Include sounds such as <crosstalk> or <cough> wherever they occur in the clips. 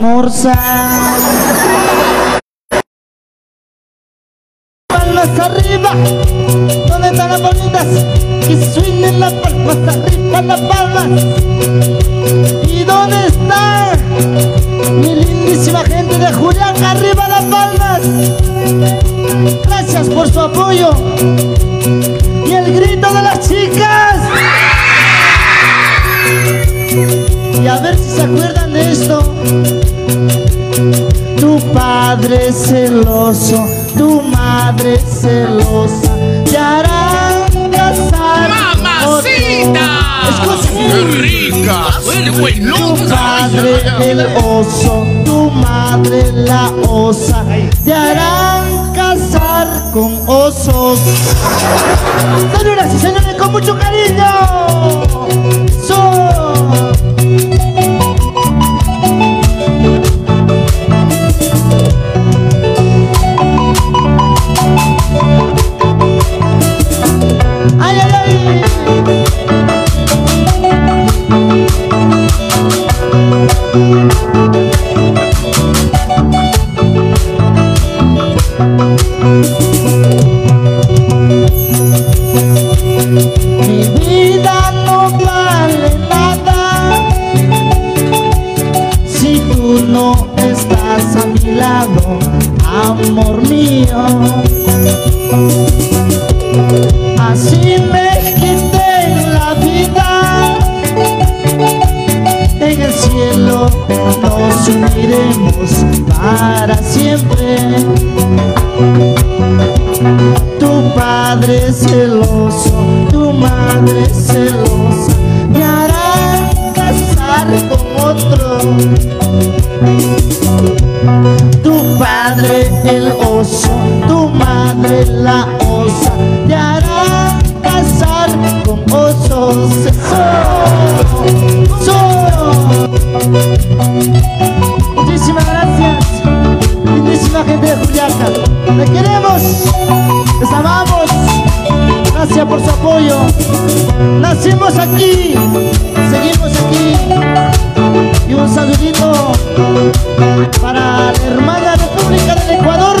Morsa. Palmas arriba, ¿dónde están las bonitas? Que suenen las palmas arriba, las palmas. ¿Y dónde está mi lindísima gente de Julián? Arriba las palmas. Gracias por su apoyo. Y el grito de las chicas. Y a ver si se acuerdan de esto. Tu padre celoso, tu madre celosa, te harán casar. ¡Mamacita! ¡Qué rica! Tu padre el oso, tu madre la osa, te harán casar con osos. Señoras y señores, con mucho cariño. Amor mío. Así me uniremos para siempre. Tu padre celoso, tu madre celosa, me harán casar con otro. Tu padre el oso, tu madre la osa, gente de Juliaca. Le queremos, les amamos. Gracias por su apoyo. Nacimos aquí, seguimos aquí. Y un saludito para la hermana República del Ecuador,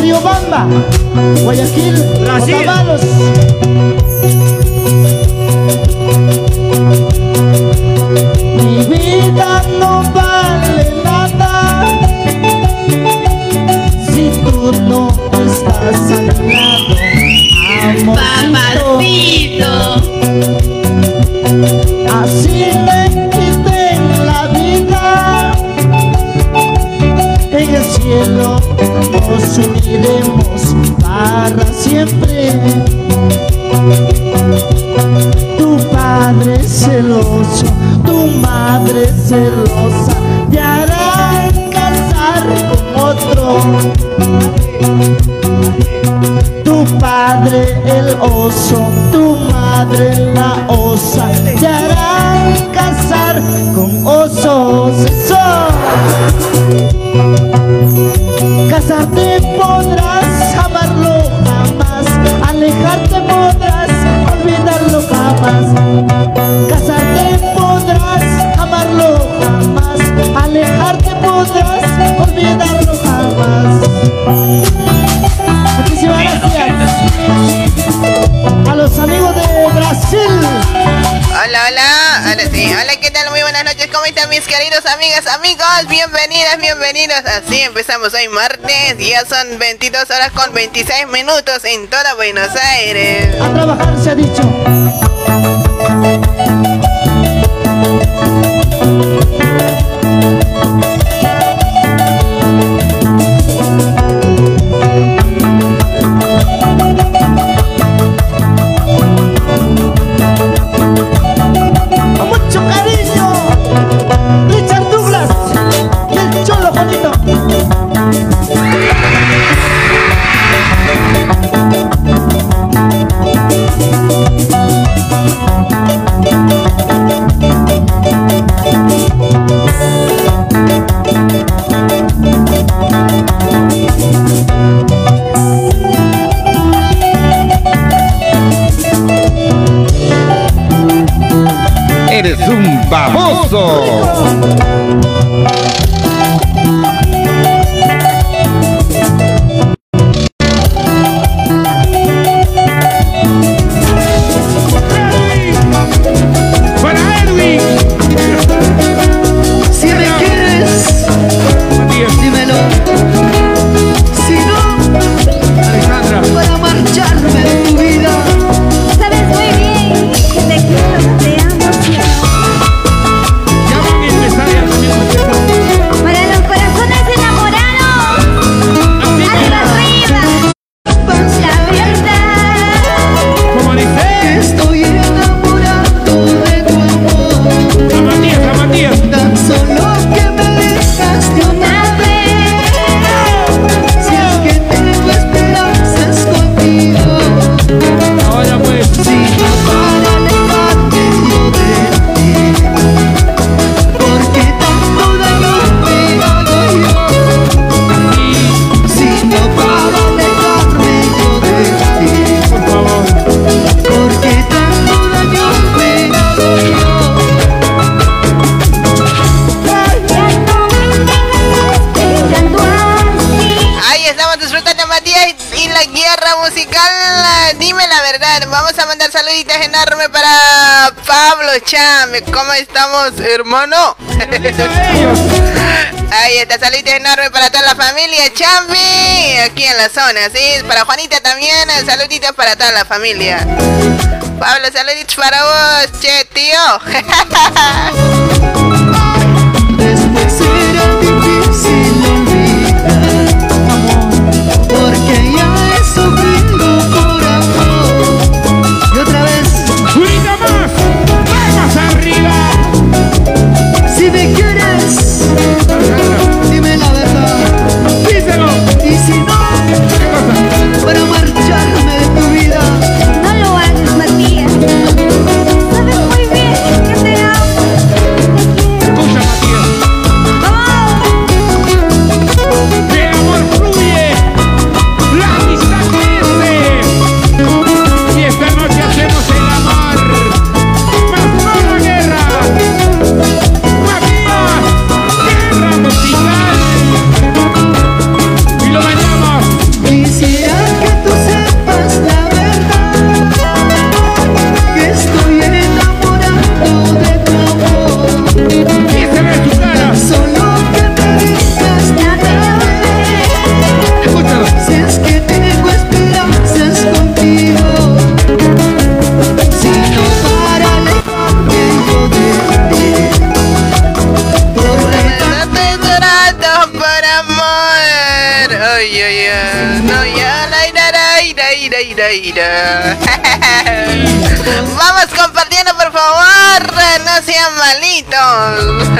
Riobamba, Guayaquil, Brasil. Otavalos. Nos uniremos para siempre. Tu padre celoso, tu madre celosa Te harán casar con otro. Tu padre el oso, tu madre la osa, te noches, ¿cómo están mis queridos amigas, amigos? Bienvenidas, bienvenidos. Así empezamos hoy martes, ya son 22 horas con 26 minutos en toda Buenos Aires. A trabajar se ha dicho. ¿Cómo estamos, hermano? <laughs> Ahí está, saluditos enormes para toda la familia Chambi, aquí en la zona, ¿sí? Para Juanita también, saluditos para toda la familia. Pablo, saluditos para vos, che, tío. <laughs> ira, ira. <laughs> Vamos compartiendo, por favor. No sean malitos.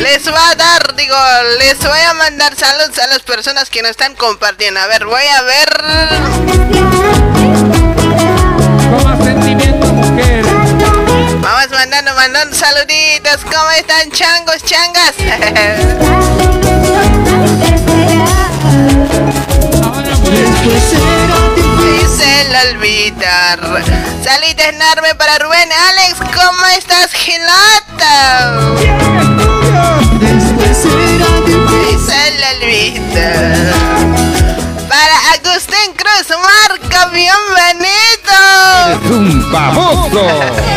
Les va a dar, digo, les voy a mandar saludos a las personas que nos están compartiendo. A ver, voy a ver. Vamos mandando, mandando saluditos. ¿Cómo están, changos, changas? <laughs> Olvidar. Salita enorme para Rubén. Alex, ¿cómo estás, Gilata? Después será difícil. Olvidar. Para Agustín Cruz Marco, bienvenido. un baboso.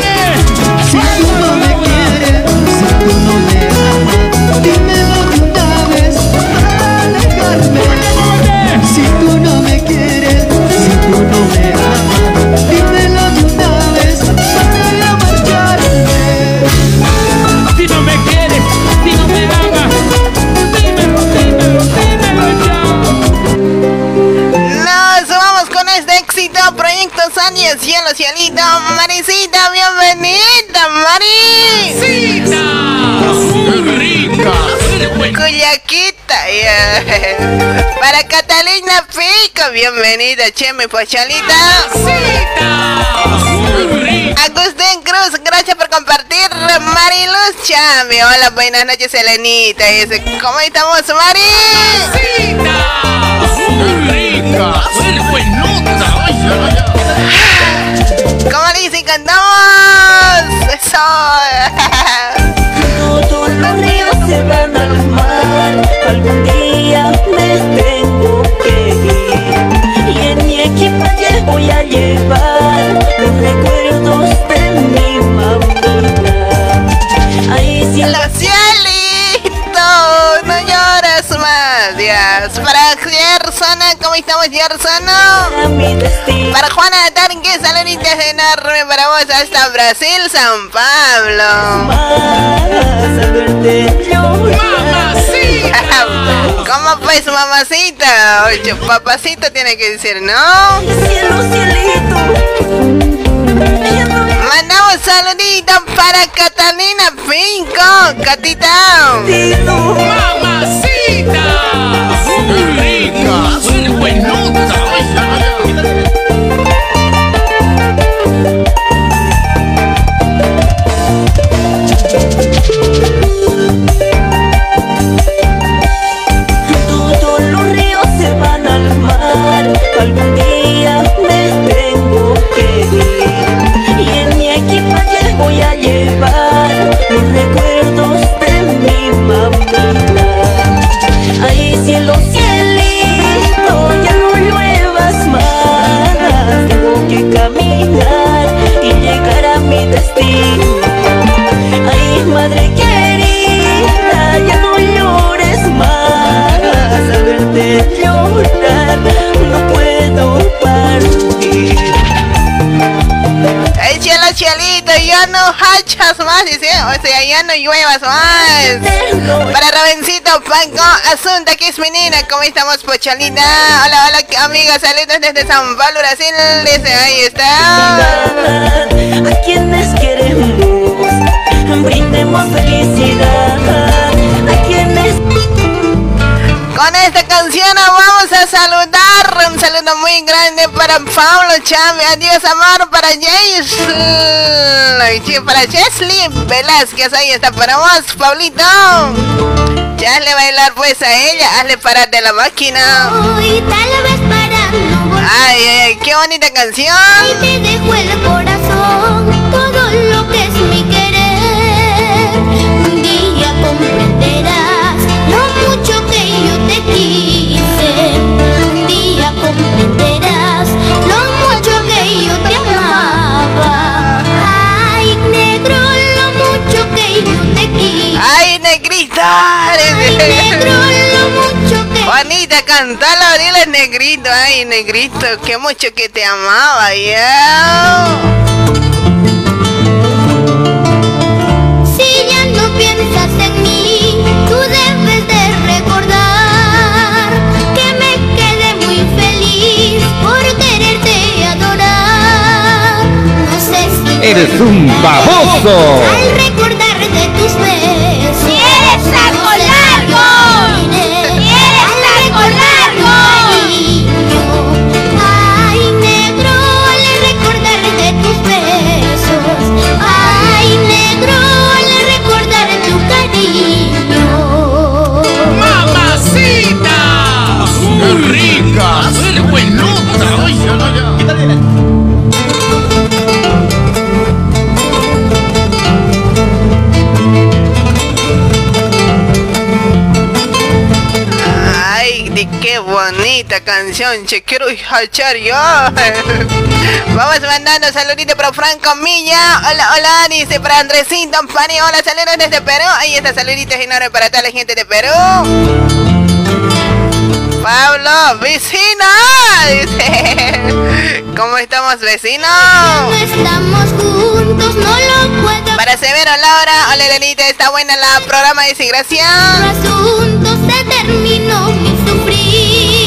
Cielo, cielito. Marisita, bienvenida, Mari. ¡Cita! ¡Qué rica! Cuyaquita. yeah. <laughs> Para Catalina Pico, bienvenida, Cheme Pocholita. ¡Cita! ¡Qué rica! Agustín Cruz, gracias por compartir. Mariluz Chami, hola, buenas noches, Elenita. Y dice, ¿Cómo estamos, Mari? ¡Cita! ¡Qué rica! ¡Qué buenota! ¡Ay, ay, ay! ¿Cómo dice? ¡Cantamos! ¡Eso! Todos los ríos se van al mar, algún día me tengo que ir. Y en mi equipaje voy a llevar los recuerdos de mi mamita. Ahí sí ¡Lo cielito! ¡No llores más! Dios. Para Gerson, ¿cómo estamos, Gerson? era mi destino. Para Juana Tarque, saluditos enorme para vos hasta Brasil, San Pablo. Llorar. <laughs> ¿Cómo pues, mamacita? Oye, papacito tiene que decir, ¿no? Cielo, cielito. Mandamos saluditos para Catalina Pinco, Catita. ¡Mamacita! ¡Qué rica! ¡Qué buenota! algún día me tengo que ir y en mi equipaje voy a llevar los recuerdos de mi mamita. Ay cielo cielito, ya no lluevas más, tengo que caminar y llegar a mi destino. Ay madre querida, ya no llores más de llorar, no puedo partir. Ay, cielo, cielito, ya no hachas más, dice, o sea, ya no lluevas más. Para Robencito, Paco, Asunta, que es menina, ¿cómo estamos, Pocholita? Hola, hola, amigos, saludos desde San Pablo, Brasil, dice, ahí está. A queremos, brindemos felicidad. Con esta canción vamos a saludar. Un saludo muy grande para Pablo Chávez. Adiós, amor, para Jace. Para Chesley Velázquez. Ahí está para vos, Pablito. Ya hazle bailar pues a ella. Hazle parar de la máquina. Hoy tal vez para no volver. Ay, ay, ay, qué bonita canción. Y te dejo el corazón, Juanita, cantalo, dile negrito, ay negrito, que mucho que te amaba, ya. Si ya no piensas en mí, tú debes de recordar que me quedé muy feliz por quererte y adorar. No sé si Eres un baboso. Al recordar de tus besos. Si eres algo ¡Qué rica! ¡Qué buenota! ¡Ay, ya, ya, ya! Ay, de qué bonita canción, che, quiero hachar yo. <laughs> Vamos mandando saluditos para Franco Milla. Hola, hola, dice para Andresito Pani. Hola, saludos desde Perú. Ahí está, saluditos enormes para toda la gente de Perú. Pablo, vecino. Dice, <laughs> ¿cómo estamos, vecino? No estamos juntos, no lo puedo. Para Severo Laura, hola Elenita, está buena la programa, dice gracias. asunto se terminó mi sufrir.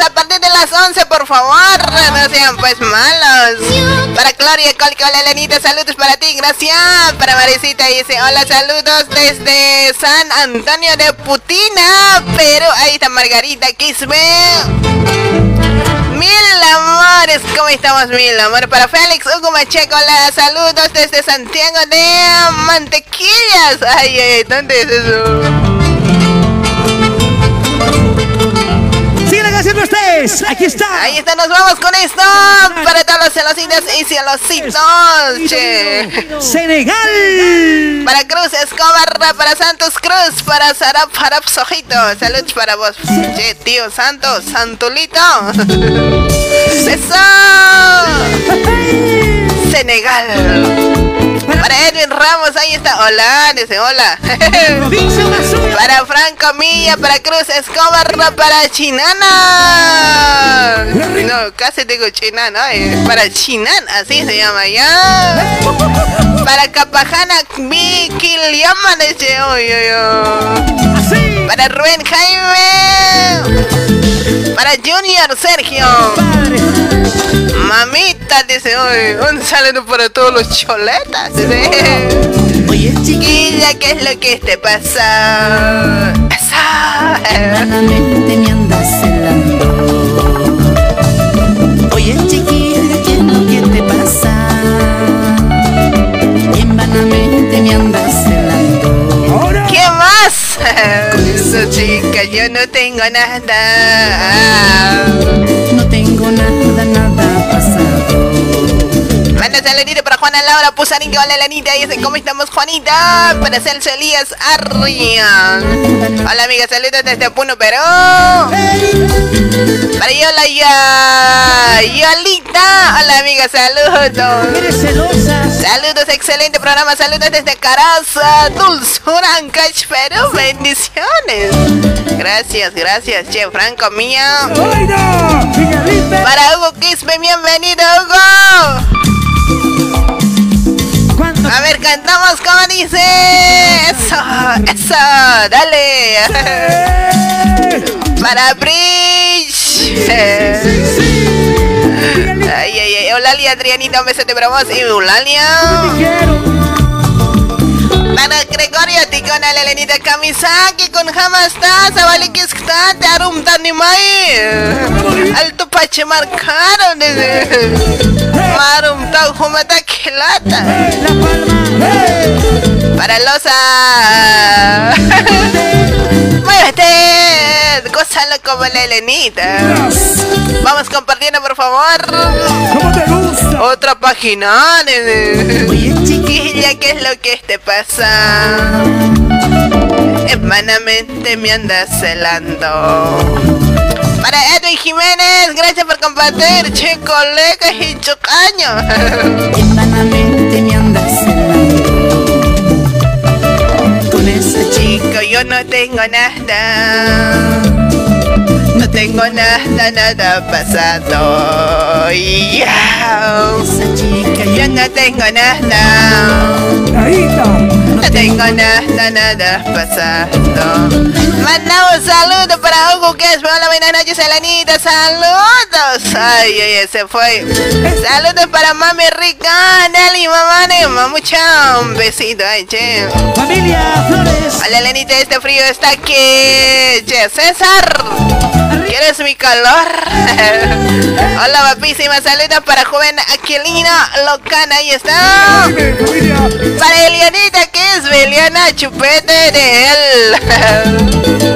A partir de las 11, por favor. No sean pues malos. Para Gloria Colque, hola Elenita, saludos para ti, gracias. Para Marisita dice, hola, saludos desde San Antonio de Putina, Perú. Ahí está Margarita Quisme. Mil amores, ¿cómo estamos? Mil amores para Félix Hugo Macheco, hola, saludos desde Santiago de Mantequillas. Ay, ay, ¿dónde es eso? Haciendo ustedes. Aquí está. Ahí está, nos vamos con esto para todos los celositos y celositos. che. Senegal. Para Cruz Escobar, para Santos Cruz, para Sarap Harap Sojito. Saludos para vos, che, tío Santos, Santulito. <laughs> ¡Eso! Senegal. <laughs> Para Edwin Ramos, ahí está. Hola, dice hola. <laughs> para Franco Milla, para Cruz Escobar, para Chinana. No, casi digo Chinana, eh, para Chinan, así se llama ya. Para Capajana, Vicky Liama, dice Para Rubén Jaime. Para Junior Sergio. Mamita, dice hoy. Un saludo para todos los choletas. Oye, Chiquilla, ¿qué es lo que te pasa? Esa. Yo no tengo nada. No tengo nada, nada saludito para Juana Laura Pusarín, que hola Lanita. Y dice, ¿cómo estamos, Juanita? Para Celso Elías Arria. Hola, amiga, saludos desde Puno, Perú. Para Yola ya. Yolita. Hola, amiga, saludos. Eres celosa. Saludos, excelente programa. Saludos desde Caraza, Dulzura, Ancash, Perú. Bendiciones. Gracias, gracias, Che Franco mía. Para Hugo Quispe, bienvenido, Hugo. Cuando A ver, cantamos como dice. Eso, eso, dale. Para Bridge. Ay, ay, ay. Eulalia, Adrianita, un besote para vos. Eulalia. Para Gregorio, Ticona, la Elenita Kamisaki, con Hamasta, Sabalikista, Tarum Tanimai. Alto Pache marcaron. Marum Tau Humata palma. Para Losa. Muévete. Gózalo como la Elenita. Vamos compartiendo, por favor. ¿Cómo te gusta? Otra página. Chiquilla, ¿qué es lo que te pasa? Hermanamente me andas celando. Para Edwin Jiménez, gracias por compartir, che, colegas y chocaños. Hermanamente me andas celando Con esa chica Chico, yo no tengo nada. No tengo nada, nada pasado. Chica Yo no tengo nada. Tengo nada, nada pasado. Mandamos saludos para Hugo que es hola, buenas noches, Elenita, saludos. Ay, ay, se fue. Saludos para mami rica, Nelly, mamá, Nema, mucho un besito, ay, che. Familia Flores. Hola, Elenita, este frío está aquí. Che, César, ¿quieres mi calor? <laughs> hola, guapísima, saludos para joven Aquilina Locana, ahí está. Para Elianita, que es Beliana Chupete de él. <laughs>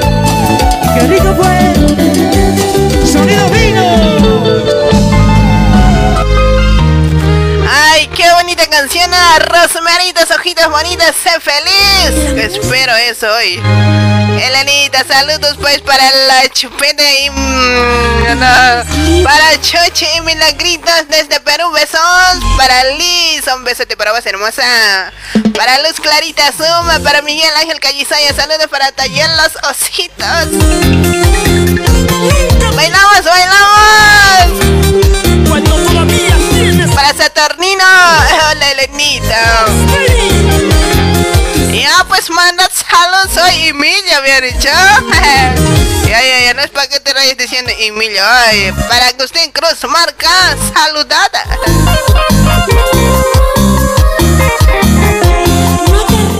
¡Qué rico bonita canción. ah, Rosmaritas, ojitos bonitas, sé feliz. Espero eso hoy. Elenita, saludos pues para la chupete y... mm, para Choche y Milagritos desde Perú, besos. Para Liz, un besote para vos, hermosa. Para Luz Clarita Suma, para Miguel Ángel Callisaya, saludos para Taller los Ositos. ¡Bailamos, bailamos! Para Saturnino, <laughs> hola Elenita. Ya pues manda saludos, soy Emilia, me ha dicho. <laughs> Ya, ya, ya, no es para que te vayas diciendo Emilia. Ay, para Agustín Cruz, marca saludada.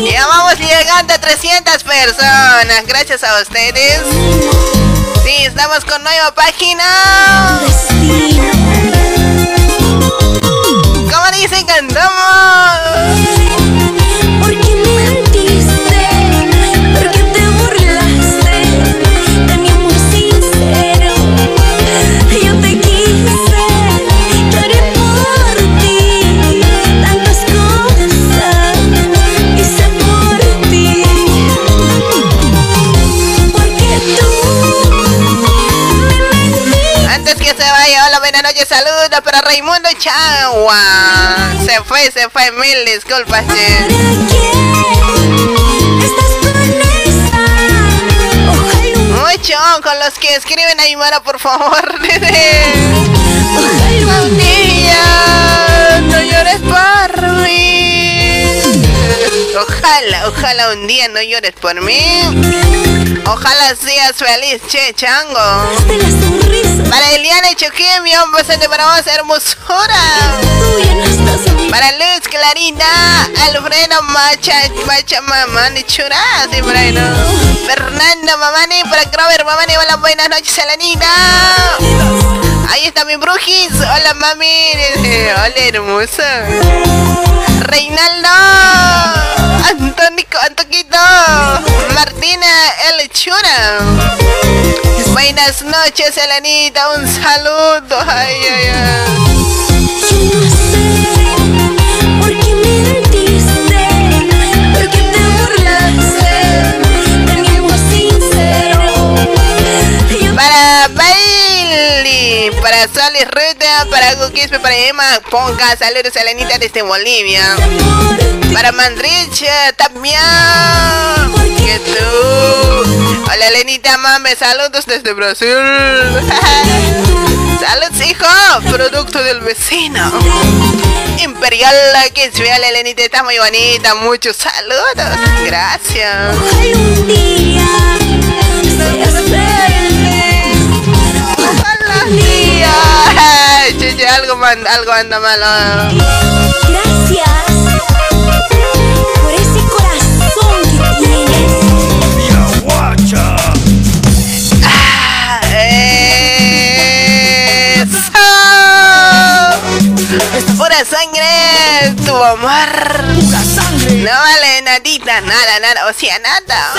Ya vamos llegando a 300 personas, gracias a ustedes. Sí, estamos con nueva página. ¿Cómo dicen cantamos? Hola, buenas noches, saludos para Raimundo Chagua. Se fue, se fue, mil disculpas, Mucho con los que escriben ahí, Mara, por favor. <laughs> ojalá Un día no llores por mí. Ojalá, ojalá un día no llores por mí. Ojalá seas feliz, che, chango. Para Eliana y Chuquimi, un besote para vos, hermosura. Para Luz Clarita, Alfredo Macha, Macha Mamani Churas, y por ahí, ¿no? Fernando Mamani, para Grover Mamani, hola, buenas noches, Elenita. Ahí está mi brujis, hola mami, <laughs> hola hermosa. Reinaldo, Antónico, Antoquito, Martina El Chura. Buenas noches, Elenita, un saludo. Ay, ay, ay. Sé Solis Ruta, para Guquispe, para Emma Ponca, saludos a Lenita desde Bolivia. Para Mandrich eh, también. Que tú. Hola Lenita Mame, saludos desde Brasil. <laughs> saludos hijo, producto del vecino. Imperial, que es fiel, Lenita, está muy bonita. Muchos saludos. Gracias. Ojalá un día <laughs> día. Chiche, algo, man- algo anda malo. Gracias por ese corazón que tienes. Ah, Eso. Es pura sangre, tu amor. No vale nadita, nada, nada, o sea, nada.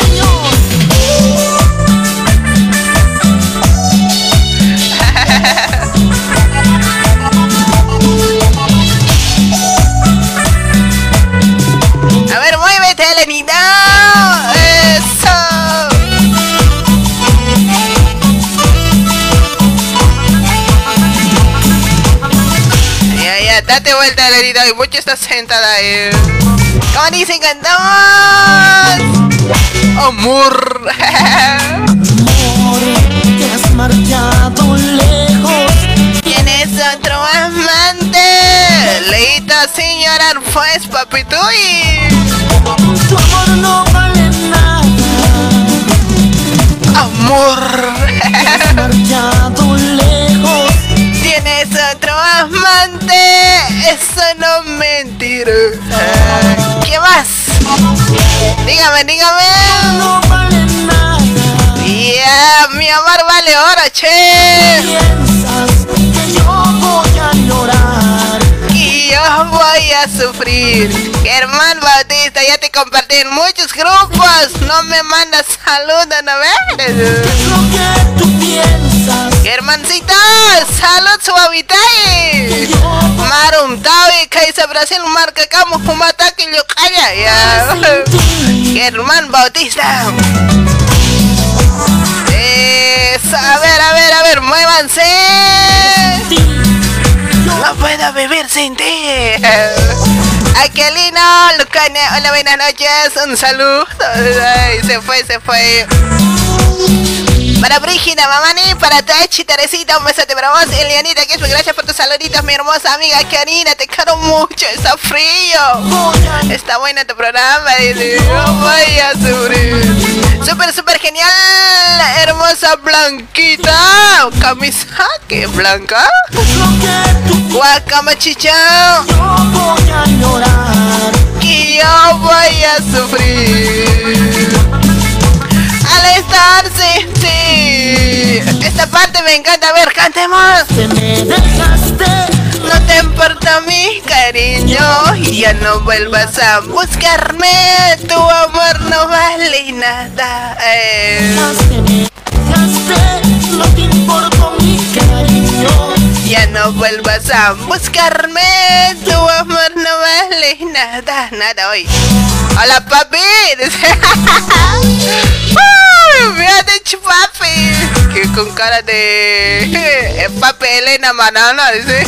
A ver, muévete, Lenita. Eso. Ya, ya, date vuelta, Lenita. Y mucho estás sentada ahí. ¿Cómo dicen cantamos? <laughs> Amor. Te has marchado Leito sin llorar, pues, papito. Y... Tu amor no vale nada Amor. Has marchado lejos ¿Tienes otro amante? Eso no es mentira. ¿Qué más? Dígame, dígame. No vale nada Ya, mi amor vale oro, che. Piensas que yo voy a llorar Voy a sufrir. Germán Bautista, ya te compartí en muchos grupos. No me mandas saludos, ¿no ves? Es lo que tú piensas Germancito, salud suavitay. Marum tawi kaisa Brasil marca kamu kumata que yo calla ya. Germán Bautista. Eso, a ver, a ver, a ver, muévanse. No puedo vivir sin ti. Aquelino, Lucane, hola, buenas noches, un saludo. Se fue, se fue. Para Brígida, Mamani, para Tachi, Teresita, un besote para vos, Elianita, que es gracias por tus saluditos, mi hermosa amiga Karina, te quiero mucho, está frío. Está bueno tu programa, dice, no voy a sufrir. Súper, súper genial, hermosa Blanquita, camisa, ¿qué blanca? Que tú Guacamachicha, yo voy a llorar que yo voy a sufrir. Al estar sin ti. Esta parte me encanta. A ver, cantemos. Te me dejaste No te importa mi cariño. Ya no vuelvas a buscarme. Tu amor no vale nada. Eh, No te cariño Ya no vuelvas a buscarme. Tu amor no vale nada. Nada hoy. Hola, papi. <laughs> Uy, Me ha dicho papi. Que con cara de. eh, papi Elena Manana. Dice.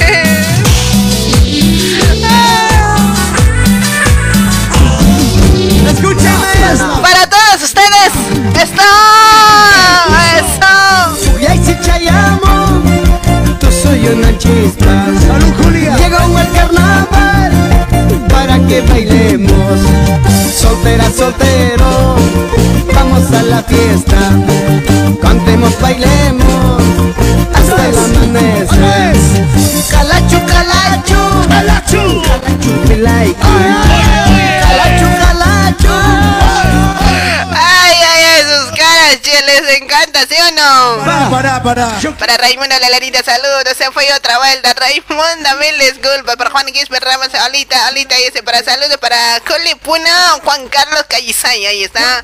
Escúchame esto. Para todos ustedes. Esto. Eso. Y chispa Salud, Julia. Llegó el carnaval Para que bailemos. Soltera, soltero Vamos a la fiesta. Cantemos, bailemos Hasta el amanecer. Calachu, calachu Calachu. Calachu, me like. Calachu, calachu les encanta, ¿sí o no? Para, para, para. Para Raimundo Lalarita, saludos. Se fue otra vuelta. Raimundo, mil disculpas. Para Juan Quispe Ramos, Olita, Olita, y ese para saludos. Para Coli Puna, Juan Carlos Callisay, ahí está.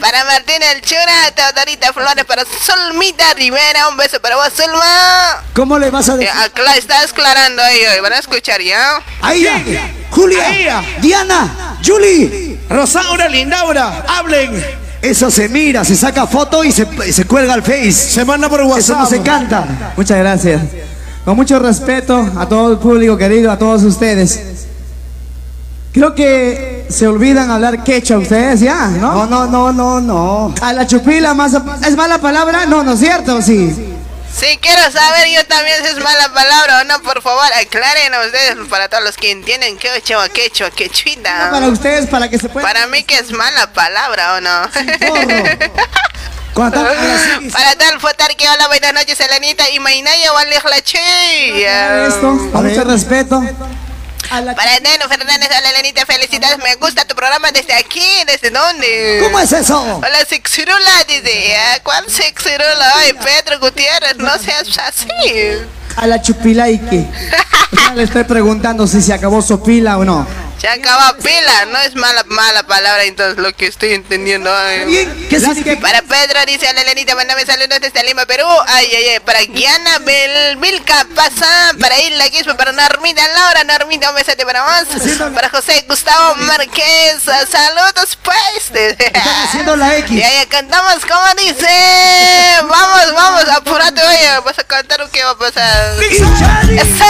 Para Martín El Chura, Teodorita Flores, para Solmita Rivera, un beso para vos, Solma. ¿Cómo le vas a Eh, decir? acla- estás aclarando ahí hoy, van a escuchar ya. Ahí ya. Ahí Julia, ya. Diana, Julie. Rosaura, Lindaura, hablen. Eso se mira, se saca foto y se, se cuelga al Face. Se manda por Eso WhatsApp. no se canta. Muchas gracias. con mucho respeto a todo el público querido, a todos ustedes. Creo que se olvidan hablar quechua ustedes ya, ¿no? No, no, no, no, no. A la chupila más... ¿Es mala palabra? No, ¿no es cierto? Sí. Sí, quiero saber yo también si es mala palabra o no, por favor, aclaren a ustedes para todos los que entienden quechua, quechua, quechuita. Para ustedes, para que se puedan... Para mí que es mala palabra o no. <laughs> Para tal fotar que hola, buenas noches, Elenita y Mainaya, Walej la chilla. Esto, con mucho respeto. Para Neno Fernández, hola Elenita, felicidades, me gusta tu programa desde aquí, ¿desde dónde? ¿Cómo es eso? Hola Sexirula, dice, ¿cuál Sexirula? Ay, Pedro Gutiérrez, no seas así. A la chupila y qué. <laughs> Ya le estoy preguntando si se acabó su pila o no. Se acaba pila, no es mala mala palabra entonces lo que estoy entendiendo. Bien, ¿qué significa? Para Pedro dice, hola Elenita, mándame saludos desde Lima, Perú. Ay, ay, ay, para Guiana, Bel, Vilca, pasa, para Isla Quispe, para Normita Laura, Normita, un besote para vos. Para José Gustavo Márquez, saludos pues. Están haciendo la X. Y ahí cantamos como dice. Vamos, vamos, apúrate, oye, vas a cantar o qué va a pasar. ¡Eso!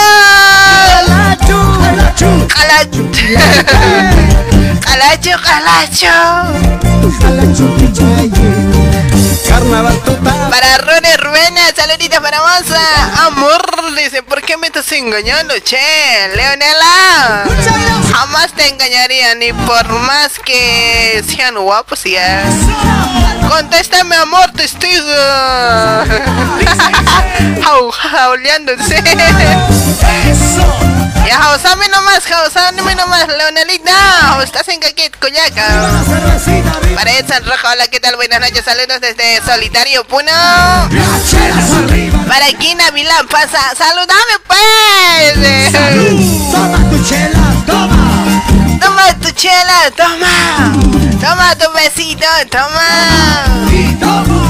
Calacho, calacho. Carnaval total. Para Rune Rubena, saluditos para Moza. Amor, dice, ¿por qué me estás engañando, che? Leonela. Jamás te engañaría, ni por más que sean guapos ya. Contéstame, amor, testigo. <laughs> Jau, jauleándose. Ya, jausame nomás, jausame nomás, Leonelita. Estás en Caquet, Coyaca. Para Edson Rojo, hola, ¿qué tal? Buenas noches, saludos desde Solitario Puno. Para Kina Milán, pasa, saludame pues. Toma tu chela, toma. Toma tu chela, toma. Toma tu besito, toma. Y toma.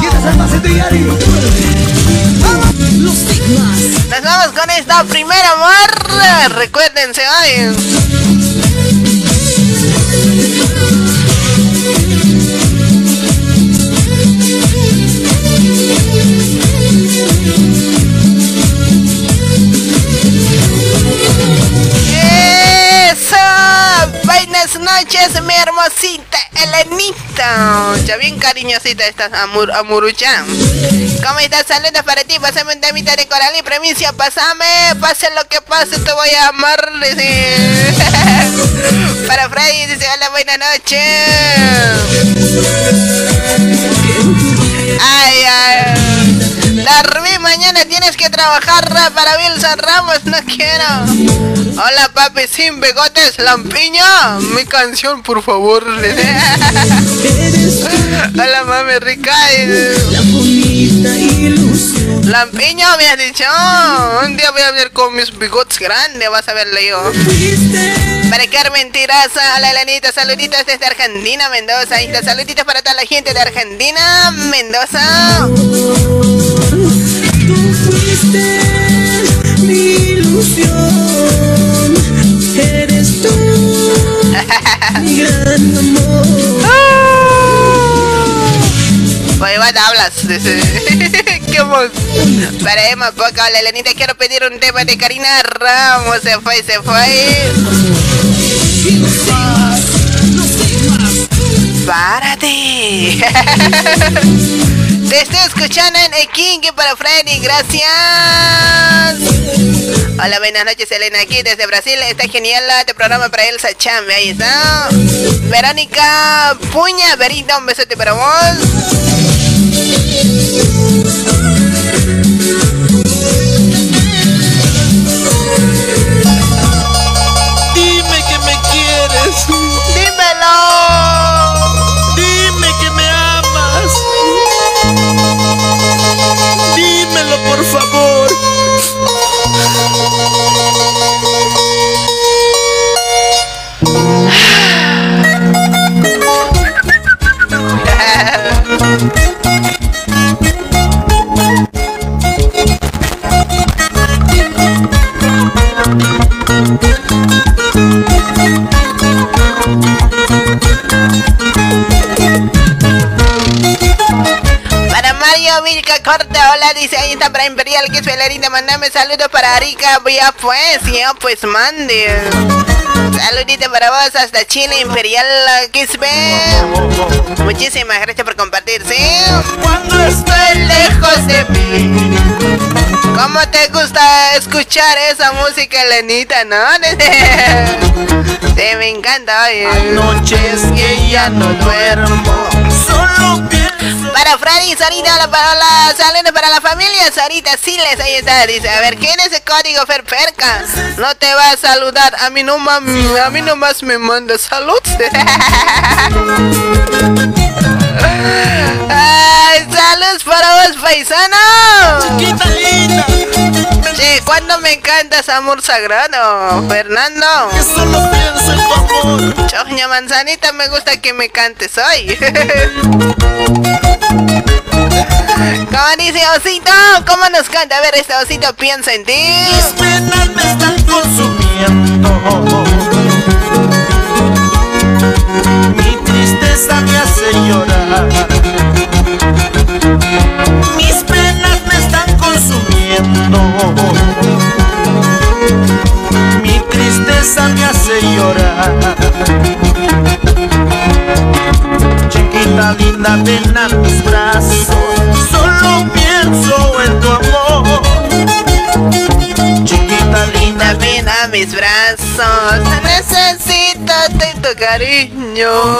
Nos vamos con esta primera amor. Recuérdense hoy. Buenas noches, mi hermosita Elenita. Ya bien cariñosita estás, amur, amuruchan. ¿Cómo estás? Saludos para ti, pásame un temita de coral y premicia, pásame, pase lo que pase, te voy a amar. <laughs> para Freddy, dice, hola, buenas noches. Ay, ay. Mañana tienes que trabajar ra, para Wilson Ramos, no quiero. Hola papi, sin bigotes, lampiña. Mi canción, por favor. <laughs> Hola mami rica. Lampiño, me has dicho. Un día voy a ver con mis bigotes grandes, vas a verle yo. Para Carmen Tiraza, hola Elenita, saluditos desde Argentina, Mendoza. Ahí está, saluditos para toda la gente de Argentina, Mendoza. Mi ilusión, eres tú, mi gran amor. Hablas? <laughs> Quiero pedir un tema de Karina Ramos. Se fue, se fue. Párate. <laughs> Te estoy escuchando en Eking para Freddy, gracias. Hola, buenas noches, Elena, aquí desde Brasil. Está genial este programa para Elsa Chambe, ahí está. Verónica Puña, Verita, un besote para vos. Dime que me quieres, Dímelo. María Corta, hola, dice ahí está para Imperial, que es Belarita, mandame saludos para Arica, voy a pues, ya pues mande. Saludito para vos hasta Chile, Imperial, es Muchísimas gracias por compartir, ¿sí? Cuando estoy lejos de mí. ¿Cómo te gusta escuchar esa música, Lenita, no? <laughs> Sí, me encanta, oye. Hay noches que ya no duermo. Para Freddy, Sarita, la palabra, saludos para la familia, Sarita Siles, ahí está, dice, a ver, ¿quién es ese código Ferperca? No te va a saludar, a mí no mami, a mí nomás me manda salud. <laughs> Ay, saludos para vos, paisano. Chiquita linda. Che, ¿cuándo me cantas amor sagrado, Fernando? Que solo pienso en tu amor. Choña manzanita, me gusta que me cantes hoy. <laughs> ¿Cómo dice Osito? ¿Cómo nos canta? A ver, este Osito piensa en ti. Mis penas me están consumiendo. Mi tristeza me hace llorar. Mis penas me están consumiendo. Mi tristeza me hace llorar. Chiquita linda, ven a mis brazos. Solo pienso en tu amor. Chiquita linda, Ven a mis brazos, necesito de tu cariño. <laughs>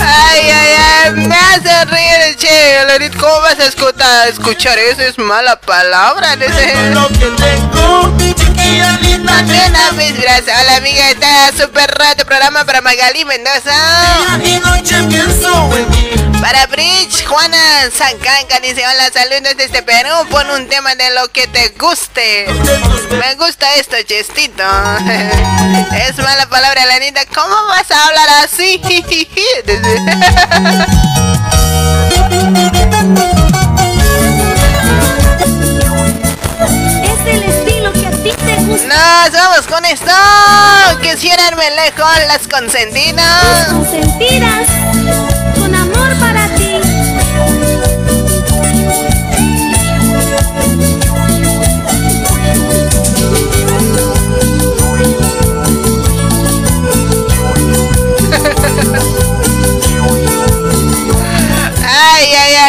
Ay, ay, ay, me hace reír, che, Lorit, ¿cómo vas a escuchar, escuchar eso? Es mala palabra, sé. lo que tengo. Linda, mis brazos, hola amiga, está súper rato programa para Magali Mendoza. Para Bridge, Juana Sancanca dice, hola, saludos desde Perú, pon un tema de lo que te guste. Me gusta esto, chestito. <laughs> es mala palabra, Lanita. ¿Cómo vas a hablar así? <laughs> <laughs> Nos vamos con esto. Quisieran me lejos las consentidas. Consentidas,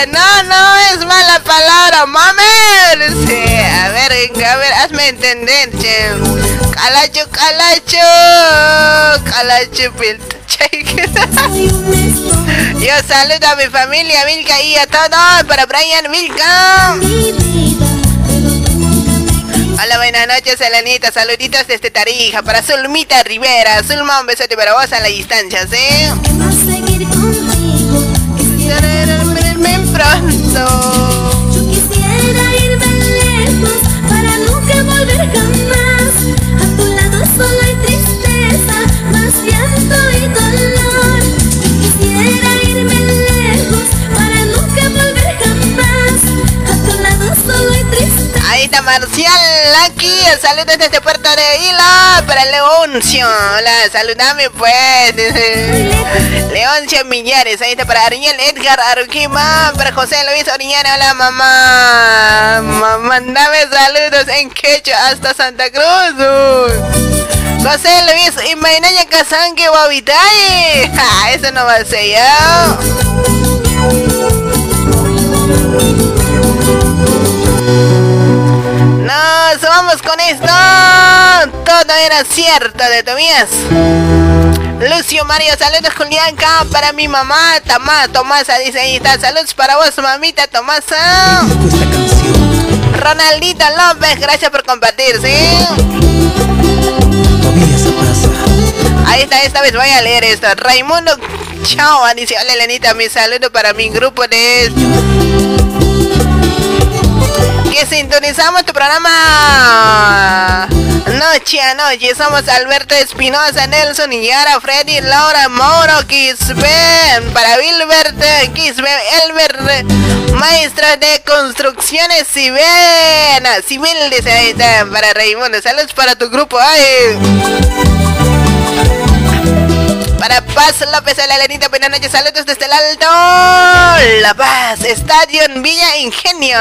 No, no es mala palabra, mami. Sí, a ver, a ver, hazme entender, che. Calacho, calacho, calacho, <laughs> Yo saludo a mi familia Milka y a todos para Brian Milka. Hola, buenas noches, Elenita. Saluditos desde Tarija para Zulmita Rivera. Zulma, un besote para vos a la distancia, ¿sí? Pronto. Está Marcial aquí. Saludos desde Puerto de Hila para Leoncio. Hola, saludame pues. Leoncio Millares. Ahí para Ariel Edgar Aruquima. Para José Luis Oriñana. Hola mamá. Ma- Mándame saludos en quechua hasta Santa Cruz. José Luis y Mainaya Casanque Guavitaye. Ja, Eso no va a ser yo. Nos vamos con esto. Todo era cierto de Tobías. Lucio Mario, saludos Julianca para mi mamá, Tamá, Tomasa, dice ahí. Saludos para vos, mamita Tomasa. Ronaldito López, gracias por compartir, ¿sí? Ahí está, esta vez voy a leer esto. Raimundo Chao, dice, hola Elenita, mi saludo para mi grupo de... Que sintonizamos tu programa Noche a Noche. Somos Alberto Espinosa, Nelson Yara, Freddy, Laura, Mauro, Kisben, para Wilbert, Kisben, Elber, maestro de construcciones civil, civil, dice ahí está, para Raimundo. Saludos para tu grupo, ay. Para Paz López, la Elenita, buenas noches, saludos desde el Alto. La Paz, Estadio Villa Ingenio.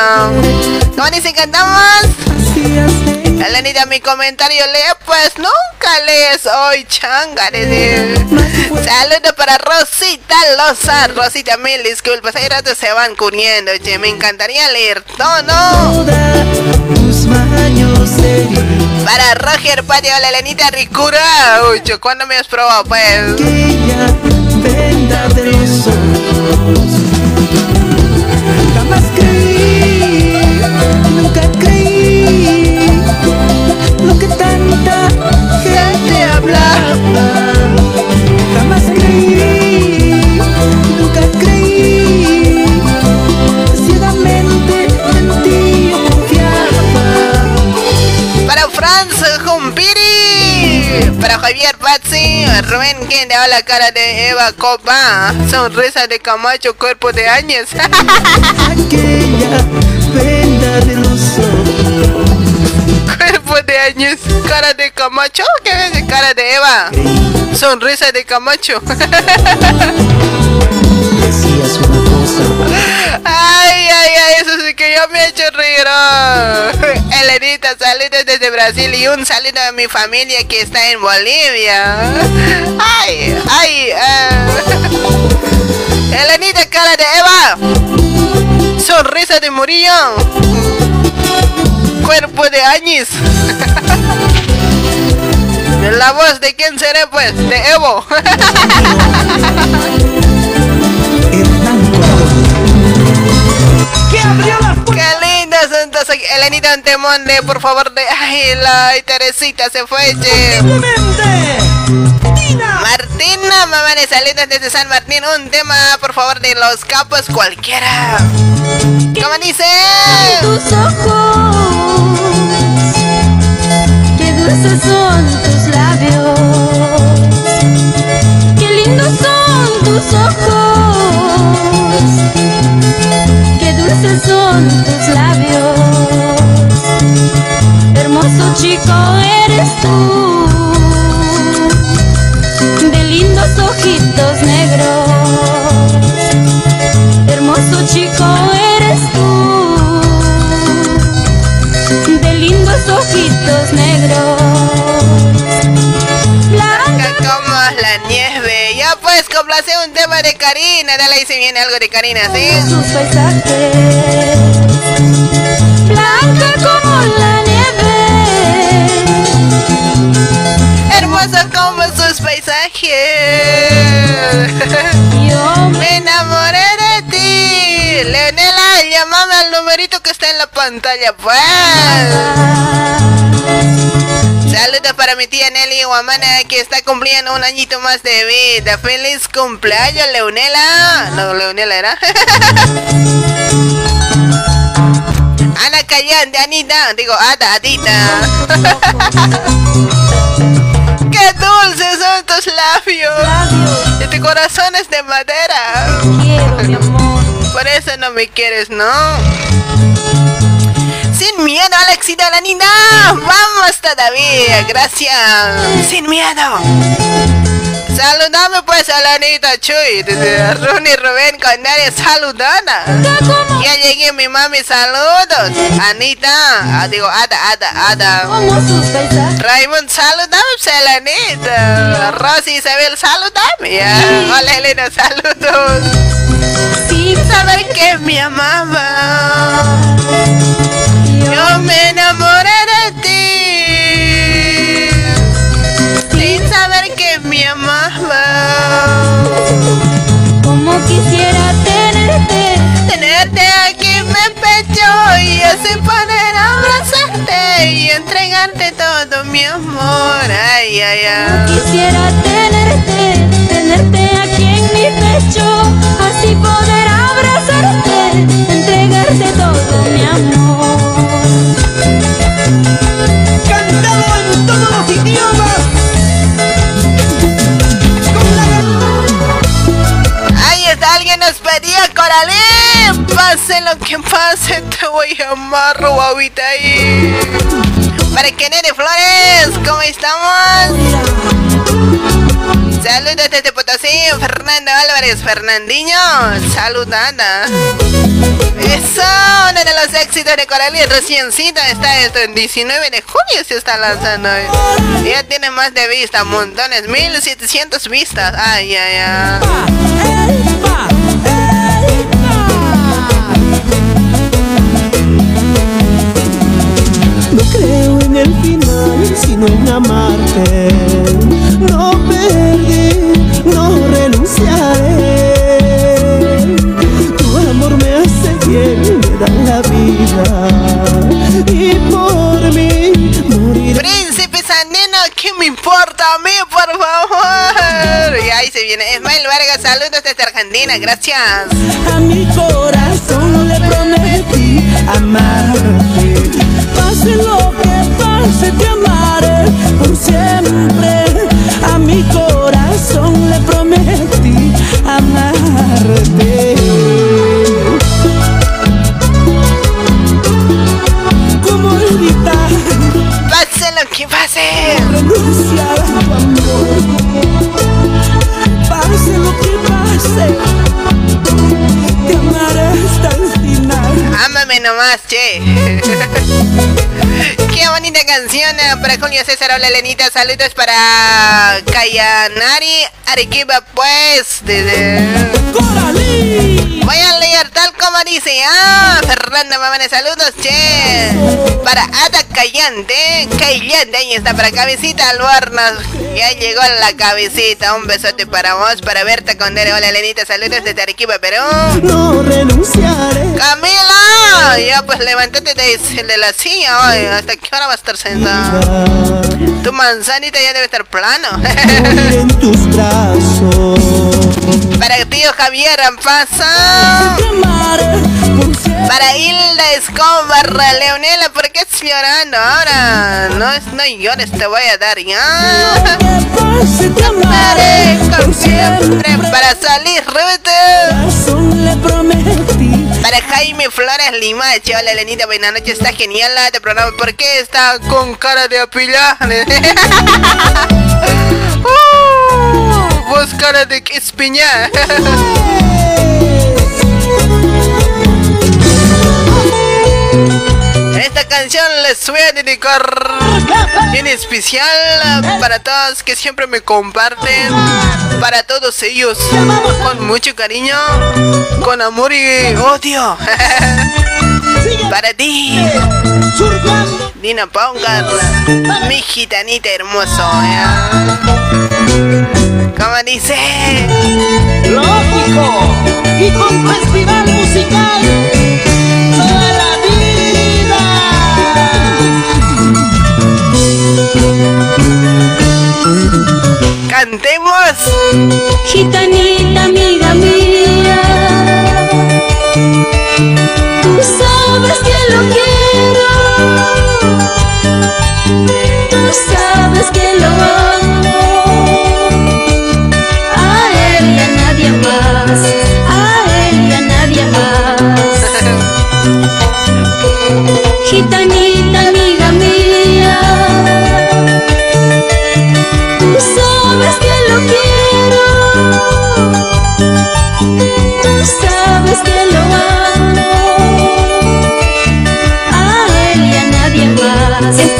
¿Cómo dicen cantamos? Elenita, mi comentario lee, pues nunca lees hoy, changa. Saludos para Rosita Loza. Rosita, mil disculpas, hay rato se van curiendo, che. Me encantaría leer todo. Para Roger Patio, la Elenita Ricura. Uy, ¿cuándo me has probado, pues? Jamás creí, nunca creí Para Javier Pazzi. Rubén quien le la cara de Eva Copa. Sonrisa de Camacho, cuerpo de ojos. <laughs> cuerpo de años. Cara de Camacho. ¿Qué ves? Cara de Eva. Sonrisa de Camacho. <laughs> Que yo me he hecho reír. oh. <laughs> Elenita, saludos desde Brasil y un saludo a mi familia que está en Bolivia. <laughs> Ay, ay, ah. Elenita, cara de Eva. Sonrisa de Murillo. Cuerpo de Añis. <laughs> La voz de quién seré pues, de Evo. Son entonces, Elenita un temón de por favor de ay la ay, Teresita se fue che. Martina, mamá de salidas desde San Martín, un tema por favor de los capos cualquiera. ¿Cómo dice? tus ojos, qué dulces son tus labios, qué lindos son tus ojos, qué dulces son tus labios, hermoso chico eres tú, de lindos ojitos negros, hermoso chico eres tú de lindos ojitos negros. Blanca como la nieve. Ya pues complace un tema de Karina. Dale ahí si viene algo de Karina, ¿sí? Sus paisajes, blanca como la Hermoso como sus paisajes. Yo Me enamoré de ti. Leonela, llámame al numerito que está en la pantalla, pues. Saludos para mi tía Nelly Guamana que está cumpliendo un añito más de vida. Feliz cumpleaños, Leonela. No, Leonela era. <laughs> Ana Callán de Anita. Digo, Ada, Adita. ¡Qué dulces son tus labios! labios, Y tu corazón es de madera. quiero mi amor. Por eso no me quieres, ¿no? Sin miedo, Alexita la Nina. Vamos todavía, gracias. Sin miedo. Saludame pues a la Anita Chuy, Runi Rubén Condaria, saludana. Ya llegué mi mami, saludos. Anita, ah, digo, Ada, Ada, Ada. Raymond, saludame pues a la Anita. Rosy Isabel, saludame. Hola Elena, saludos. Saber que me amaba. Yo me enamoré amaba. como quisiera tenerte. Tenerte aquí en mi pecho y así poder abrazarte y entregarte todo mi amor. Ay, ay, ay. Quisiera tenerte, tenerte aquí en mi pecho, así poder abrazarte, pedía Coralín. Pase lo que pase, te voy a amar, guavita ahí. Para que Nene Flores, ¿cómo estamos? Saludos desde Potosí, Fernando Álvarez, Fernandinho, saludada. Eso, uno de los éxitos de Coralie, reciencita está esto en 19 de junio se está lanzando. Ya tiene más de vista, montones, 1700 vistas. Ay, ay, ay. Sino en amarte. No perdí, no renunciaré. Tu amor me hace bien, me da la vida. Y por mí moriré. Príncipe Sandino, ¿qué me importa a mí, por favor? Y ahí se viene Ismael Vargas, saludos desde Argentina, gracias. A mi corazón le prometí amarte. Pase lo que pase, te por siempre. A mi corazón le prometí amarte. ¿Cómo evitar Pase lo que pase. renunciar a tu amor? Pase lo que pase, te amaré hasta el final. Ámame nomás, che. <laughs> Qué bonita canción eh, para Julio César. Hola, Lenita. Saludos para Kayanari Arequipa, pues. Desde... Voy a leer tal como dice. Ah, Fernanda Mamane, saludos, che. Para Ada Callante. Callante, ahí está, para Cabecita Albornoz. Ya llegó la cabecita. Un besote para vos, para Berta Condere. Hola, Lenita. Saludos desde Arequipa, Perú. No renunciaré. ¡Camila! Ya pues levántate de, de la silla hoy. ¿Hasta qué hora va a estar sentada? Tu manzanita ya debe estar plano. En tus brazos. Para tío Javier pasa. Te amaré por siempre. Para Hilda Escobar, Leonela, ¿por qué estás llorando ahora? No, es- no llores, te voy a dar ya. Amaré con siempre para salir, Rubete. Para Jaime Flores Limache, hola Lenita, buenas noches, está genial la de programa. ¿Por qué está con cara de apillar? <laughs> uh, vos cara de espiñar. Esta canción les voy a dedicar en especial para todos que siempre me comparten, para todos ellos, con mucho cariño, con amor y odio. <laughs> Para ti, Dina Pongar, mi gitanita hermoso. ¿ya? ¿Cómo dice? Lógico. Y con festival musical Cantemos. Gitanita amiga mía, tú sabes que lo quiero, tú sabes que lo amo,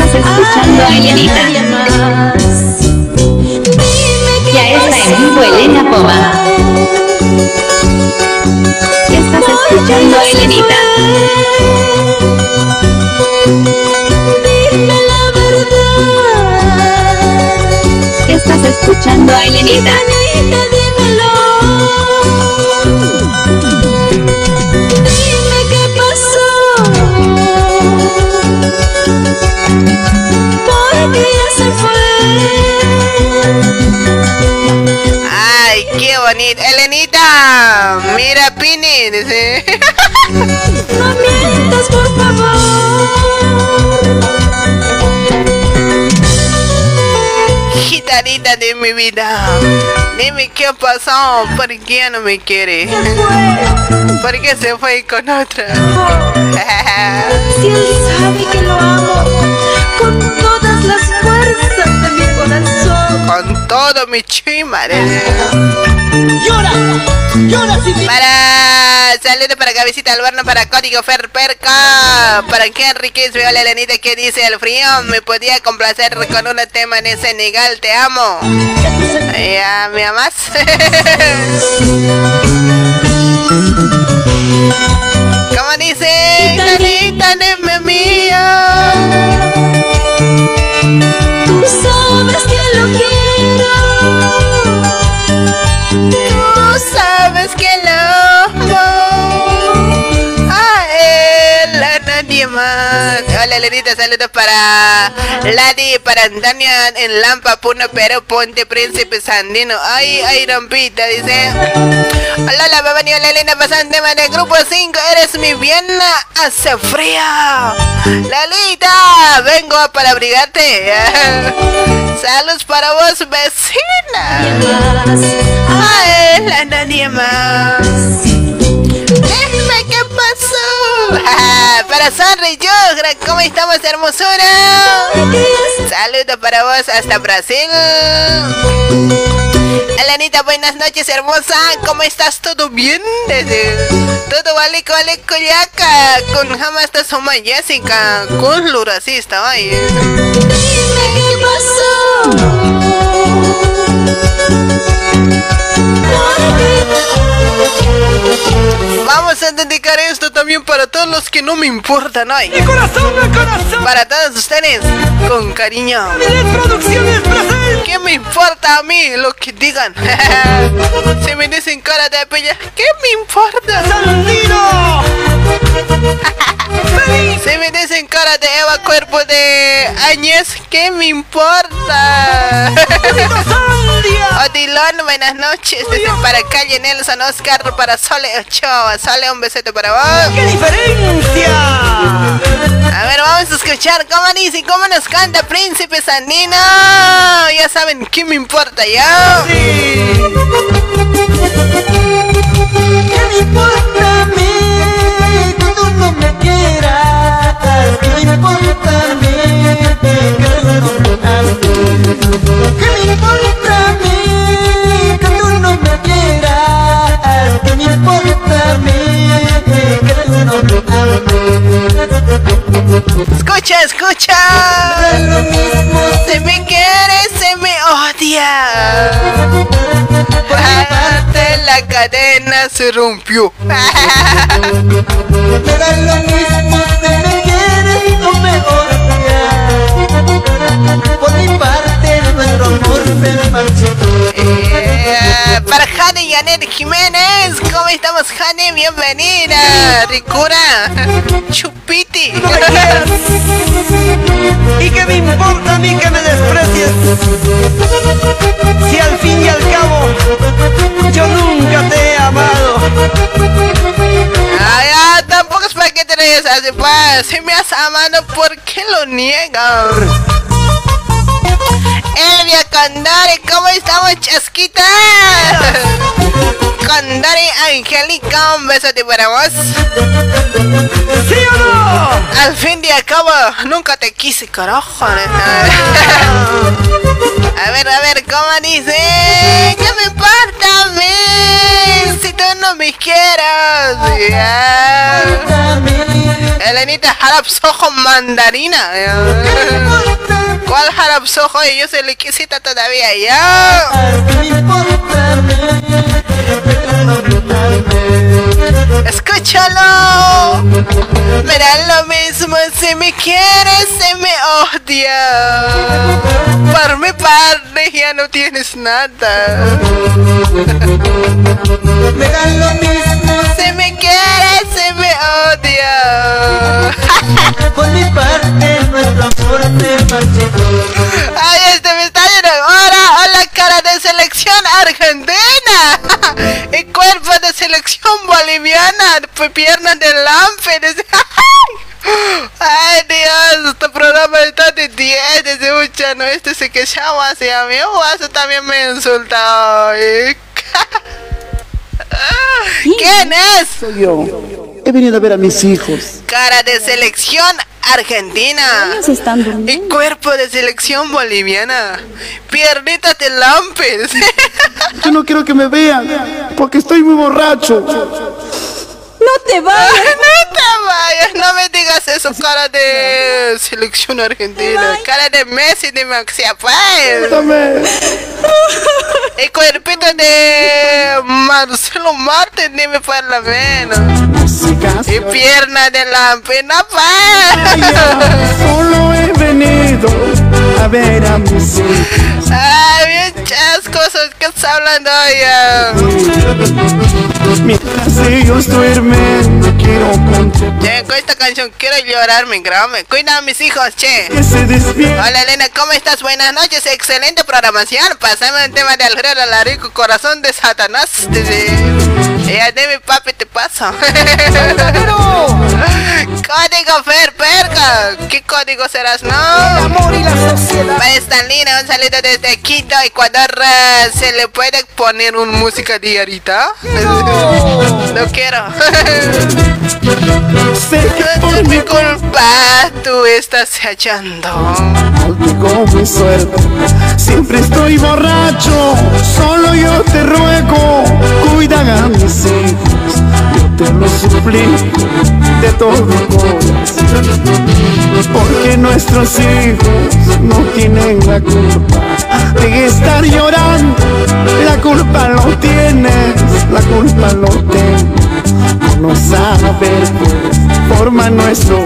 Estás escuchando a Elenita. Ya está en vivo Elena Poma. Estás escuchando a Elenita. Dime la verdad. Estás escuchando a Elenita. Gitanita, dímelo. Porque ya se fue. Ay, qué bonito. Elenita, mira Pini, dice. <laughs> No mientas, por favor. De mi vida. Dime qué pasó, ¿por qué no me quiere? ¿Por qué se fue con otra? Si él sabe que lo amo todo, mi chima. Llora, llora si Para saludos para Cabecita Albarno, para Código Ferperca, para Henry que veo la Elenita que dice el frío, me podía complacer con un tema en Senegal, te amo. Ya, ¿me amas? <laughs> ¿Cómo dice? Tanita de mía. Tú sabes que lo quiero. Hola, Lenita, saludos para Ladi, para Antonio en Lampa, Puno, Perú, Ponte, Príncipe Sandino. Ay, ay, rompita, dice. Hola, la beba la Elena pasando tema del grupo 5. Eres mi Viena, hace frío. Lalita, vengo para abrigarte. <laughs> Saludos para vos, vecina. A él, a nadie más. Dime qué pasó. Para Sonri Yogra, ¿cómo estamos, hermosura? Saludos para vos hasta Brasil. Elenita, buenas noches, hermosa. ¿Cómo estás? ¿Todo bien? Todo vale, vale, coyaca. Con jamás te soma Jessica. Con luracista, ay. ¿Qué Vamos a dedicar esto también para todos los que no me importan hoy. ¡Mi corazón, mi corazón! Para todos ustedes, con cariño. ¿Qué me importa a mí lo que digan? <laughs> si me dicen cara de pella, ¿qué me importa? <laughs> ¡Sandino! si me dicen cara de Eva Cuerpo de Añez, ¿qué me importa? <laughs> Odilon, buenas noches. Desde para calle Nelson Oscar, para Sole Ochoa. Sole, un besito para vos. ¡Qué diferencia! A ver, vamos a escuchar cómo dice y cómo nos canta Príncipe Sandino. Ya saben, ¿qué me importa ya? ¿Qué me importa ¿Qué me importa a mí que tú no me quieras? ¿Qué me importa a mí que tú no me ames? Escucha, escucha. lo mismo Se me quiere, se me odia. Parte la cadena se rompió. Me da lo mismo si me quieres o me odias Por mi parte Eh, para Jane y Janet Jiménez, ¿cómo estamos, Jane? Bienvenida, Ricura, Chupiti. No me quieras Y que me importa a mí que me desprecies Si al fin y al cabo Yo nunca te he amado Ah, tampoco es para que te reyes así, pues. Si me has amado, ¿por qué lo niegas? Elvia Condori, ¿cómo estamos, chasquita? Condori Angélica, un besote para vos. ¿Sí o no? Al fin de cabo, nunca te quise, carajo. A ver, a ver, ¿cómo dice? ¿Qué me importa a mí? Si tú no me quieres. Ya. Elenita Jarapsojo mandarina. ¿Cuál Jarapsojo? Yo soy liquisita todavía. Ya. Escúchalo. Me da lo mismo si me quieres, si me odia. Por mi parte ya no tienes nada. Me da lo mismo Si me quieres, si me odia. Por mi parte nuestro amor se marchitó Ay, este me está yendo ahora. Hola, cara de selección argentina. <laughs> Y cuerpo de selección boliviana. Piernas de. Dice, <laughs> Ay, Dios, este programa está de 10 desde mucha, ¿no? Este se que llama hacia mí. O también me insulta hoy. <laughs> ¿Quién es? Soy yo. He venido a ver a mis hijos. Cara de selección argentina. Están. Y cuerpo de selección boliviana. Piernitas de lampes. Yo no quiero que me vean, porque estoy muy borracho. No te vayas. <laughs> no te vayas, no me digas eso, cara de selección argentina, cara de Messi de Maxi Apáez. <laughs> El cuerpito de Marcelo Martín, dime por lo menos. Y pierna de lampe, no pa. Solo he venido a ver a mis hijos. Ay, bien chascosos que está hablando ya. Mientras ellos duermen, Che, con esta canción quiero llorar, mi grame. Cuida a mis hijos, che. Hola Elena, ¿cómo estás? Buenas noches, excelente programación. Pasame el tema de Alfredo Alarico, corazón de Satanás. Ella de mi papi te paso. <laughs> código Fer Perca. ¿Qué código serás, no? amor y la sociedad. Estalina, un saludo desde Quito, Ecuador. ¿Se le puede poner un música diarita? No <laughs> quiero. Sé que por mi culpa, tú estás echando. Maldigo mi suerte, siempre estoy borracho. Solo yo te ruego, cuida a mis hijos. Yo te lo suplico de todo corazón. Porque nuestros hijos no tienen la culpa de estar llorando. La culpa lo tienes, la culpa lo tengo. No saber, forma nuestro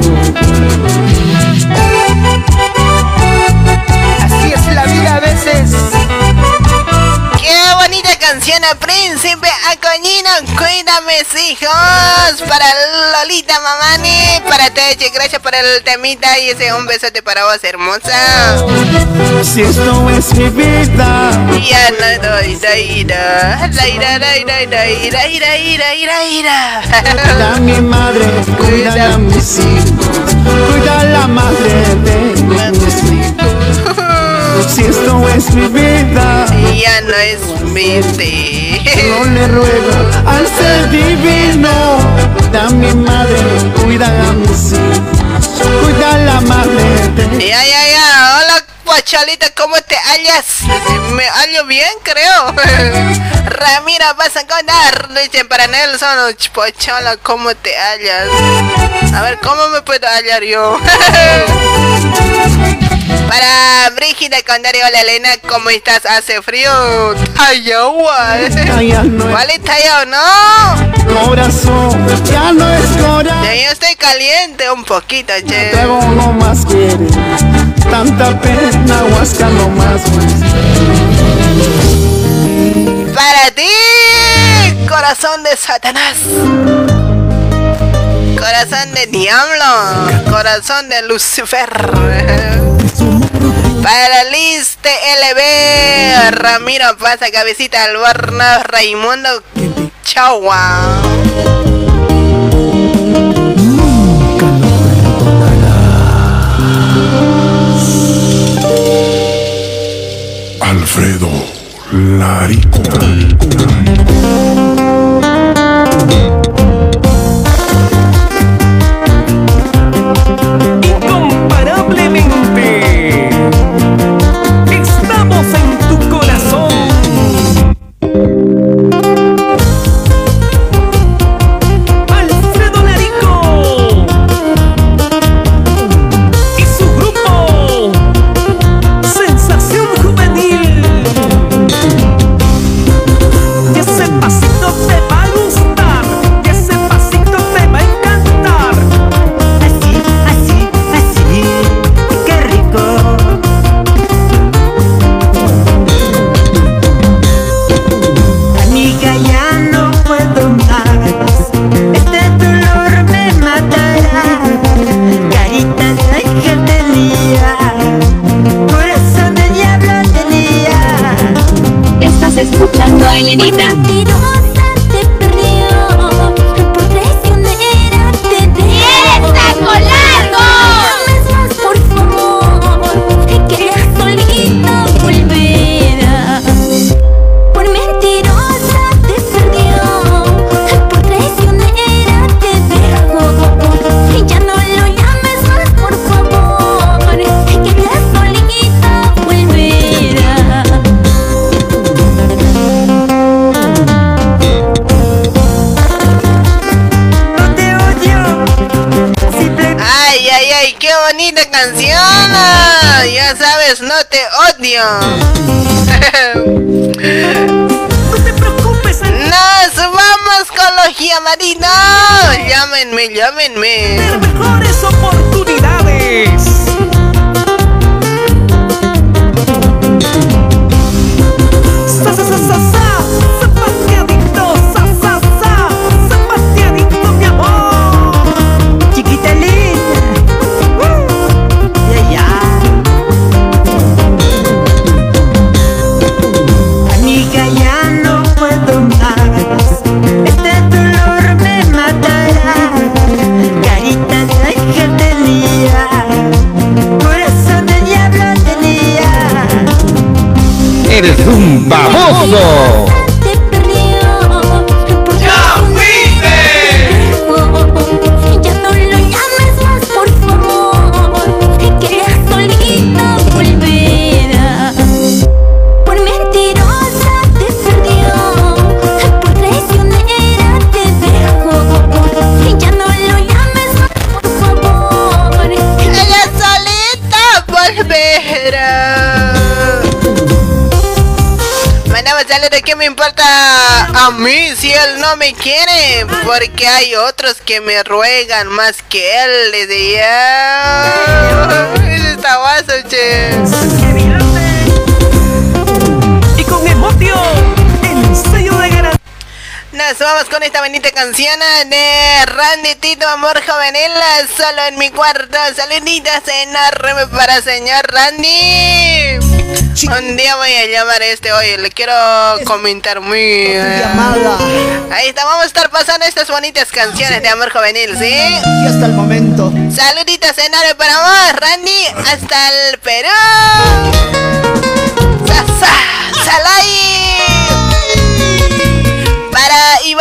Así es la vida a veces. Canción a Príncipe Acoñino, cuídame hijos, para Lolita Mamani, para Teche, gracias por el temita y ese un besote para vos hermosa. Si esto es mi vida, Ya no doy, da ira, da ira, da ira, da ira, ira, ira, ira, ira. cuida a mi madre, cuida a mis hijos, cuida a la madre de mis hijos. Si esto es mi vida, Ya no es mi yo le ruego al ser divino, cuida a mi madre, cuida a mis hijos, cuida a la madre de Ya, ya, ya. Hola, Pachalita, ¿cómo te hallas? Me hallo bien, creo. <laughs> Ramira, vas a contar. Dicen para Nelson, Pachala, ¿cómo te hallas? A ver, ¿cómo me puedo hallar yo? <laughs> Para Brígida Condario, hola Elena, ¿cómo estás? ¿Hace frío? No es ¿Cuál es Tayagua? No. corazón, ya no es corazón. Ya yo estoy caliente un poquito, che. Trago no más quiere, tanta pena, huasca no más Para ti, corazón de Satanás. Corazón de diablo. Corazón de Lucifer. Para Liz TLB. Ramiro pasa cabecita Albornoz Raimundo. Chau. Alfredo Larico. Importa a mí si él no me quiere? Porque hay otros que me ruegan más que él, le decía. Está guaso, che. Y con emoción, el sello de gran. Nos vamos con esta bonita canción de Randy Tito Amor Juvenil Solo en mi cuarto Saluditos enormes para señor Randy Un día voy a llamar a este hoy Le quiero comentar muy eh, Ahí está, vamos a estar pasando estas bonitas canciones de Amor Juvenil, ¿sí? Y hasta el momento. Saluditos enormes para vos, Randy Hasta el Perú Sa- sa- Salai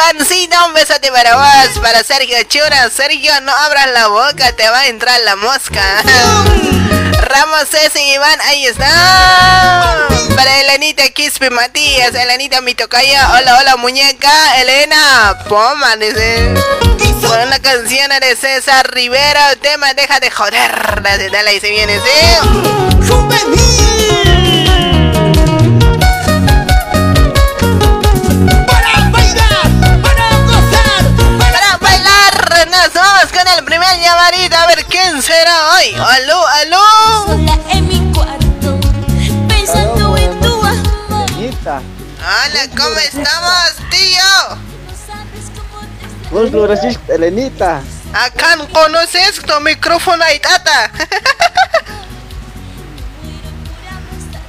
Ivancito, un besote para vos. Para Sergio Chura. Sergio, no abras la boca, te va a entrar la mosca. <laughs> Ramos César y Iván, ahí está. Para Elenita Quispe Matías, Elenita mi tocaya. Hola, hola, muñeca. Elena, poma, dice. Con una canción de César Rivera, tema Deja de joder. Dale, ahí se viene, ¿sí? Vamos con el primer llamadito. A ver quién será hoy. Aló, aló. Sola en mi cuarto, pensando en tu amor. Hola, ¿cómo estamos, tío? Vos lo resiste, Elenita. Acá no conoces tu micrófono ahí, tata. <laughs>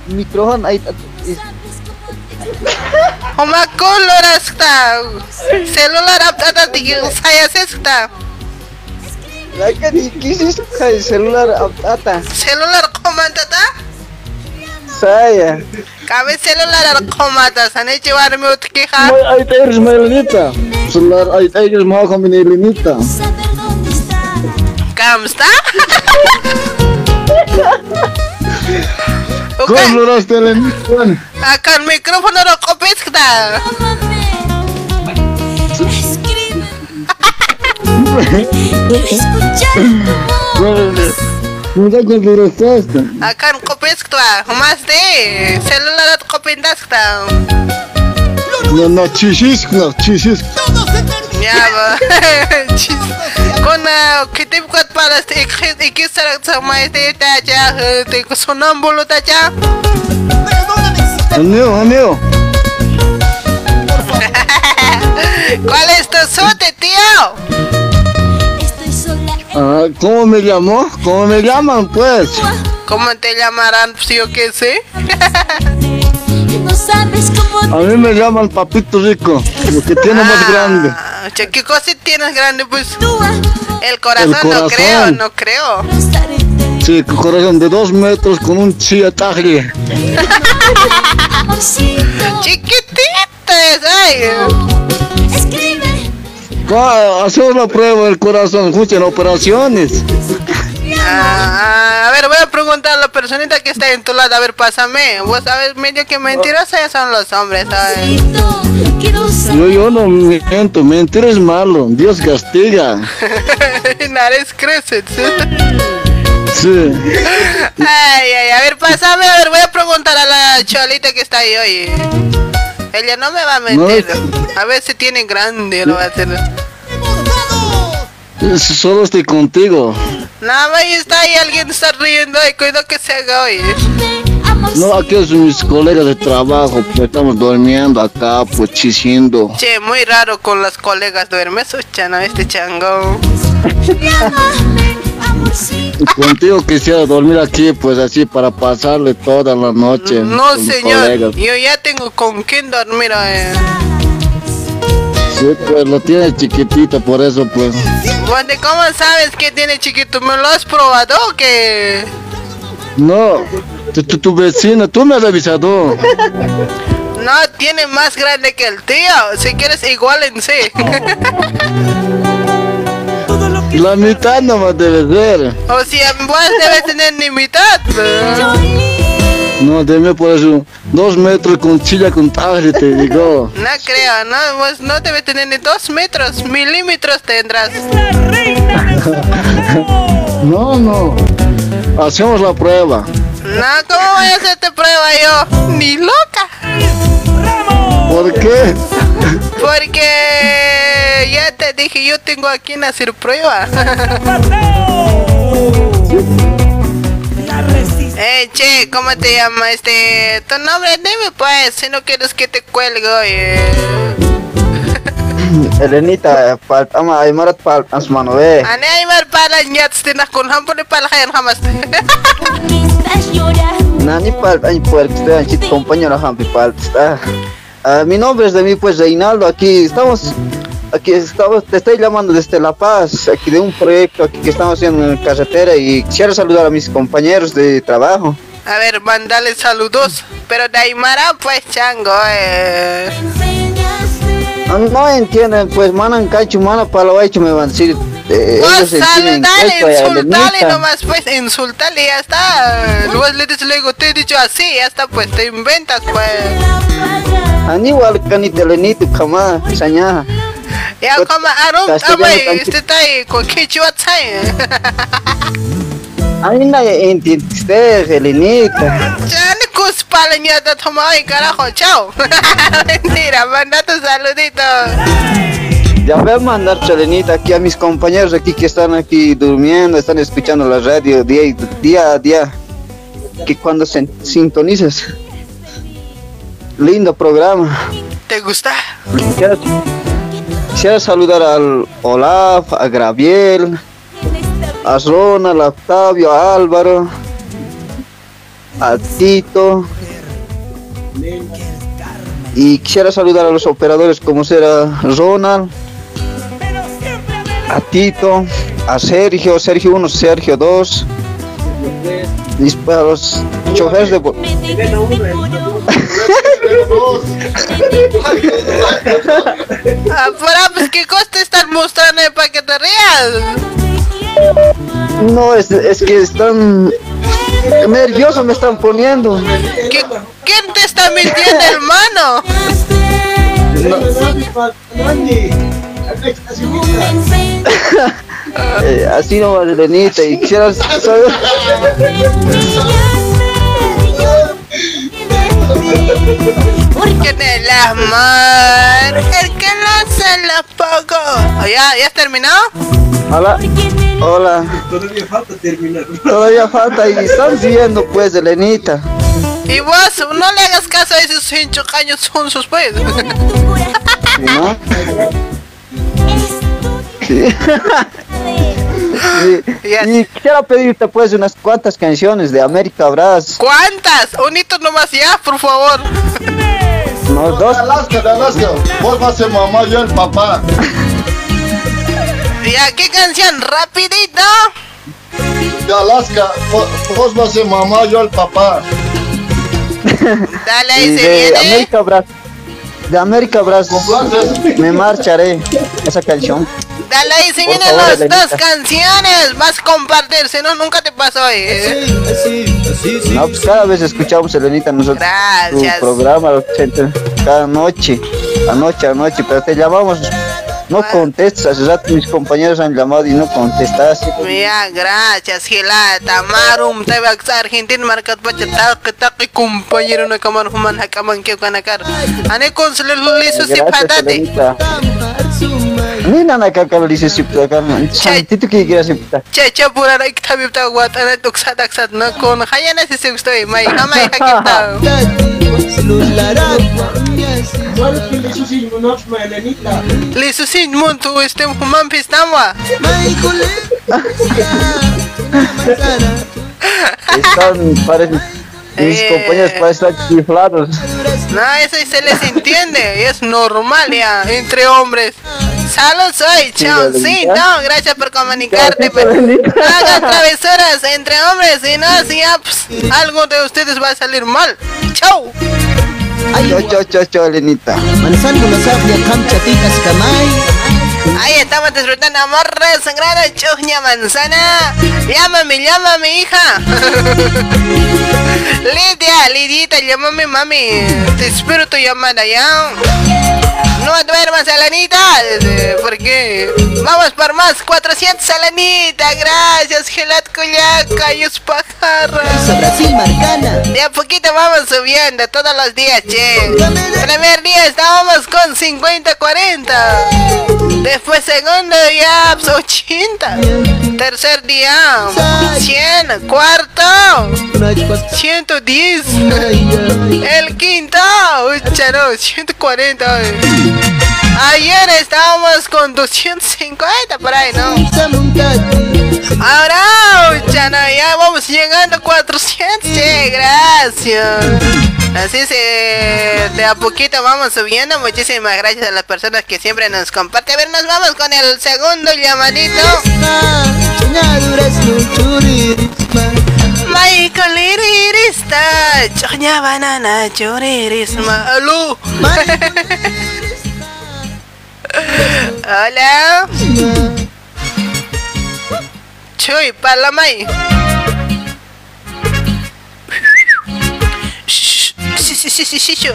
Micrófono ahí. Oma color hasta celular aptata tigil saya sesta. La que ni quisiste el celular ata. Celular comandata? Saya. Cabe celular comanda sana llevarme utkiha. Mo ahí te eres Elenita. Celular ahí te eres mau con mi Elenita. ¿Camsta? ¿Cómo lo resiste, Elenita? Acá el micrófono no en copesca. Más de celular copendasta. No, no, chisisco, chisisco. Ya va. Chis. Con que te buat para este y que será sama este taja de sonámbulo taja. Amigo, amigo. <laughs> ¿Cuál es tu sote, tío? Ah, ¿Cómo me llamó? ¿Cómo me llaman, pues? ¿Cómo te llamarán, si yo qué sé? <laughs> No sabes cómo A mí me llaman Papito Rico, lo que tiene más grande. Ah, che, ¿Qué cosa tienes grande, pues? El corazón, El no creo, corazón. no creo. Sí, con corazón de dos metros con un <laughs> chiataje. Chiquitito es, ay. Ah, Hacemos la prueba del corazón, escuchen operaciones. Ah, ah, a ver, voy a preguntar a la personita que está en tu lado. A ver, pásame. Vos sabes, medio que mentirosos ya son los hombres, ¿sabes? Yo, yo no miento, mentir es malo, Dios castiga. <laughs> Nares crecen. Sí. Ay, ay, a ver, pásame, a ver, voy a preguntar a la cholita que está ahí, oye. Ella no me va a meter. A ver si tiene grande, lo va a hacer. Solo estoy contigo. Nada más ahí está ahí, alguien está riendo, y cuidado que se haga, oye. No, aquí son mis colegas de trabajo, pues estamos durmiendo acá, pues chisiendo. Che, muy raro con los colegas duerme, chano, este chango. <laughs> Contigo quisiera dormir aquí, pues así, para pasarle toda la noche. No, señor, yo ya tengo con quién dormir, oye. Sí, pues lo tiene chiquitito, por eso, pues. Bueno, ¿cómo sabes que tiene chiquito? ¿Me lo has probado o qué? No, tu, tu, tu vecino, tú me has avisado. No, tiene más grande que el tío. Si quieres, igualense. <laughs> La mitad nomás debe ser. o sea, vos debes tener ni mitad. No, debe por eso. Dos metros con chilla con taje, te digo. No creo, no, vos no debes tener ni dos metros, milímetros tendrás. <laughs> No, no. Hacemos la prueba. No, ¿cómo voy a hacerte prueba yo? Ni loca. ¿Por qué? Porque ya te dije, yo tengo a quien hacer prueba. <laughs> Eh, che, ¿cómo te llamas? Este, tu nombre, dime pues, si no quieres que te cuelgue, oye. <laughs> Elenita, paltama aymarat pal asmano eh. Ane aymar pala nyats tinak kun hampune pala khayan hamas. <laughs> Nani pal ay puer que esté chit compañero hampi pal está. Ah, mi nombre es de mí pues Reinaldo, aquí estamos aquí estamos te estoy llamando desde La Paz, aquí de un proyecto aquí que estamos haciendo en carretera y quisiera saludar a mis compañeros de trabajo. A ver, mandale saludos. Pero de Aymara, pues chango, eh. Ah, No entienden, pues manan cacho, mana palo hecho me van a decir. Eh, Pues saludale, insultale nomás, pues, insultale ya está. Luego le dices, luego te he dicho así, ya está, pues, te inventas, pues. Ani igual canita Elenita, kama, saña. Ya canchi- este está ahí, con quichua tsay. <laughs> Ani na Elenita. Ya ni cuspala ni ata toma ay carajo, chao. <laughs> Mentira, manda tu saludito. Ya voy a mandar Elenita aquí a mis compañeros aquí que están aquí durmiendo, están escuchando la radio día, día a día. Que cuando se sintonizas. Lindo programa. ¿Te gusta? Quisiera, quisiera saludar al Olaf, a Graviel, a Ronald, a Octavio, a Álvaro, a Tito. Y quisiera saludar a los operadores como será Ronald, a Tito, a Sergio, Sergio 1, Sergio 2. Y para los choferes de... Ah, pero pues qué coste estar mostrando para que te rías. No, es, es que están nerviosos, me están poniendo. ¿Qué- ¿Quién te está mintiendo, hermano? <laughs> Eh, así no va Elenita y quisiera saber <laughs> Porque en el amor, el que no se lo poco. Oh, ¿Ya, ¿Ya has terminado? hola hola todavía falta terminar todavía falta y están viendo pues Elenita Y vos, no le hagas caso a esos hinchos caños sonsos, pues. ¿no? <laughs> Sí. <laughs> <laughs> Y quisiera pedirte pues unas cuantas canciones de América Brass ¿Cuántas? Unito nomás ya, por favor. no dos Alaska, de Alaska. Vos vas a ser mamá, yo el papá. <laughs> Ya, ¿qué canción? Rapidito. De Alaska, vos, vos vas a ser mamá, yo el papá. <laughs> Dale, y ahí se de viene. América Brass de América Brass me marcharé esa canción Dale, ahí se vienen las dos canciones. Vas a compartir, si no, nunca te pasó, eh. No, pues cada vez escuchamos, Elenita, nosotros Gracias. tu programa gente, cada noche, anoche, anoche, pero te llamamos No contestas, hace rato mis compañeros han llamado y no contestas. Ya, gracias, Gilata. Marum, te va a Argentina, marcat pacha, tak, tak, compañero, no kaman human hakaman kyo kanakar. Ane con le liso si patate. Elenita. Nina na kakalo dice sipta kan. Santito que quieras sipta. Che, che, pura na iktabi ta wat ana tuksa taksat na kon hayana si sim stoy mai hamay hakita. Liso sin monto este human pistamwa. Están, parecen, mis Eh. compañeros parecen chiflados. No, eso se les entiende, es normal ya, entre hombres. Salud soy, Choncito, gracias por comunicarte. pero No hagan <laughs> travesuras entre hombres, si no, si ya, pues, algo de ustedes va a salir mal. Chau. Chao, chao, chao, chao, Elenita. Ahí estamos disfrutando amor sagrado, chuña manzana. Llámame, llámame, hija. <laughs> Lidia, Lidita, llámame, mami. Te espero tu llamada ya. No duermas, Alanita. eh, Porque vamos por más 400, Alanita. Gracias, Gelat Cuyaca, Yus Pajarra. Brasil, Marcana. De a poquito vamos subiendo todos los días, che. Primer día estábamos con 50, 40. Después segundo día, pues, 80. Tercer día, 100. Cuarto, 110. El quinto, ucha, no, 140. Eh. Ayer estábamos con 250 por ahí, ¿no? Ahora, ucha, no, ya vamos llegando a 400. Che, gracias. Así se de a poquito vamos subiendo. Muchísimas gracias a las personas que siempre nos comparten. A ver, nos vamos con el segundo llamadito. Michael choña banana. Aló. Hola. Chuy, palamay. Sí, sí, sí, sí, sí, yo.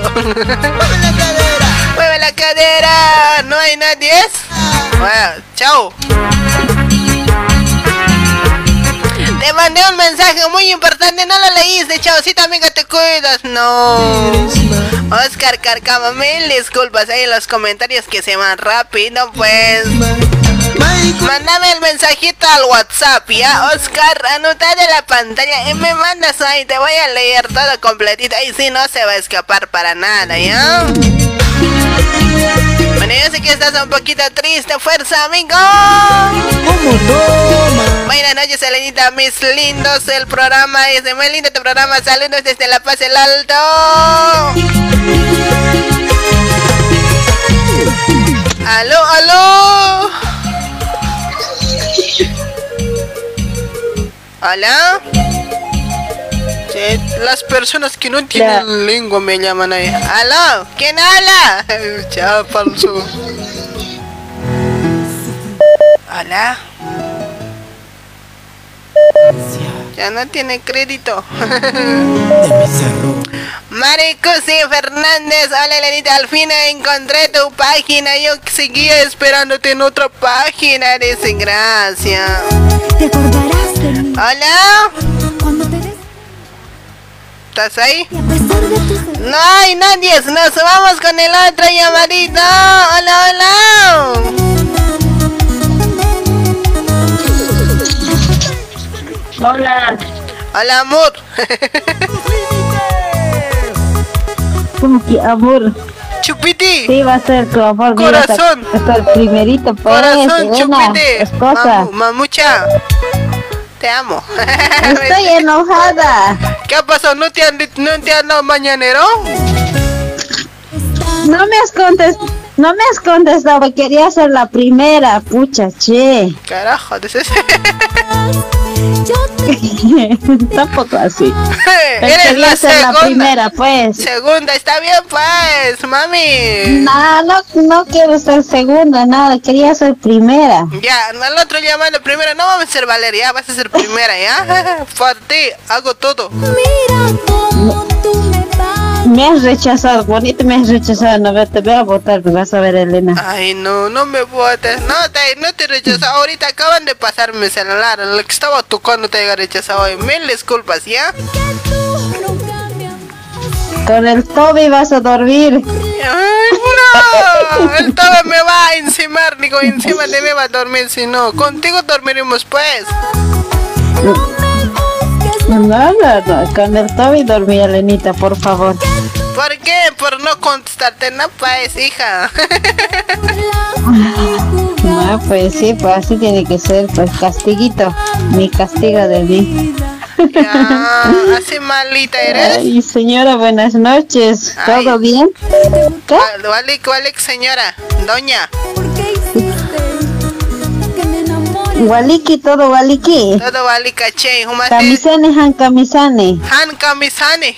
Mueve la cadera. ¿No hay nadie? Bueno, chao. Te mandé un mensaje muy importante, no lo leíste, chaucita amiga, te cuidas. No. Oscar Carcama, mil disculpas ahí en los comentarios que se van rápido, pues. Mándame el mensajito al WhatsApp, ya, Oscar, anota de la pantalla y me mandas ahí, te voy a leer todo completito y si no se va a escapar para nada, ¿ya? Bueno, yo sé que estás un poquito triste, fuerza, amigo. Buenas noches, Elenita, mis lindos. El programa es de muy lindo tu programa. Saludos desde La Paz, el Alto. Aló, aló. ¿Hola? Sí, las personas que no tienen lengua me llaman ahí. ¿Aló? ¿Quién habla? <laughs> Ya, falso. ¿Hola? Ya no tiene crédito. <laughs> Maricusi Fernández, hola Elenita, al fin encontré tu página. Yo seguía esperándote en otra página. Dice gracias. Hola. ¿Estás ahí? No hay nadie. Nos vamos con el otro llamadito. Hola, hola. Hola. Hola, amor. ¿Cómo que amor? Chupiti. Sí, va a ser tu amor. Corazón. Mira, hasta, el primerito, pues. Corazón, chupiti. esposa. Mamu- mamucha. Te amo. Estoy enojada. ¿Qué pasó? ¿No te han, no te han dado mañanero? No me has contestado. No me has contestado, quería ser la primera, pucha, che. Carajo, <laughs> <laughs> Tampoco así. <laughs> Eres la ser segunda. la primera, pues. Segunda, está bien, pues, mami. No, no, no quiero ser segunda, nada, quería ser primera. Ya, al otro llamando primero. No vamos a ser Valeria, vas a ser primera, ¿ya? <laughs> Por ti, hago todo. Me has rechazado, bonito me has rechazado, no te voy a votar, pues vas a ver Elena. Ay, no, no me votes. No te, no te rechazo. Ahorita acaban de pasarme mi celular. Lo que estaba tocando te haya rechazado hoy. Mil disculpas, ¿ya? Con el Toby vas a dormir. ¡Ay, no! El Toby me va a encimar, digo, encima de mí va a dormir, si no. Contigo dormiremos, pues. No, no, no, con el Toby dormí, Elenita, por favor. ¿Por qué? Por no contestarte, no, pues, hija. <laughs> No, pues sí, pues así tiene que ser, pues castiguito, mi castigo de mí. Ya, <laughs> así malita eres. Ay, señora, buenas noches. ¿Todo bien? ¿Qué? Walik, Walik, señora. Doña. Waliki, todo waliki. Todo Walik, che. Humate. Camisane, han camisane. <laughs> Han camisane.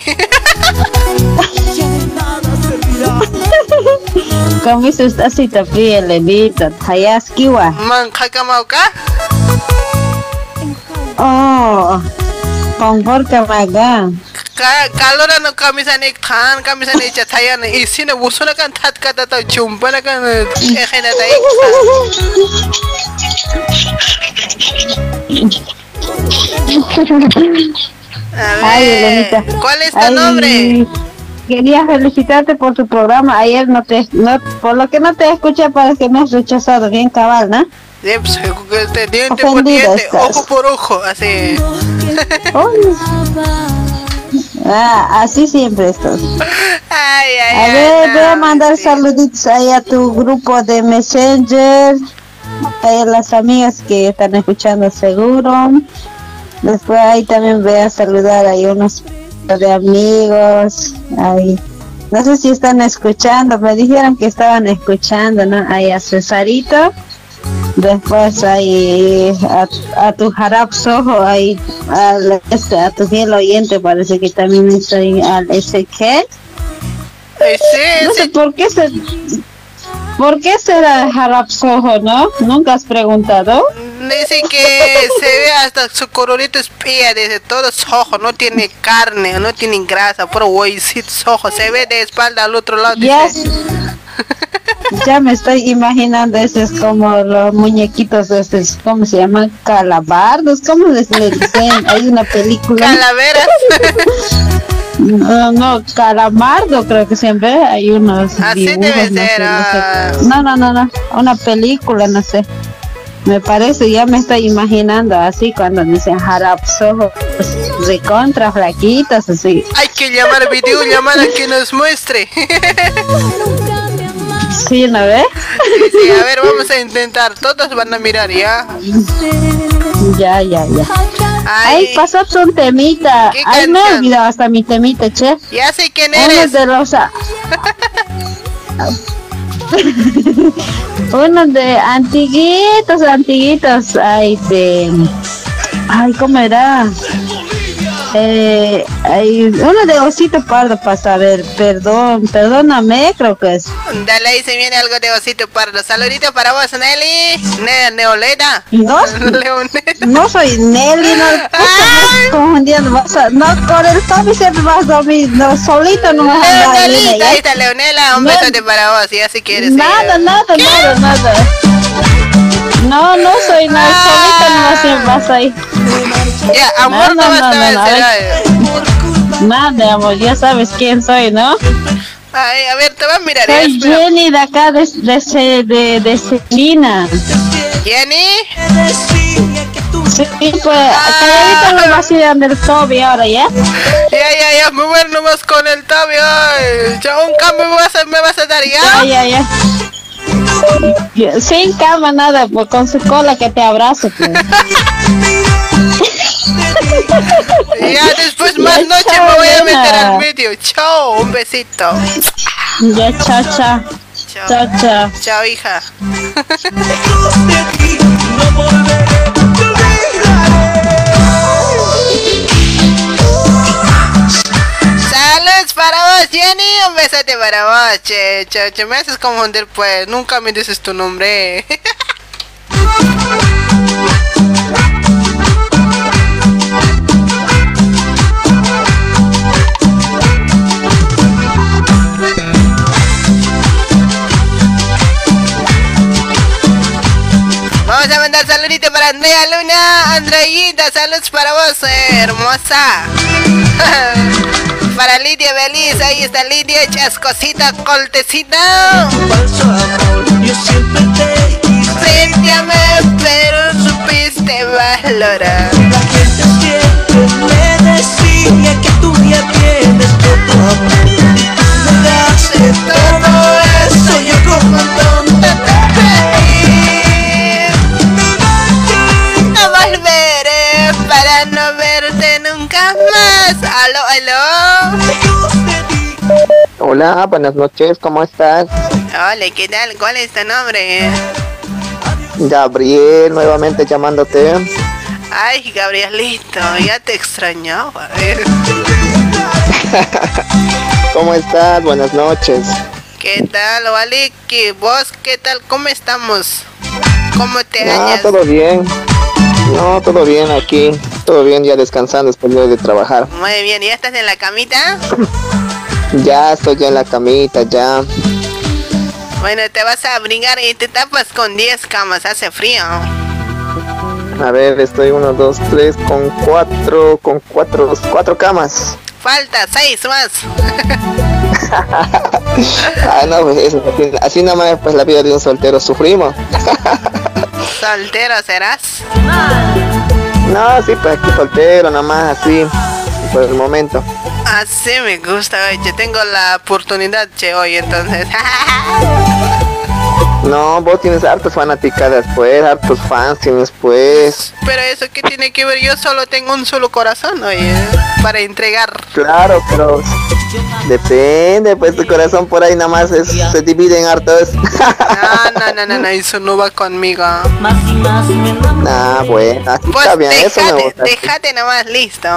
¿Cómo hizo esta cita fría, Elenita? Hayaskiwa. Man, kakamauka. Oh, con porca maga. Ka kalora no kamisane khan kamisane chataya ne isine busuna kan that kata ta chumpana kan ekhena ta Ay, Elenita. ¿Cuál es tu Ay, nombre? Quería felicitarte por tu programa. Ayer no te, no, por lo que no te escuché, parece que me has rechazado bien cabal, ¿no? Sí, pues, diente por Ofendida diente, estás. ojo por ojo, así. Ah, así siempre estás. Ay, ay, A ver, voy a mandar saluditos ahí a tu grupo de Messenger, a las amigas que están escuchando seguro. Después ahí también voy a saludar ahí unos de amigos. Ahí. No sé si están escuchando, me dijeron que estaban escuchando, ¿no? Ahí a Cesarito. Después ahí a, a tu Harap Soho, ahí al, este, a tu fiel oyente, parece que también está ahí al SK. No sé por qué se, por qué será Harap Soho, ¿no? Nunca has preguntado. Dice que se ve hasta su colorito espía desde todo su ojo, no tiene carne, no tiene grasa, puro huesito su ojo, se ve de espalda al otro lado. Dice. <laughs> ya me estoy imaginando, ese es como los muñequitos, estos, ¿cómo se llaman? Calabardos, ¿cómo les le dicen? Hay una película. Calaveras. <laughs> No, no, calamardo creo que siempre hay unos Así dibujos, debe no sé, no sé. ah. No, no, no, no, una película, no sé. Me parece, ya me estoy imaginando así cuando dicen harapso, recontra flaquitas, así. Hay que llamar video llamada que nos muestre. <laughs> Sí, ¿no ves? Sí, sí, a ver, vamos a intentar. Todos van a mirar, ¿ya? Ya, ya, ya. Ay. Ay, pasó un temita. ¿Qué Ay, me he olvidado hasta mi temita, che. Ya sé quién Uno eres. de los... Uno de antiguitos, antiguitos. Ay, de... Ay, ¿cómo era? Eh, hay uno de osito pardo para saber, perdón, perdóname, creo que es. Dale ahí se viene algo de osito pardo. Saludito para vos, Nelly. Ne Neoleda. ¿No? Leonela. No soy Nelly, no, <laughs> puta, confundiendo, vas a- no, con el Tommy siempre vas a dormir, no, solito no vas a andar, Leonelita, ¿ya? ahí está Leonela. Un No. besote para vos, ya si quieres. Nada, eh. nada, nada, nada. No, no soy nada, solita no vas ahí. Ya, amor no, no, no, a no, ver, no, será, ay. eh. Nada, amor, ya sabes quién soy, ¿no? Ay, a ver, te va a mirar. Soy espera. Jenny de acá, de, de, de, de Celina. Jenny. Sí, pues, calladito lo vacilan del Toby ahora, ¿ya? Ya, ya, ya, me voy nomás con el tabio. ay. Ya un cambio me vas a, me vas a dar, Ya, ¿ya? ya, ya. Ya, Sin cama, nada, pues con su cola que te abrazo, pues. <laughs> <laughs> Ya, después más noche me voy a meter al medio. Chao, un besito. Ya, chao, chao. Chao, chao. Chao, hija. <laughs> Saludos para vos, Jenny. Un besote para vos, che, che, che. Me haces confundir, pues. Nunca me dices tu nombre. <laughs> Saludito para Andrea Luna. Andreita, saludos para vos, hermosa. <laughs> para Lidia Beliz, ahí está Lidia, chascosita, coltecita. Yo siempre te quise. Sí, te amé, pero supiste valorar. La gente siempre me decía que tú ya tienes otro amor. Aló, aló. Hola, buenas noches, ¿cómo estás? Hola, ¿qué tal? ¿Cuál es tu nombre? Gabriel, nuevamente llamándote. Ay, Gabrielito, ya te extrañaba. eh. <laughs> ¿Cómo estás? Buenas noches. ¿Qué tal, Vale? ¿Qué, ¿Vos qué tal? ¿Cómo estamos? ¿Cómo te Ah, hallas? todo bien. No, todo bien aquí. Todo bien, ya descansando después de trabajar. Muy bien, ¿ya estás en la camita? Ya estoy ya en la camita, ya. Bueno, te vas a abrigar y te tapas con 10 camas, hace frío. A ver, estoy uno, dos, tres, con cuatro, con cuatro, cuatro camas. Falta 6 más. <laughs> Ah, no, pues eso, así, así nomás pues la vida de un soltero sufrimos. <laughs> ¿Soltero serás? No, sí, pues aquí soltero, nomás así, por el momento. Así me gusta, yo tengo la oportunidad, che, hoy entonces. <laughs> No, vos tienes hartas fanaticadas, pues, hartos fans tienes, pues. Pero eso qué tiene que ver, yo solo tengo un solo corazón, oye, para entregar. Claro, pero depende, pues tu corazón por ahí nada más es- se divide en hartos. No, no, no, no, no, <laughs> eso no va conmigo. ah, bueno, así Pues está bien, eso me déjate, gusta. déjate nomás, listo.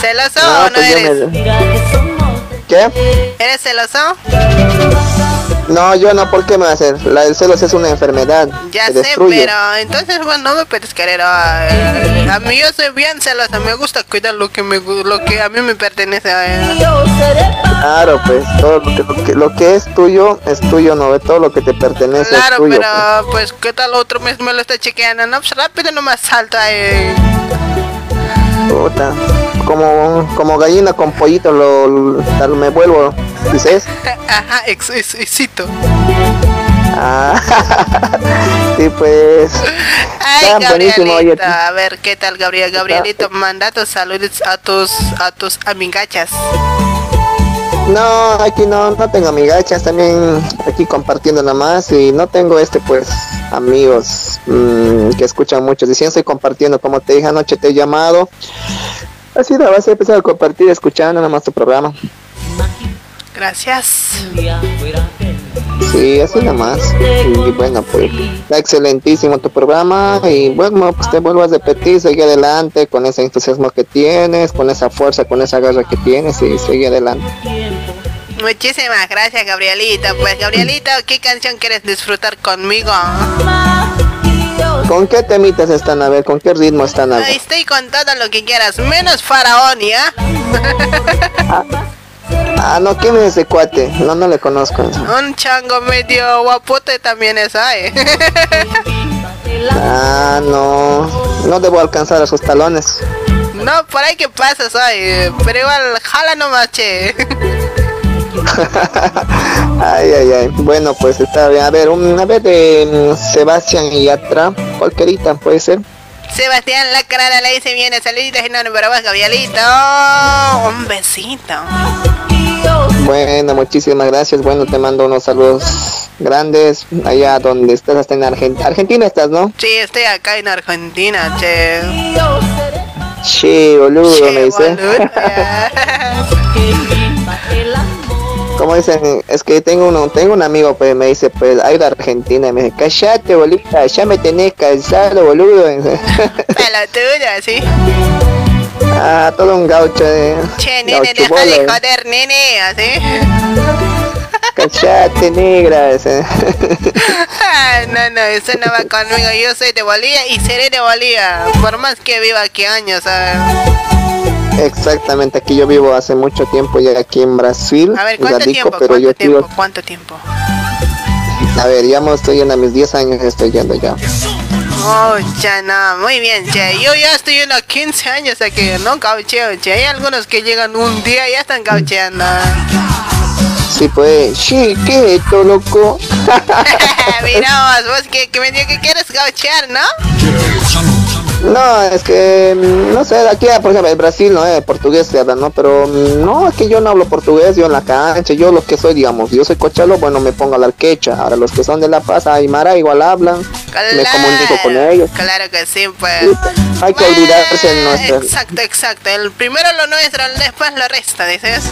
¿Celoso No, o no pues yo eres? me- ¿Qué? ¿Eres celoso? No, yo no, ¿por qué me va a hacer? La del celos es una enfermedad. Ya sé, destruye. pero entonces bueno, no me puedes querer. ay, a mí yo soy bien celosa, me gusta cuidar lo que me lo que a mí me pertenece. ay. Claro, pues, todo lo que, lo que, lo que es tuyo es tuyo, no ve todo lo que te pertenece es Claro, tuyo. pero pues qué tal otro mes me lo está chequeando, no, pues rápido nomás salta. eh. Puta. Como, como gallina con pollito lo, lo- me vuelvo, dices. <laughs> Ajá, ex, ex- exito. Ah, <laughs> sí, pues. Ay, oye. A ver qué tal Gabriel, Gabrielito, manda tus saludos a tus a tus amigachas. No, aquí no, no tengo amigachas, también aquí compartiendo nada más y no tengo este pues amigos mm, que escuchan mucho. Diciendo estoy compartiendo, como te dije anoche te he llamado. Así nada más he empezado a compartir, escuchando nada más tu programa. Gracias. Sí, así nada más. Y bueno, pues está excelentísimo tu programa y bueno, pues te vuelvo a repetir, sigue adelante con ese entusiasmo que tienes, con esa fuerza, con esa garra que tienes y sigue adelante. Muchísimas gracias, Gabrielito. Pues, Gabrielito, ¿qué canción quieres disfrutar conmigo? ¿Con qué temitas están a ver? ¿Con qué ritmo están a ver? Estoy con todo lo que quieras, menos faraón, ¿ya? <laughs> Ah, no, ¿quién es ese cuate? No, no le conozco. Un chango medio guapote también es ahí. <laughs> Ah, no. No debo alcanzar a sus talones. no, por ahí que pasas hoy, pero igual jala nomás, che. <laughs> <laughs> Ay, ay, ay. Bueno, pues está bien. A ver, un, a ver de mm, Sebastián Yatra. Cualquierita puede ser. Sebastián La Carada le dice viene, saluditos enormes para vos, Gabrielito. Un besito. Bueno, muchísimas gracias. Bueno, te mando unos saludos grandes allá donde estás, hasta en Argentina. Argentina estás, ¿no? Sí, estoy acá en Argentina, che. Sí, boludo, me dice. <laughs> <laughs> Como dicen, es que tengo uno, tengo un amigo pues me dice, pues hay de Argentina, y me dice, callate bolita, ya me tenés cansado, boludo. <laughs> Pelotudo, sí. ah, todo un gaucho de Che, nene, deja de bola, joder, nene, así. Callate, negra. Ah, <laughs> no, no, eso no va conmigo. Yo soy de Bolivia y seré de Bolivia. Por más que viva aquí años, ¿sabes? Exactamente, aquí yo vivo hace mucho tiempo ya aquí en Brasil, A ver, ¿cuánto radico, tiempo? pero yo ¿Cuánto tiempo? vivo ¿Cuánto tiempo? A ver, ya me estoy yendo a mis 10 años, estoy yendo ya. Oh, ya no, muy bien, che. Yo ya estoy en los 15 años, o sea que no caucheo, che. Hay algunos que llegan un día y ya están caucheando. Sí, pues, chiquito, loco. <laughs> Mira vos, vos que, que me dijo que quieres cauchear, ¿no? No, es que, mm, no sé, aquí, por ejemplo, en Brasil, ¿no? Eh, portugués se habla, ¿no? Pero mm, no, es que yo no hablo portugués, yo en la cancha, yo lo que soy, digamos, yo soy cochalo, bueno, me pongo a la quecha. Ahora los que son de La Paz, Aymara, igual hablan, me comunico con ellos. Claro que sí, pues. Hay que olvidarse de nuestra... Exacto, exacto. El primero lo nuestro, después lo resta, dices.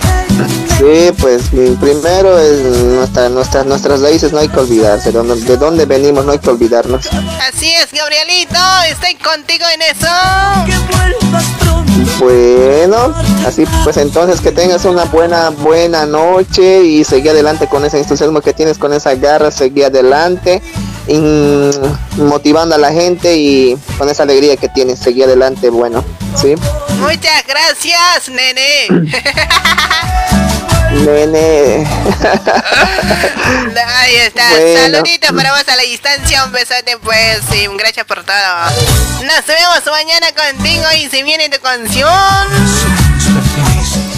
Sí, pues, primero es nuestra, nuestras, nuestras raíces, no hay que olvidarse, de dónde, de dónde venimos, no hay que olvidarnos. Así es, Gabrielito, estoy contigo en eso. Bueno, así pues entonces que tengas una buena, buena noche y seguí adelante con ese entusiasmo que tienes, con esa garra, seguí adelante, y, motivando a la gente y con esa alegría que tienes, seguí adelante, bueno, ¿sí? Muchas gracias, nene. <clears throat> Nene. <laughs> Ahí está. Bueno. Saluditos para vos a la distancia. Un besote, pues. Y un gracias por todo. Nos vemos mañana contigo y se viene tu canción.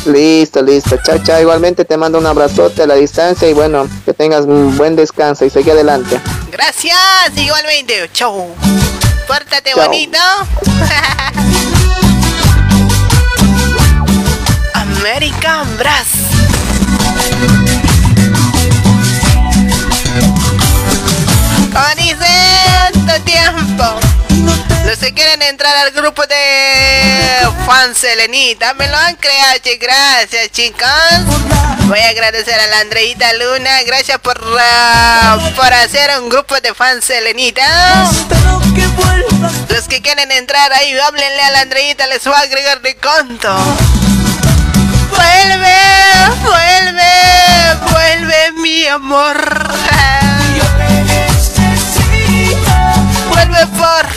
Listo, listo. Chao, chao. Igualmente te mando un abrazote a la distancia y bueno, que tengas un buen descanso y seguí adelante. Gracias. Igualmente. Chau. Pórtate Chao. bonito. <laughs> American Brass. Tu tiempo. Los que quieren entrar al grupo de fans Selenita, me lo han creado, gracias chicos. Voy a agradecer a la Andreita Luna, gracias por, ah, por hacer un grupo de fans Selenita. Los que quieren entrar ahí, háblenle a la Andreita, les voy a agregar de conto. Vuelve, vuelve, vuelve mi amor. <laughs> Vuelve por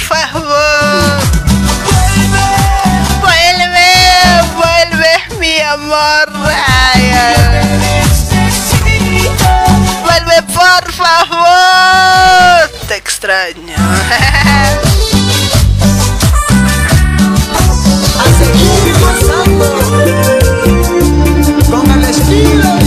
ay. Vuelve por favor. Te extraño. <laughs> Con el estilo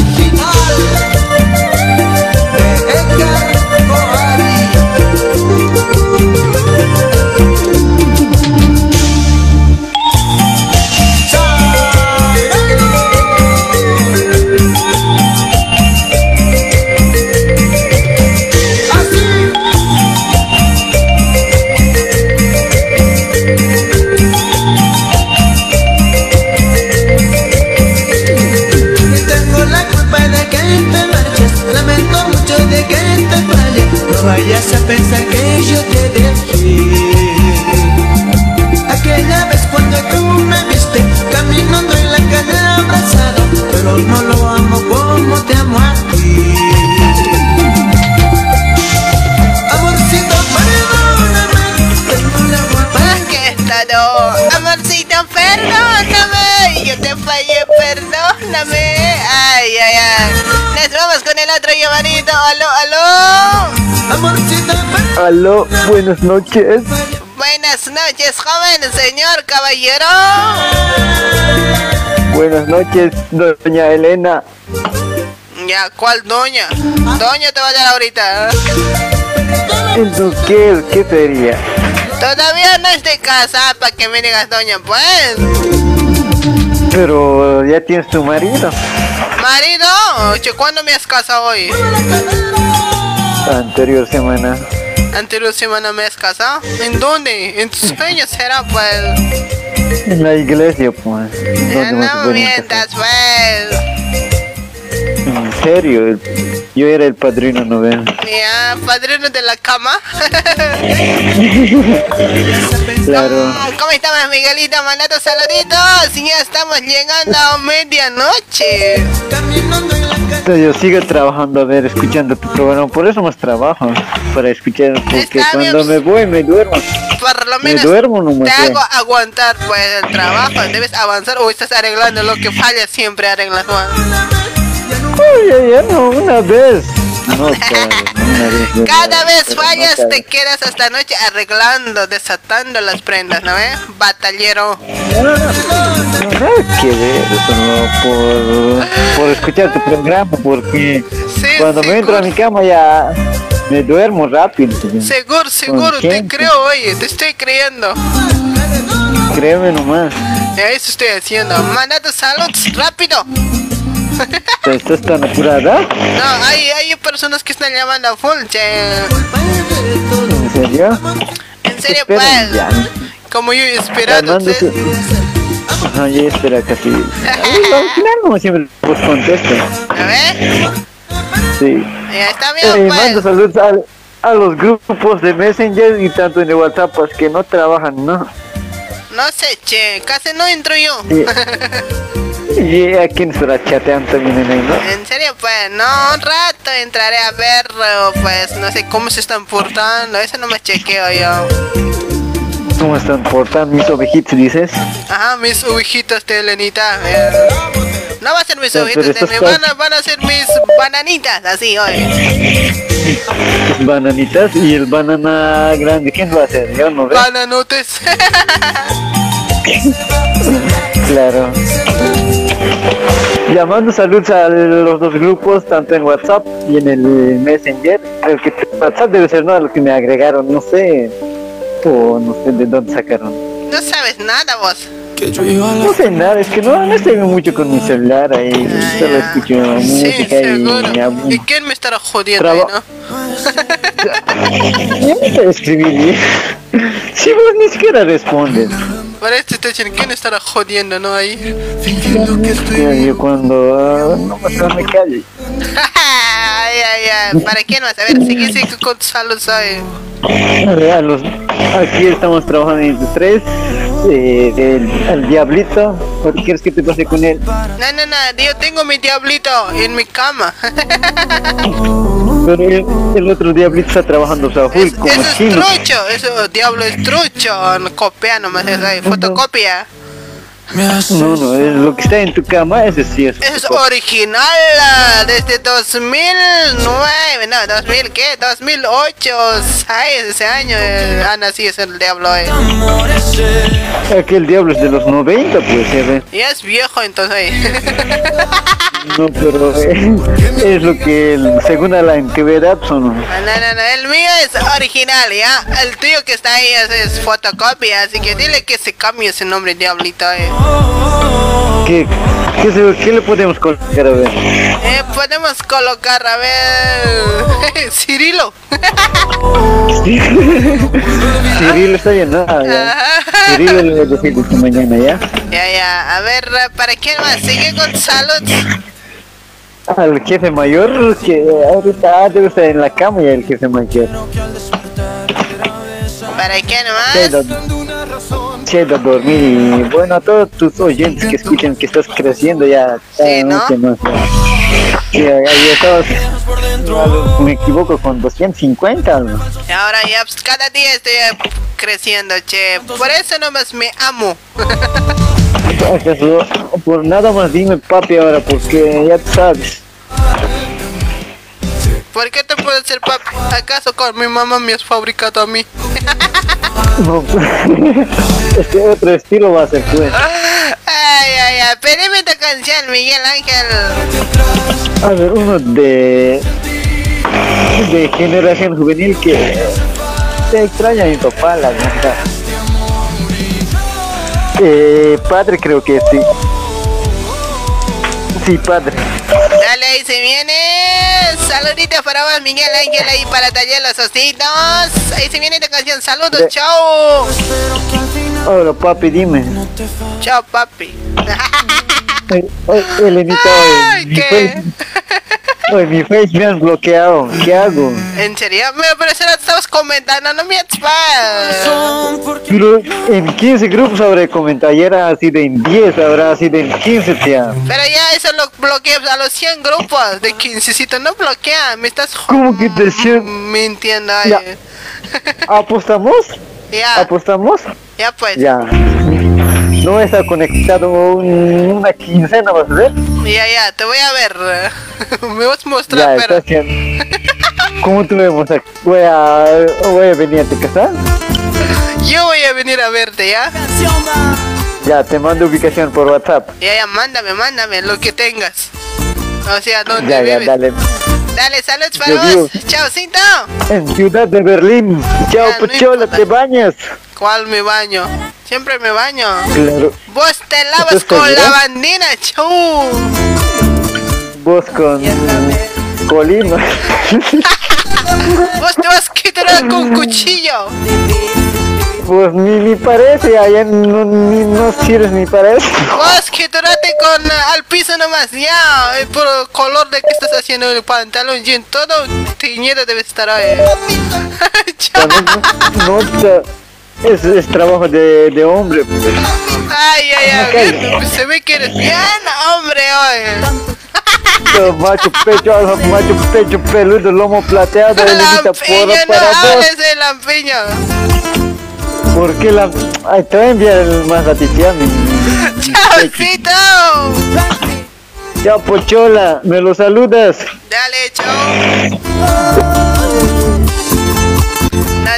vayas a pensar que yo te dejé Aquella vez cuando tú me viste Caminando en la calle abrazado Pero no lo amo como te amo a ti. Amorcito, perdóname Tengo la culpa que estado Amorcito, perdóname Yo te fallé, perdóname. Ay, ay, ay vamos con el otro llamadito Aló, aló Aló, buenas noches. Buenas noches, joven señor caballero Buenas noches, doña Elena. Ya, ¿cuál doña? Doña te va a dar ahorita Entonces, ¿qué, qué sería? Todavía no estoy casada para que me digas doña, pues Pero ya tienes tu marido. Marido, ¿cuándo me has casado hoy? Anterior semana. Anterior semana me has casado. ¿En dónde? ¿En tus sueños será, pues? En la iglesia, pues. Ya ¿Dónde más no mientas, pues. En serio, yo era el padrino, ¿no ven? Ya, padrino de la cama. <laughs> Claro. ¿Cómo estamos, Miguelito? Manda tus saluditos. Y ya estamos llegando a medianoche. Yo sigo trabajando, a ver, escuchando tu programa. Por eso más trabajo, para escuchar, porque Está bien, cuando me voy me duermo. Por lo Me menos duermo nomás. te ya. hago aguantar pues el trabajo. Debes avanzar o estás arreglando lo que falla siempre arreglas. Juan. Uy, ya, no, una vez. No, <laughs> Cada vez no fallas, te quedas hasta noche arreglando, desatando las prendas, ¿no ves? Batallero. Que ver, por, por escuchar tu programa, porque cuando me entro a mi cama ya me duermo rápido. Seguro, seguro, te creo, oye, te estoy creyendo. Créeme nomás, Eso estoy haciendo. Manda tus saludos, rápido. ¿Te estás tan apurada? No, hay, hay personas que están llamando a full. ¿En serio? En serio, pues. ya. Como yo esperando. Su- Ajá, ya espera casi. <laughs> Final como siempre pues contesto. A ver, Sí. ya está Eh, bien, pues. mando saludos al- a, los grupos de Messenger y tanto en el WhatsApp pues que no trabajan, ¿no? No sé, che, casi no entro yo. Sí. <laughs> Y a quién estará chateando también en ahí, ¿no? En serio, pues, no, un rato entraré a ver, pues, no sé cómo se están portando, eso no me chequeo yo. ¿Cómo están portando mis ovejitas, dices? Ajá, mis ovejitas de Elenita. eh. No va a ser mis Pero ovejitas, de, van, a, van a ser mis bananitas, así, oye. Bananitas y el banana grande, ¿quién va a hacer? Yo no veo. Bananotes. <laughs> Claro. Llamando saludos a los dos grupos, tanto en WhatsApp y en el Messenger. El que WhatsApp debe ser, ¿no? A lo que me agregaron, no sé. O no sé de dónde sacaron. no sabes nada, vos. No sé nada, es que no, no estoy mucho con mi celular ahí. Solo escucho música y me hablo. ¿Y quién me estará jodiendo Traba- ahí, no? Yo sé escribir. Si vos ni siquiera respondes. Para este te dicen, ¿quién estará jodiendo, no? Ahí. Yo, yo cuando ah, no no me callo. <laughs> ay, ay, ay. ¿Para quién más? A ver, sigue, sigue con a los- aquí estamos trabajando entre tres. Eh, el, al diablito, ¿por qué quieres que te pase con él? No, no, no, yo tengo mi diablito en mi cama. Pero el, el otro diablito está trabajando o sea, full como Eso es chino. trucho, eso diablo es trucho. Copia nomás, eso ahí, fotocopia. No, no, es lo que está en tu cama, ese sí es. Es original ah, desde 2009, no, 2000, ¿qué? 2008, 6, ese año eh, ha nacido ese diablo. Eh. Aquel diablo es de los 90, pues, ya ves. Ya es viejo entonces. eh. <laughs> No, pero eh, es lo que, el- según a la antigüedad, son. No, no, no, el mío es original, ¿ya? El tuyo que está ahí es, es fotocopia, así que dile que se cambie ese nombre diablito. Eh. ¿Qué, qué, se- qué le podemos colocar a ver? Eh, podemos colocar, a ver, <laughs> Cirilo. <laughs> Cirilo está bien, ¿no? Cirilo le voy a decir esta mañana, ¿ya? Ya, ya, a ver, ¿para quién más? Sigue con salud. Al jefe mayor, que ahorita debe estar en la cama ya el jefe mayor. ¿Para quién más? Ido a dormir y bueno, a todos tus oyentes que escuchan que estás creciendo ya. mucho más, ya. Ya, ya, ya estabas, no, me equivoco, con 250. ¿no? Y ahora ya, pues, cada día estoy eh, creciendo, che. Por eso nomás me amo. ¿Acaso, por nada más dime papi ahora, porque ya tú sabes. ¿Por qué te puedo decir papi? ¿Acaso con mi mamá me has fabricado a mí? <laughs> No, <laughs> este otro estilo va a ser pues. Ay, ay, ay. Pedime tu canción, Miguel Ángel. A ver, uno de de generación juvenil que se extraña a mi papá, la verdad. Eh, padre creo que sí. Sí, padre. Dale, ahí se viene. Saluditos para vos, Miguel Ángel, ahí para tallar los ositos. Ahí se viene tu canción. Saludos, De- chao. Ahora, papi, dime. Chao, papi. <laughs> Elenita, ay, mi, ¿qué? face, mi face me han bloqueado. ¿Qué hago? ¿En serio? Me parece que estabas comentando, no me. Pero en 15 grupos habré comentado. Ayer era así de en 10, habrá así de en 15, tía. Pero ya eso lo bloqueé a los 100 grupos de 15. No bloquea, me estás ¿Cómo que te siento? mintiendo. ay. Ya. <laughs> ¿Apostamos? Ya, ¿Apostamos? ya pues. Ya. No está conectado un- una quincena, ¿vas a ver? Ya, ya, te voy a ver. <laughs> me vas a mostrar, Ya, pero. ¿Cómo tú me vas a... Voy a, voy a venir a tu casa? Yo voy a venir a verte, ¿ya? Ya, te mando ubicación por WhatsApp. Ya, ya, mándame, mándame lo que tengas. O sea, ¿dónde Ya, ya, vives? dale. Dale, saludos para vos. Chaucito. En Ciudad de Berlín. Chao, Ya, no Pochola, ¿te bañas? ¿Cuál me baño? Siempre me baño. Claro. Vos te lavas ¿Estás con segura? lavandina, chu. Vos con... Colima. Vos te vas a quitar con cuchillo. Pues ni, ni parece, allá no, ni, no sirves ni para eso. Vos quédate con eh, al piso nomás, ya. eh, Por el color de que estás haciendo el pantalón, jean, todo teñido debe estar ahí. No, no, es, es trabajo de, de hombre. pues. Ay, ay, ay, se ve que eres bien hombre hoy. Macho pecho, macho pecho peludo, lomo plateado, Elenita, porra Lampiño, no para hables de lampiño. ¿Por qué la...? Ay, te voy a enviar el más ratito, mi... Chaucito. Ya, Pochola, me lo saludas. Dale, chao.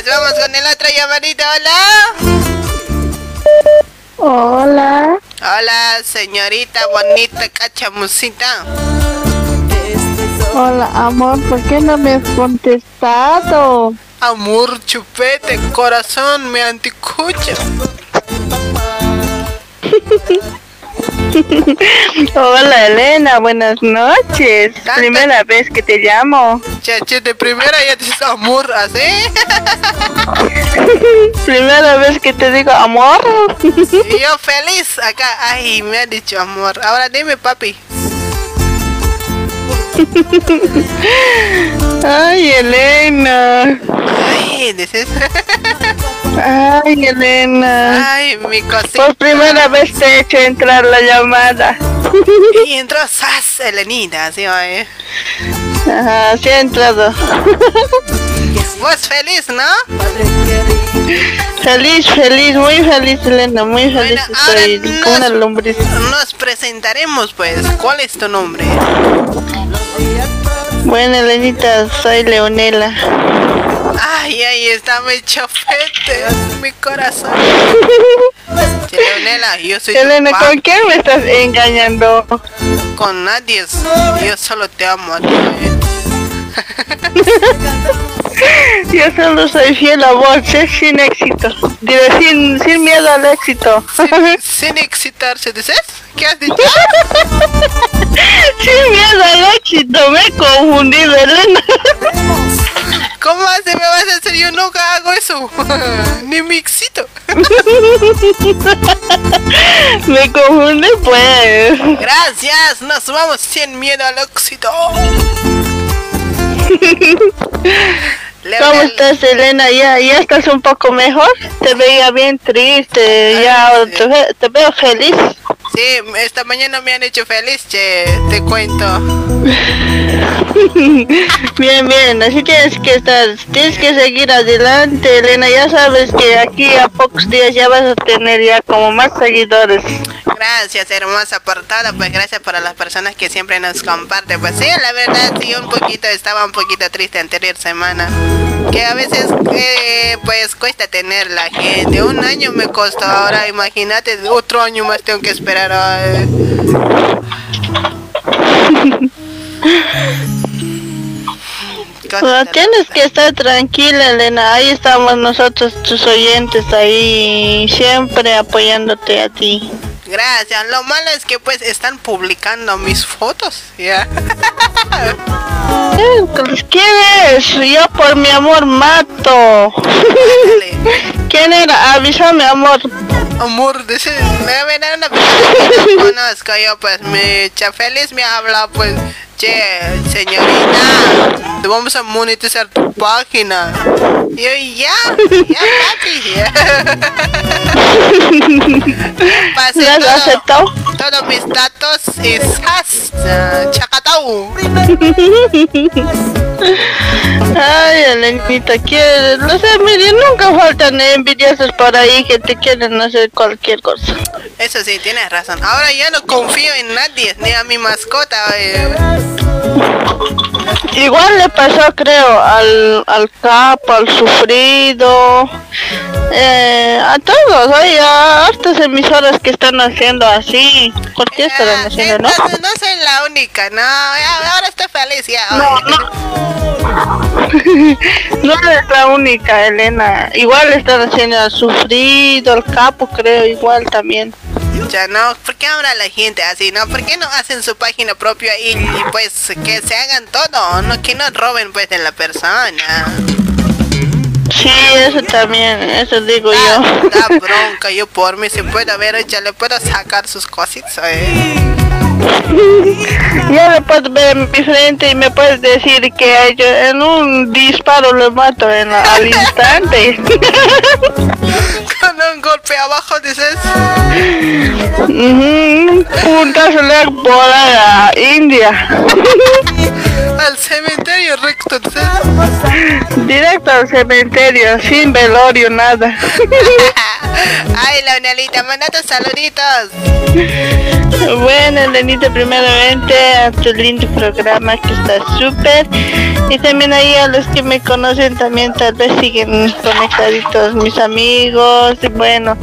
Vamos con el otro llamadito, hola. Hola. Hola, señorita bonita cachamusita. Hola, amor, ¿por qué no me has contestado? Amor, chupete, corazón, me anticucha. <laughs> <laughs> Hola, Elena, buenas noches. Primera vez que te llamo. Chache, de primera ya dices amor, ¿así? <laughs> Primera vez que te digo amor. <laughs> Yo feliz acá. Ay, me ha dicho amor. Ahora dime, papi. Ay, Elena. Ay, dices. Ay, Elena. Ay, mi cosita. Por primera vez te he hecho entrar la llamada. <laughs> Y entró Sas, Elenita, ¿sí? oye? Ajá, sí ha entrado. <laughs> Vos feliz, ¿no? Feliz, feliz, muy feliz, Elena, muy feliz. Estoy como una lombriz. Nos presentaremos, pues. ¿Cuál es tu nombre? Bueno, Elenita, soy Leonela. Ay, ahí está mi chofete, mi corazón. Leonela, yo soy tu Elena, pa- ¿con quién me estás engañando? Con nadie. Yo solo te amo a ti. <laughs> Yo solo soy fiel a vos, ¿eh? sin éxito. Digo, sin, sin miedo al éxito. Sin, <laughs> sin excitarse, ¿dices? ¿Qué has dicho? <laughs> sin miedo al éxito, me he confundido, Elena. ¿Cómo así me vas a hacer? Yo nunca hago eso. <laughs> Ni <laughs> me excito. me confundí, pues. Gracias, nos vamos sin miedo al éxito. <laughs> ¿Cómo estás, Elena? ¿Ya, ¿Ya estás un poco mejor? Te veía bien triste, ya te, te veo feliz. Sí, esta mañana me han hecho feliz, che, te cuento. <laughs> bien, bien, así tienes que estar, tienes que seguir adelante, Elena. Ya sabes que aquí a pocos días ya vas a tener ya como más seguidores. Gracias, hermosa, por todo. Pues gracias para las personas que siempre nos comparten. Pues sí, la verdad, sí, un poquito, estaba un poquito triste anterior semana. Que a veces, eh, pues cuesta tener la gente. Un año me costó, ahora imagínate, otro año más tengo que esperar. Ay. No, tienes que estar tranquila, Elena. Ahí estamos nosotros, tus oyentes, ahí siempre apoyándote a ti. Gracias, lo malo es que pues están publicando mis fotos. Ya. <laughs> Eh, pues, ¿Quién es? Yo por mi amor mato. <laughs> ¿Quién era? Avísame, amor. Amor, dice, me va a venir una persona que no conozco yo, pues mi chafelis me habla, pues, che, señorita, te vamos a monetizar tu página. Y yo, ya, ya, ya. <laughs> Pasé ¿Lo has todo- aceptado? Todos mis datos y ¡zas! Chacatau. <laughs> Ay, Elenita, quieres. No sé, mire, nunca faltan envidiosos por ahí que te quieren hacer cualquier cosa. Eso sí, tienes razón. Ahora ya no confío en nadie, ni a mi mascota. eh. Igual le pasó, creo, al, al capo, al sufrido, eh, a todos. Hay a hartas emisoras que están haciendo así. ¿Por qué estarán haciendo, no? No soy la única, no. Ahora estoy feliz ya. No, No <laughs> es la única, Elena. Igual están haciendo al sufrido, al capo, creo, igual también. Ya no, ¿por qué habla la gente así, no? ¿Por qué no hacen su página propia y, y, pues que se hagan todo, no que no roben pues de la persona? Sí, eso también, eso digo Da yo. <laughs> bronca, yo por mí si puedo ver, ya le puedo sacar sus cositas, eh. Ya le puedes ver en mi frente y me puedes decir que ellos en un disparo lo mato en la- al instante. <laughs> Con un golpe abajo dices. Ujú, Puntazo le volar a India. <laughs> Al cementerio recto. Directo al cementerio, sin velorio, nada. <laughs> Ay, la Unelita, manda tus saluditos. Bueno, Elenita, primeramente a tu lindo programa que está súper. Y también ahí a los que me conocen también tal vez siguen conectaditos mis amigos. Y bueno,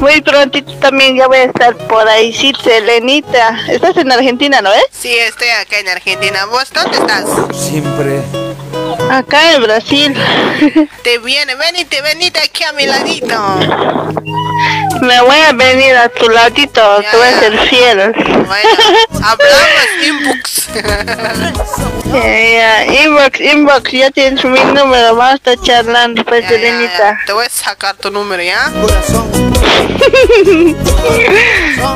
muy prontito también ya voy a estar por ahí. Sí, Elenita. Estás en Argentina, ¿no es? Sí, estoy acá en Argentina. ¿Vos dónde estás? Siempre. Acá en Brasil. <laughs> Te viene, venite, venite aquí a mi ladito. Me voy a venir a tu ladito, te voy a ser fiel. Hablamos inbox. <laughs> Ya, ya, inbox, inbox, ya tienes mi número, vamos a estar charlando, pues, Elenita. Te voy a sacar tu número, ¿ya? <laughs>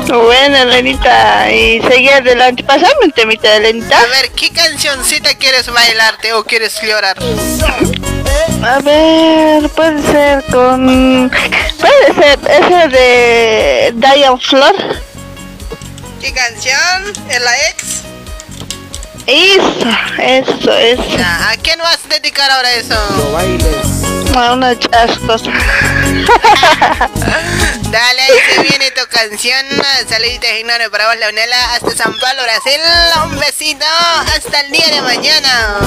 Bueno, Elenita, y seguí adelante. Pasame un temita, Elenita. A ver, ¿qué cancioncita quieres bailarte o quieres llorar? A ver, puede ser con... Puede ser ese de Diane Flor. ¿Qué canción? ¿Es la ex? Eso, eso, eso. Ya, ¿A quién vas a dedicar ahora eso? A unas chascos. <laughs> Dale, ahí se viene tu canción. Saluditos enormes para vos, Leonela. Hasta San Pablo, Brasil. Un besito. Hasta el día de mañana.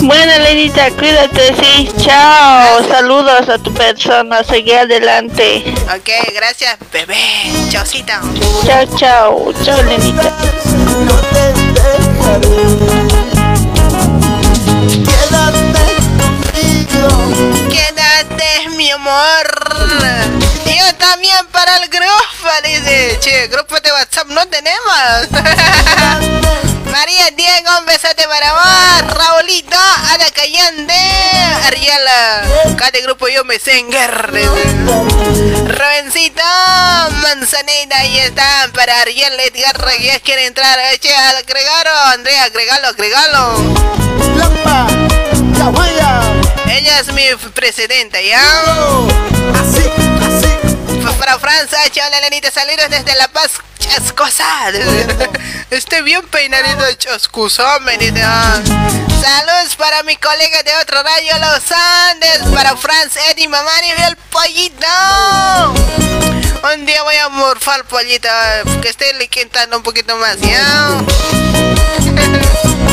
Bueno, Elenita, cuídate, sí. Chao. Saludos a tu persona. Seguí adelante. Ok, gracias, bebé. Chaucito. Chao, chao. Chao, Elenita. Quédate, mi amor. Yo también para el grupo, dice. Che, grupo de WhatsApp no tenemos. <laughs> María Diego, un besote para vos. Raulito, Ada Callande, Ariela. Cada grupo yo me Senger. Robencito, Manzanita, ahí está. Para Ariel Edgar, ya quiere entrar. Che, agregalo, Andrea, agregalo, agregalo. Ella es mi presidenta, ¿ya? Así, así. Para Francia, hola Lenita, saludos desde La Paz, Chascosa. <laughs> Estoy bien peinadito, Chascosa, menita. Saludos para mi colega de otro rayo, Los Andes. Para Franz, Eddie, Mamani y el pollito. Un día voy a morfar pollito, que esté liquentando un poquito más, ¿ya? <laughs>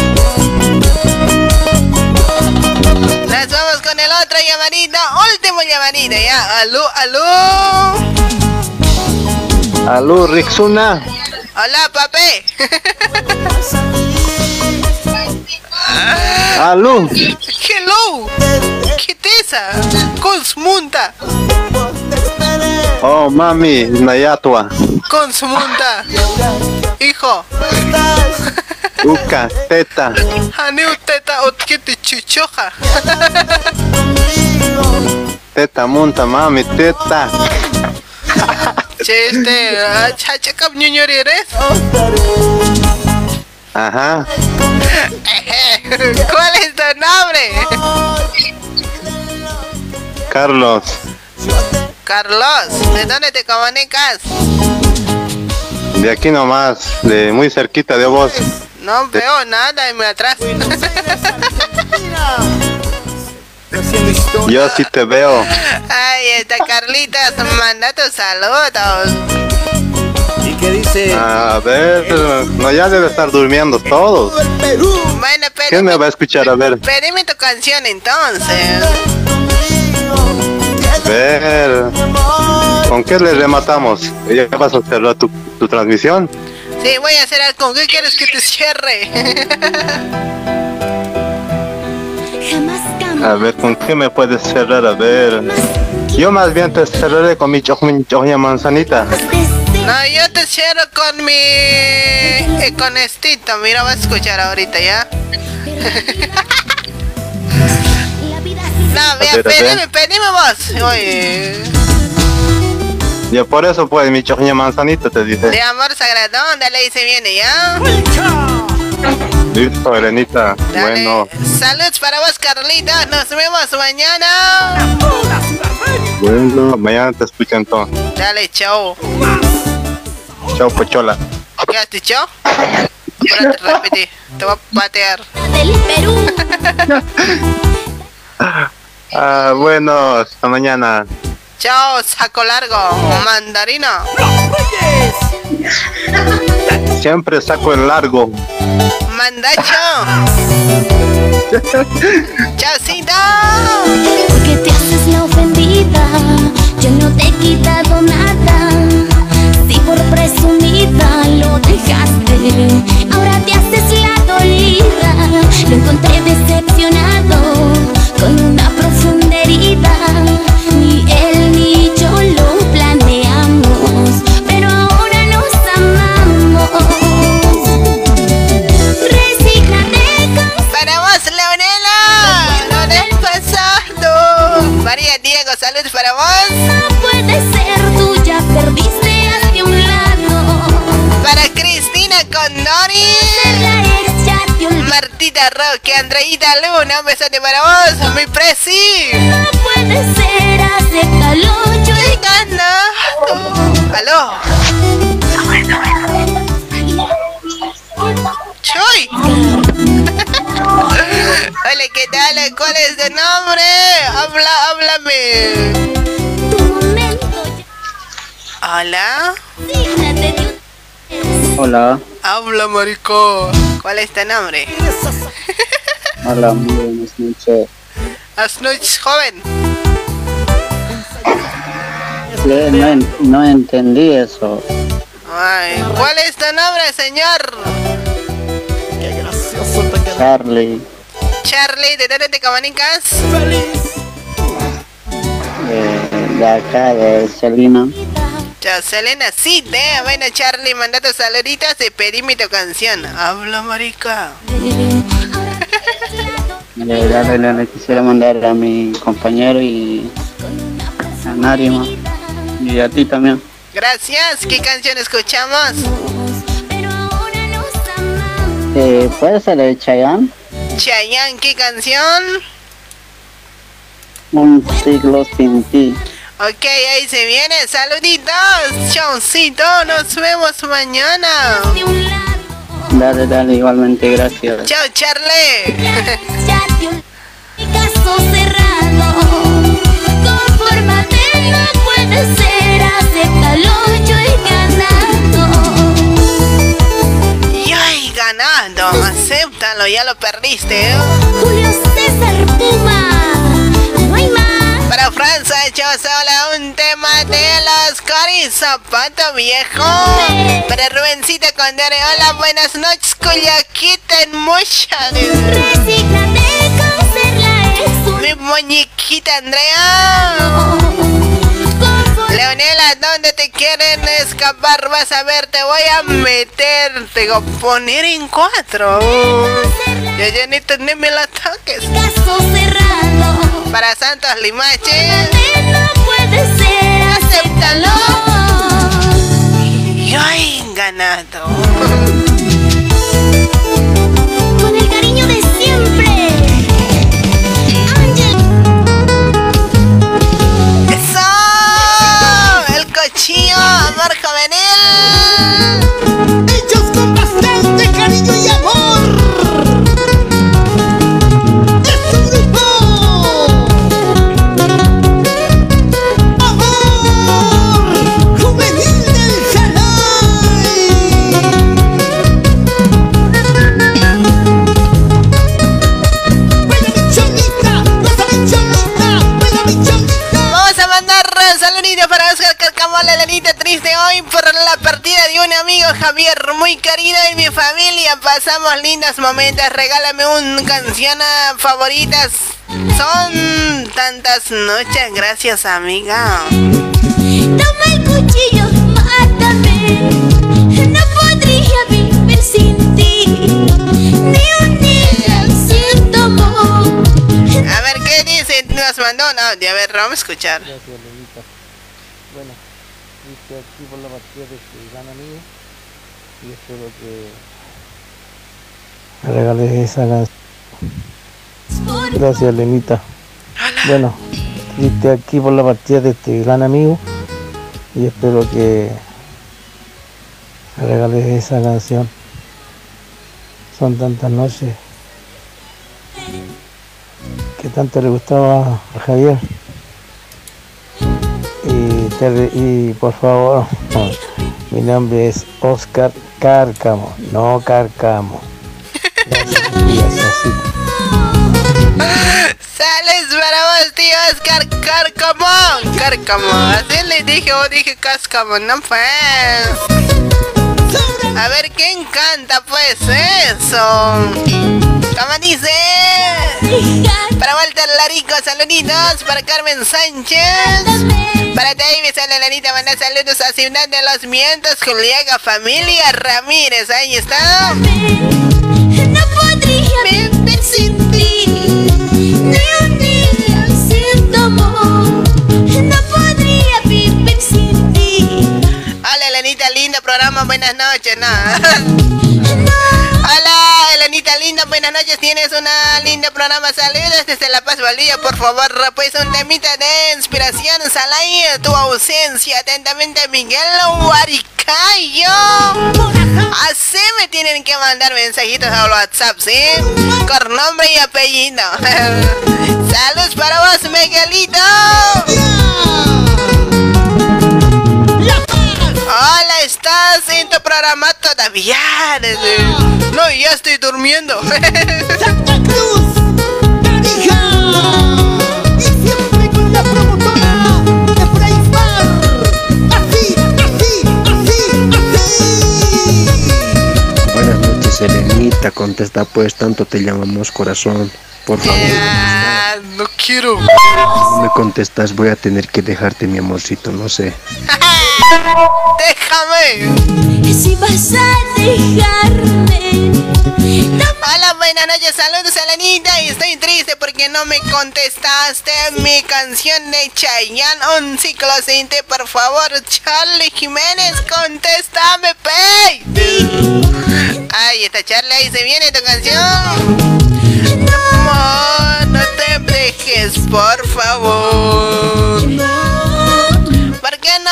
Nos vamos con el otro llamadito, último llamadito, ya. Aló, aló. Aló, Rixuna. Hola, papi. <laughs> Aló. Hello. ¿Qué te esa? Consmunta. Oh, mami, Nayatua. Consmunta. Hijo. Uca, teta. Aneu teta o que te chuchoja. Teta, monta, mami, teta. Che, este, chacha cap ñuñori eres. Ajá. ¿Cuál es tu nombre? Carlos. Carlos, ¿de dónde te comunicas? De aquí nomás, de muy cerquita de vos. No veo nada y me atrás. <laughs> Yo sí te veo. Ay, esta Carlitas, manda tus saludos. A ver, no ya debe estar durmiendo todos. Bueno, pues ¿Quién me va a escuchar? A ver, Pedime tu canción entonces. a ver. ¿Con qué le rematamos? ¿Ya vas a cerrar tu, tu transmisión? Sí, voy a hacer algo. ¿Con qué quieres que te cierre? A ver, ¿con qué me puedes cerrar? A ver. Yo más bien te cerraré con mi choña choña manzanita. No, yo te cierro con mi... eh, con estito. Mira, vas a escuchar ahorita, ¿ya? <laughs> no, mira, ver, a ver. pedime, pedime vos. Oye, Ya por eso pues mi choña manzanita te dice. de amor sagradón, dale y se viene, ¿ya? Listo, Elenita. Bueno, Saludos para vos, Carlita. Nos vemos mañana. bueno, mañana te escucho entonces. Dale, chao. Chao, Pochola. ¿Qué has dicho? Espérate, repetí. Te voy a patear. <laughs> Ah, bueno, hasta mañana. Chao, saco largo. Mandarino. Siempre saco el largo. Mandacho. <laughs> Chaucito. Porque te haces la ofendida, yo no te he quitado nada. Si por presumida lo dejaste, ahora te haces la dolida. Lo encontré decepcionado, con una profunda herida. María Diego, salud para vos. No puede ser, tú ya perdiste hacia un lado. Para Cristina Condori. Martita Roque, Andreita Luna, un besote para vos, mi presi. No puede ser, hace calor, ganado. Aló. Chuy. Hola, ¿qué tal? ¿Cuál es tu nombre? Habla, háblame. Hola. Hola, Habla, marico. ¿Cuál es tu nombre? hola, muy buenas noches. Buenas noches, joven. Le- No, en- no entendí eso. Ay, ¿Cuál es tu nombre, señor? Charlie, Charlie, ¿de dónde te comunicas? eh, de acá, de. Chao, Selena, sí, te. Bueno, Charlie, manda tus saluditos y pedime tu canción. Habla, marica. Le, le quisiera mandar a mi compañero y a Narima. Y a ti también. Gracias. ¿Qué canción escuchamos? Eh, ¿Puede ser de Chayanne? Chayanne, ¿qué canción? Un siglo sin ti. Ok, ahí se viene. Saluditos. Chaucito, nos vemos mañana. Dale, dale, igualmente, gracias. Chao, Charlie. Ya lo perdiste. ¿eh? Julio César Puma, no hay más. Para Francia, yo solo un tema de los Coris Zapato Viejo. Para Rubencita Condore, hola, buenas noches, Cuyaquita en mucha. Mi muñequita Andrea. Leonela, ¿dónde te quieren escapar? Vas a ver, te voy a meter, te voy a poner en cuatro. Ya ya ni te ni me la toques. Para Santos Limache. No puede ser, acéptalo. Yo he ganado. Juvenil! marcamos la lanita triste hoy por la partida de un amigo Javier muy querido en mi familia. Pasamos lindos momentos. Regálame un canción ah, a favoritas. Son tantas noches. Gracias, amiga. Toma el cuchillo, mátame. No podría vivir sin ti. Ni un día sin tu amor. A ver, ¿qué dice? Nos mandó un audio. A ver, vamos a escuchar. Gracias, por la partida de este gran amigo. Y espero que regales esa canción. Gracias, Lenita. Bueno, dice aquí por la partida de este gran amigo. Y espero que regales esa canción. Son tantas noches que tanto le gustaba a Javier. Y, y por favor, mi nombre es Oscar Cárcamo, no Cárcamo. Sales para vos, tío Oscar Carcamo. Carcamo. Así le dije, o dije Cascamo, no fue. A ver, ¿quién canta pues eso? ¿Cómo dice? Para Walter Larico, saluditos. Para Carmen Sánchez. Para David, sale Lanita, manda saludos a Ciudad de los Vientos, Juliaga, familia Ramírez. Ahí está. No podría programa, buenas noches, no. <laughs> Hola, Elenita, linda, buenas noches, tienes una linda programa, saludos desde La Paz Valdivia, por favor, pues un temita de inspiración, Salai, tu ausencia, atentamente, Miguel Huaricayo. Así me tienen que mandar mensajitos a WhatsApp, ¿sí? Con nombre y apellido. <laughs> Saludos para vos, Miguelito. Hola, ¿estás en tu programa todavía? No, ya estoy durmiendo. <laughs> Santa Cruz, Tarija. Y siempre con la promotora de Freisbar. Así, así, así, así. Buenas noches, Elenita. Contesta, pues, tanto te llamamos corazón. Por favor, Ah, no quiero. no me contestas, voy a tener que dejarte, mi amorcito, no sé. <laughs> Déjame. Si vas a dejarme. Buenas noches, saludos a la Anita y estoy triste porque no me contestaste mi canción de Chayanne, un ciclo ti, por favor, Charlie Jiménez, contéstame, pey. Ay, esta Charlie, ahí se viene tu canción. No, no te dejes, por favor. ¿Por qué no?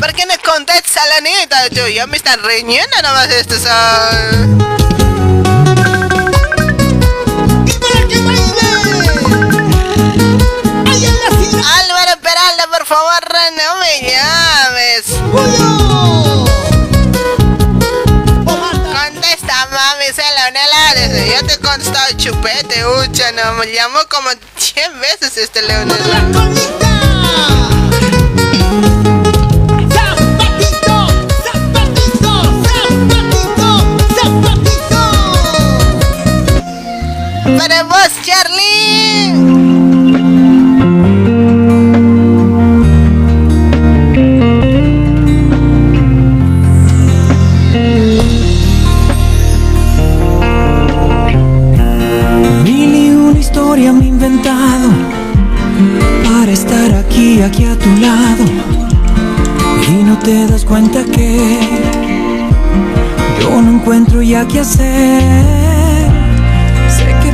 ¿Por qué no contestas a la neta? Yo, ya me están reñiendo nomás estos. ah. Álvaro Peralta, por favor, no me llames. Contesta, mami, se la Leonela. Yo te he contestado chupete, ucha, no me llamó como 100 veces este Leonela. Vos, Charlie. Me he inventado para estar aquí, aquí a tu lado. Y no te das cuenta que yo no encuentro ya qué hacer.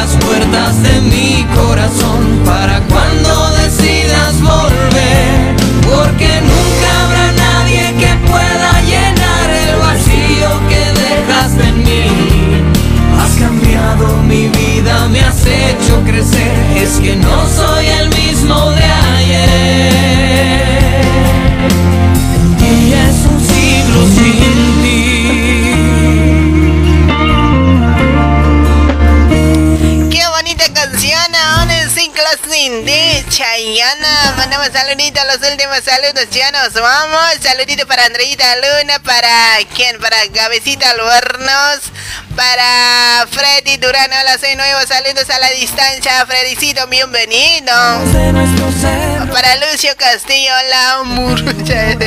las puertas de mi corazón para cuando decidas volver, porque nunca habrá nadie que pueda llenar el vacío que dejaste en mí. Has cambiado mi vida, me has hecho crecer, es que no saluditos, los últimos saludos, ya nos vamos. Saludito para Andreita Luna, para quién, para Cabecita Albornoz, para Freddy Durán, hola, soy nuevo, saludos a la distancia, Freddycito, bienvenido. Para Lucio Castillo, hola, murucha.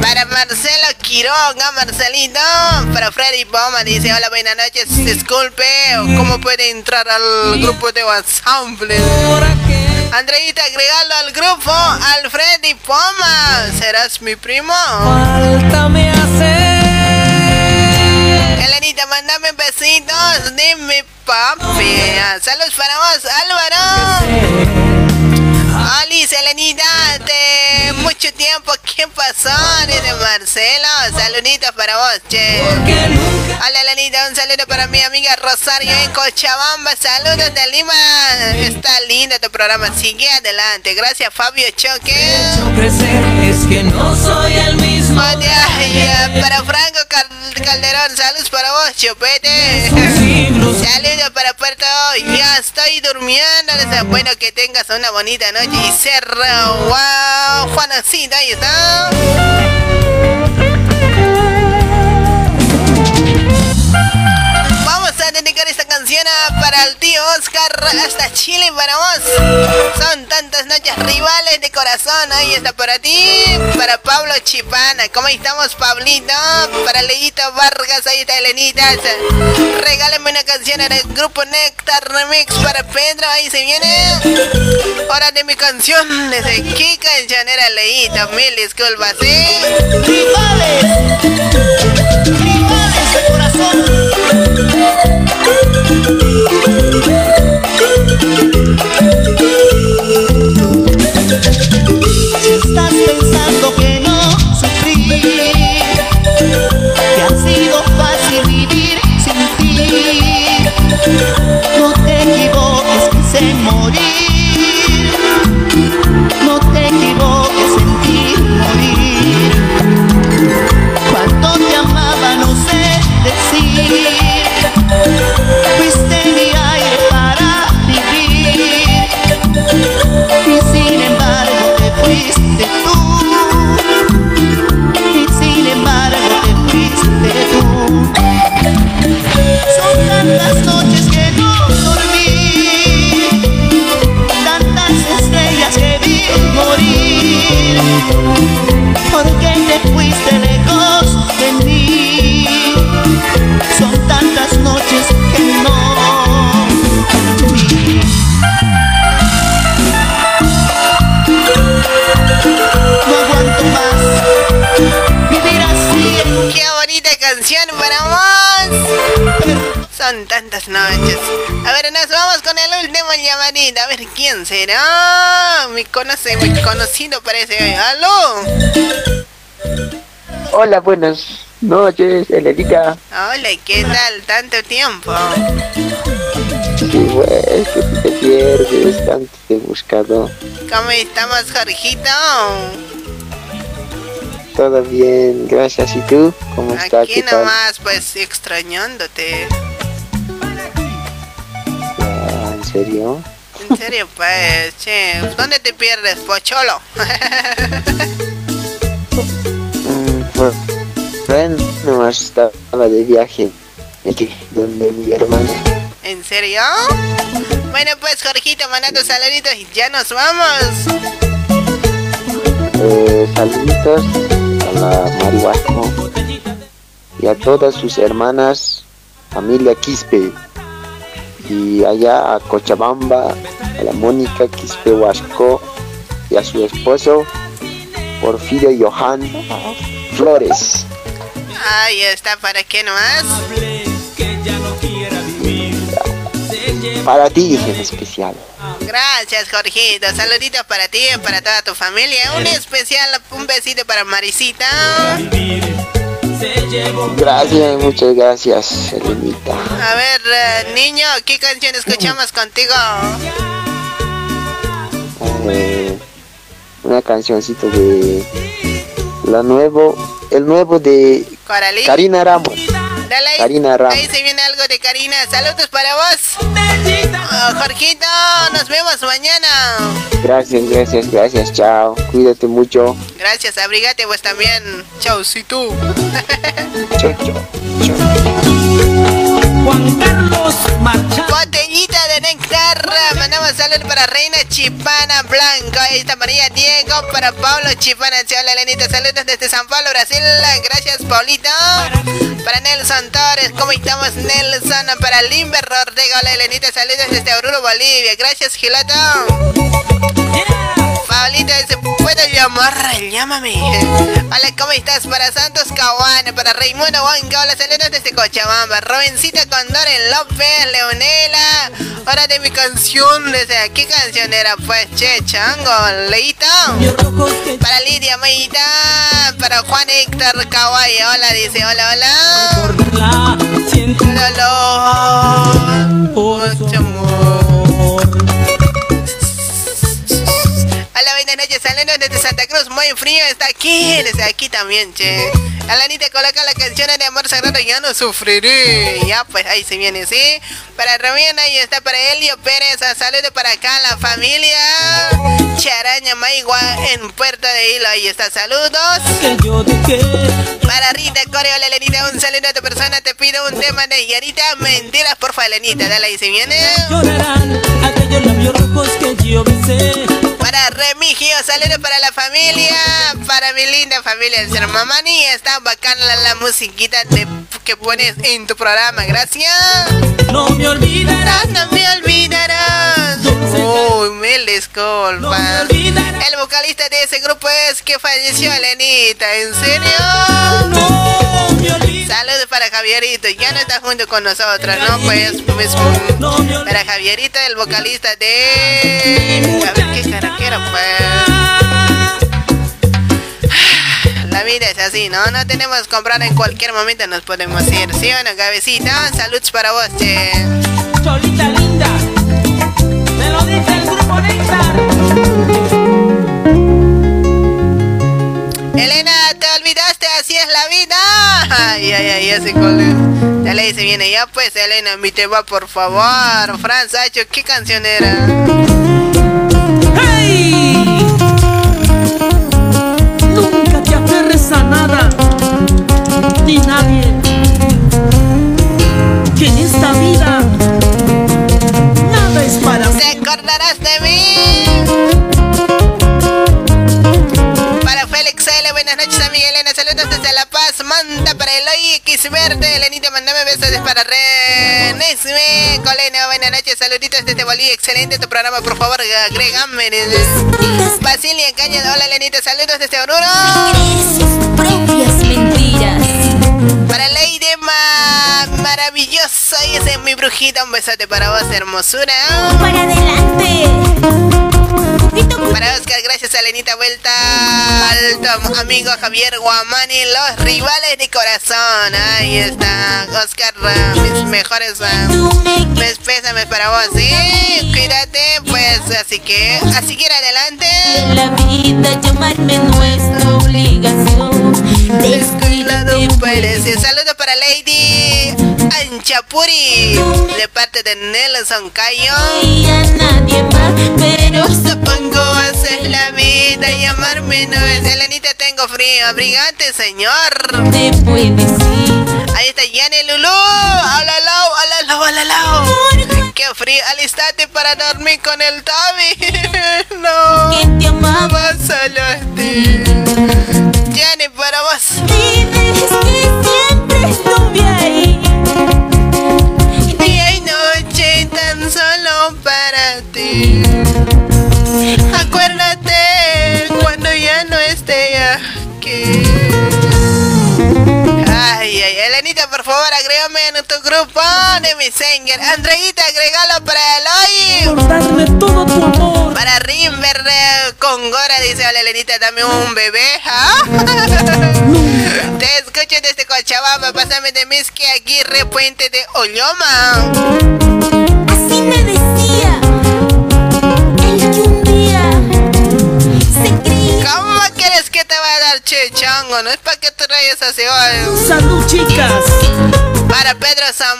Para Marcelo Quiroga, Marcelito. Para Freddy Poma dice: Hola, buenas noches. Disculpe, ¿cómo puede entrar al grupo de WhatsApp? Andreita, agregalo al grupo. Al Freddy Poma. ¿Serás mi primo? Faltame hacer. Elenita, mandame besitos de mi papi. Saludos para vos, Álvaro. Alice, Elenita, de mucho tiempo, ¿qué pasó? Dice Marcelo, saluditos para vos, che. Hola, Elenita, un saludo para mi amiga Rosario en Cochabamba, saludos de Lima. Está lindo tu programa, sigue adelante. Gracias, Fabio Choque. Es. Para Franco Cal- Calderón, saludos para vos, Chupete. Saludos para Puerto, ya estoy durmiendo. Bueno, que tengas una bonita noche y cerra. Wow, Juanacita, ahí está. Hasta Chile para vos. Son tantas noches rivales de corazón. Ahí está para ti, para Pablo Chipana. ¿Cómo estamos, Pablito? Para Leito Vargas, ahí está Elenita. Regálame una canción en el grupo Nectar Remix para Pedro. Ahí se viene. Hora de mi canción. Desde qué canción era Leito. Mil disculpas, ¿sí? Rivales. Rivales de corazón. Son tantas noches. A ver, nos vamos con el último llamadito. A ver, ¿quién será? Me conoce, muy conocido parece. ¡Aló! Hola, buenas noches, Elenita. Hola, ¿qué tal? Tanto tiempo. Sí, pues, que te pierdes, tanto te he buscado. ¿Cómo estamos, Jorgito? Todo bien, gracias. ¿Y tú? ¿Cómo estás? Aquí nomás, pues, extrañándote. Serio? En serio, pues, che. ¿Dónde te pierdes, pocholo? Mm, pues, bueno, estaba de viaje aquí, donde mi hermana. ¿En serio? Bueno, pues, Jorgito, mandando saluditos y ya nos vamos. Eh, saluditos a la Marihuasco y a todas sus hermanas, familia Quispe. Y allá a Cochabamba, a la Mónica Quispe Huasco y a su esposo, Porfirio Johan Flores. Ahí está, ¿para qué nomás? Para ti en especial. Gracias, Jorgito. Saluditos para ti y para toda tu familia. Un especial, un besito para Marisita. Gracias, muchas gracias, Elenita. A ver, eh, niño, ¿qué canción escuchamos contigo? Eh, una cancioncita de la nuevo, el nuevo de. Karina Ramos. Dale ahí. Karina Ramos. Ahí se viene algo de Karina. Saludos para vos. Oh, Jorgito, nos vemos mañana. Gracias, gracias, gracias. Chao. Cuídate mucho. Gracias, abrigate vos también. Chau, si tú. <laughs> Chao, chao. Juan Carlos Marcha. Mandamos saludos para Reina Chipana Blanco. Ahí está María Diego. Para Pablo Chipana. Habla Lenita. Saludos desde San Paulo, Brasil. Gracias, Paulito. Para Nelson Torres. ¿Cómo estamos, Nelson? Para Limber Ortega. Hola, Lenita. Saludos desde Oruro, Bolivia. Gracias, Gilato. Pablito dice, ¿puedo llamar? Llámame. <laughs> Hola, ¿cómo estás? Para Santos Caguana, para Raimundo Huanca, hola, saludos desde Cochabamba. Robencita Condores López, Leonela. Hora de mi canción, desde ¿qué canción era? Pues, che, chango, leíto. Para Lidia Meita, para Juan Héctor Kawai, hola, dice, hola, hola. Dolor, mucho desde Santa Cruz, muy frío, está aquí, desde aquí también, che. Alanita coloca la canción de Amor Sagrado, ya no sufriré. Ya, pues ahí se viene, ¿sí? Para Rubén, ahí está para Elio Pérez, saludos para acá, la familia. Charaña Maigua en Puerto de Hilo, ahí está, saludos. Para Rita Coreo, hola, un saludo a tu persona, te pido un tema de Yarita, mentiras, porfa, Elenita, dale ahí se viene. Llorarán aquellos labios rojos que yo besé. Para Remigio, saludos para la familia, para mi linda familia del ser Mamani. Está bacana la, la musiquita de- que pones en tu programa, gracias. No me olvidarás, no me olvidarás. Uy, mil disculpas. El vocalista de ese grupo es que falleció, Elenita, ¿en serio? Saludos para Javierito, ya no está junto con nosotros, ¿no? Pues, pues, para Javierito, el vocalista de... A ver, ¿qué caraquero, pues? <sighs> La vida es así, ¿no? No tenemos que comprar en cualquier momento, nos podemos ir, ¿sí o no, cabecita? Saludos para vos, che. Cholita linda. Me lo dice el grupo Néctar. Elena, ¿te olvidaste? Así es la vida. Ay, ay, ay, ese cole. Le dice, viene ya pues, Elena, mi tema, por favor. Franz Sacho, ¿qué canción era? ¡Hey! Nunca te aferres a nada ni nadie. Que en esta vida nada es para ¿Te acordarás de mí? Para Félix L, buenas noches, amiga Elena. Saludos desde La Manda para Eloy X Verde. Elenita, mandame besos para Renesme. Colena, buenas noches. Saluditos desde Bolivia. Excelente tu programa, por favor, agregame. Basilia Caña, hola Elenita. Saludos desde Oruro. propias mentiras. Para Lady Ma, maravilloso. Y ese es mi brujita. Un besote para vos, hermosura. Para adelante. Para Oscar, gracias a Lenita Vuelta Alto, amigo Javier Guamani, los rivales de corazón. Ahí está, Oscar, mis mejores mis pésames para vos, ¿sí? Cuídate, pues, así que, así que ir adelante. En la vida llamarme nuestra obligación. Descuidado puedes. Un saludo para Lady Anchapuri, de parte de Nelson Cayo. Y a nadie más, pero Supongo hacer la vida, llamarme no es. Elenita, tengo frío, abrigante, señor. te puedes ir. Ahí está Yane Lulu. Hola, hola, lao, hola, lao. Qué frío, alistate para dormir con el Toby. <laughs> no. ¿Quién te amaba? Solo a ti. Yane, para vos. Dices que siempre estuve ahí. Día y noche tan solo para ti. Acuérdate cuando ya no esté aquí. Ay, ay, Elenita, por favor, agrégame en tu grupo de Messenger. Andreita, agregalo para Eloy. darme todo tu amor. Para Rimber con Gora, dice, hola Elenita, dame un bebé. ¿ah? <laughs> Te escucho desde Cochabamba, pásame de Miski Aguirre, Puente de Olloma. Así me decía. Que chango? No es para que te rayes así hoy. Salud, chicas. Para Pedro Sam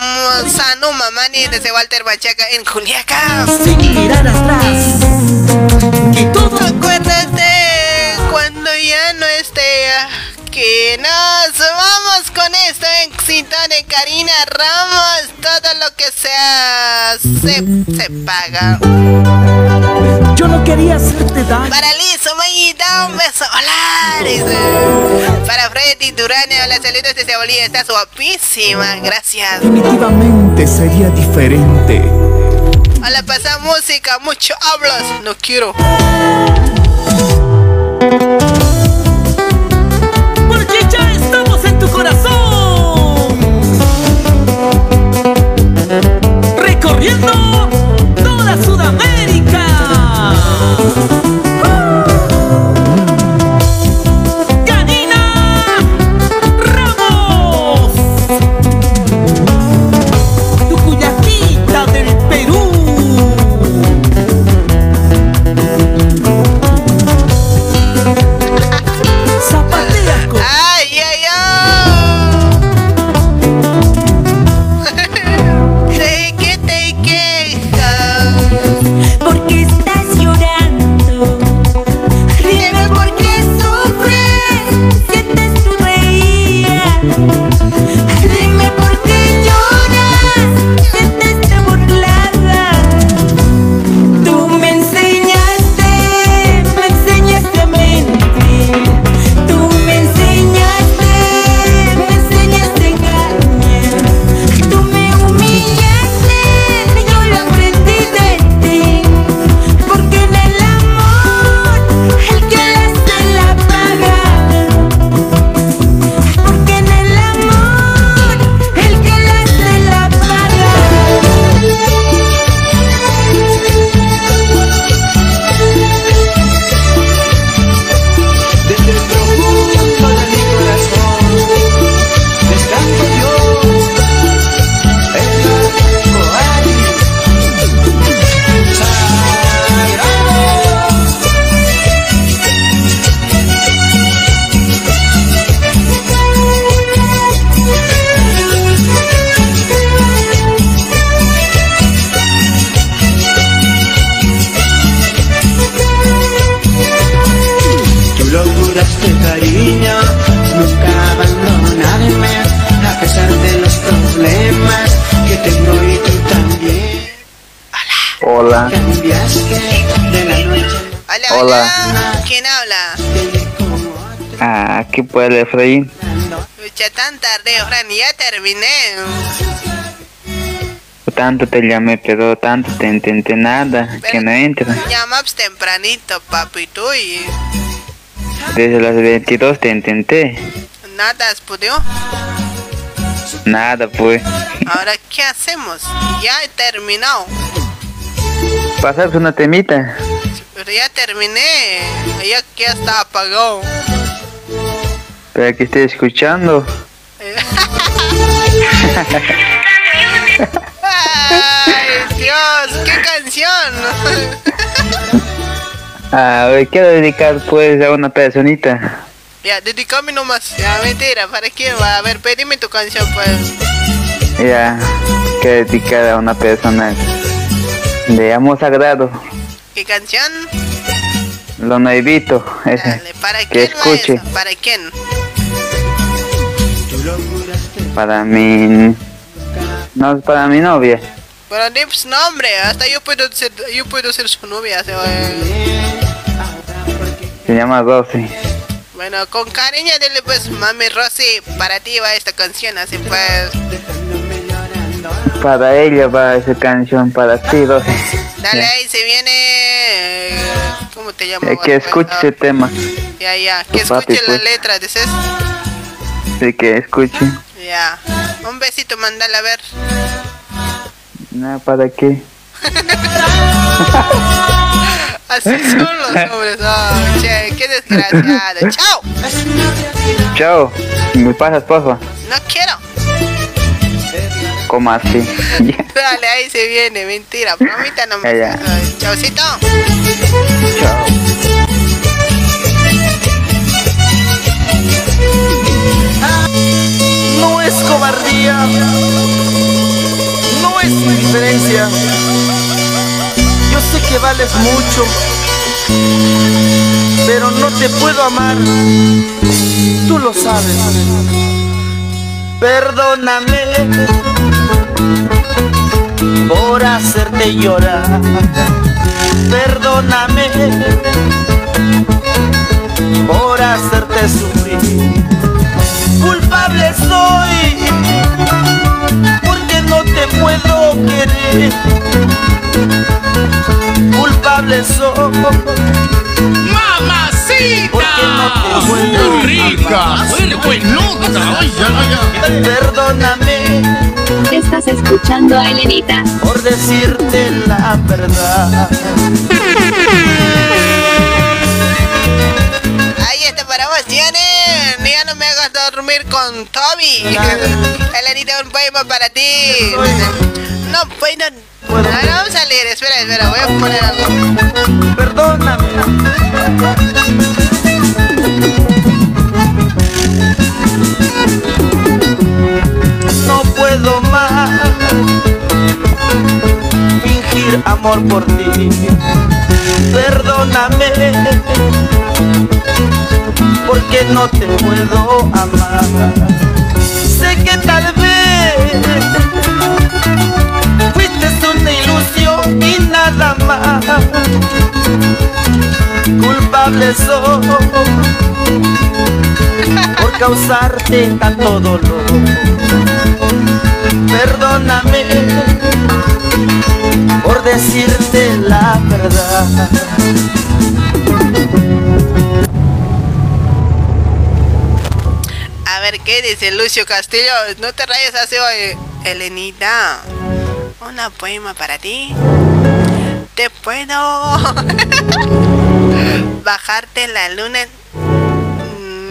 Sanuma Mani desde Walter Machaca en Juliaca. Sin mirar atrás. Acuérdate cuando ya no esté aquí. Nos vamos con este éxito de Karina Ramos. Todo lo que sea se, se paga. Yo no quería hacerte daño. Para Liz, Mayita, un beso. Hola, dice. Para Freddy Durán, hola, saludos desde Bolivia. Estás guapísima, gracias. Definitivamente sería diferente. Hola, pasa música, mucho hablas. No quiero. Corazón. Recorriendo Puede Efraín. Escucha tan tarde, Fran, ya terminé. Tanto te llamé, pero tanto te intenté nada, que no entra. Llamas tempranito, papi, tú y Desde las 22 te intenté. nada has podido. Nada, pues. Ahora, ¿qué hacemos? Ya he terminado. Pasas una temita. Pero ya terminé. Ya, ya está apagado. Para que esté escuchando. Ay, Dios, qué canción. Ah, hoy quiero dedicar pues a una personita. ya, dedícame nomás. Ya, mentira, ¿para quién va? A ver, pedime tu canción, pues. Ya, quiero dedicar a una persona de amor sagrado. ¿Qué canción? Lo nuevito, ese. ¿Para que escuche. eso? ¿Para quién? Para mi... No, para mi novia. Pero Dips, no, hombre, hasta yo puedo ser, yo puedo ser su novia. se llama Rosy. Bueno, con cariño dile pues, mami Rosy, para ti va esta canción, así pues. Para ella va esa canción, para ti, Rosy. Dale ahí, se viene. ¿Cómo te llamas? Eh, que escuche ese tema. Ya, ya, que Tu papi, escuche la pues. letra, dices. Sí, que escuche. Ya. Un besito, mandala a ver. No, ¿para qué? <laughs> Así son los <laughs> hombres. Oh, che, qué desgraciado. <laughs> Chao. Chao. ¿Me pasas, porfa? No quiero. ¿Cómo así? <laughs> Dale, ahí se viene. Mentira, promita no Ya, me. ya. Chaucito. Chao. No es cobardía, no es indiferencia. Yo sé que vales mucho, pero no te puedo amar. Tú lo sabes. Perdóname por hacerte llorar. Perdóname por hacerte sufrir. Culpable soy te puedo querer. Culpable soy. ¡Mamacita! Porque no te puedo ¡Qué rica! ¡Huele buenota! ¡Ay, ya, ya, ya! Perdóname Estás escuchando a Elenita. por decirte la verdad. Ahí está para vos, Janet. Ya no me hagas dormir con Toby. Elenita, un poema para ti. No puedo. No, no, vamos a leer. Espera, espera, voy a poner algo. Perdóname. No puedo más fingir amor por ti. Perdóname porque no te puedo amar. Sé que tal vez fuiste una ilusión y nada más. Culpable soy por causarte tanto dolor. Perdóname por decirte la verdad. Ver, ¿qué dice Lucio Castillo? No te rayes así hoy. Elenita, una poema para ti. Te puedo <laughs> bajarte la luna. Mm.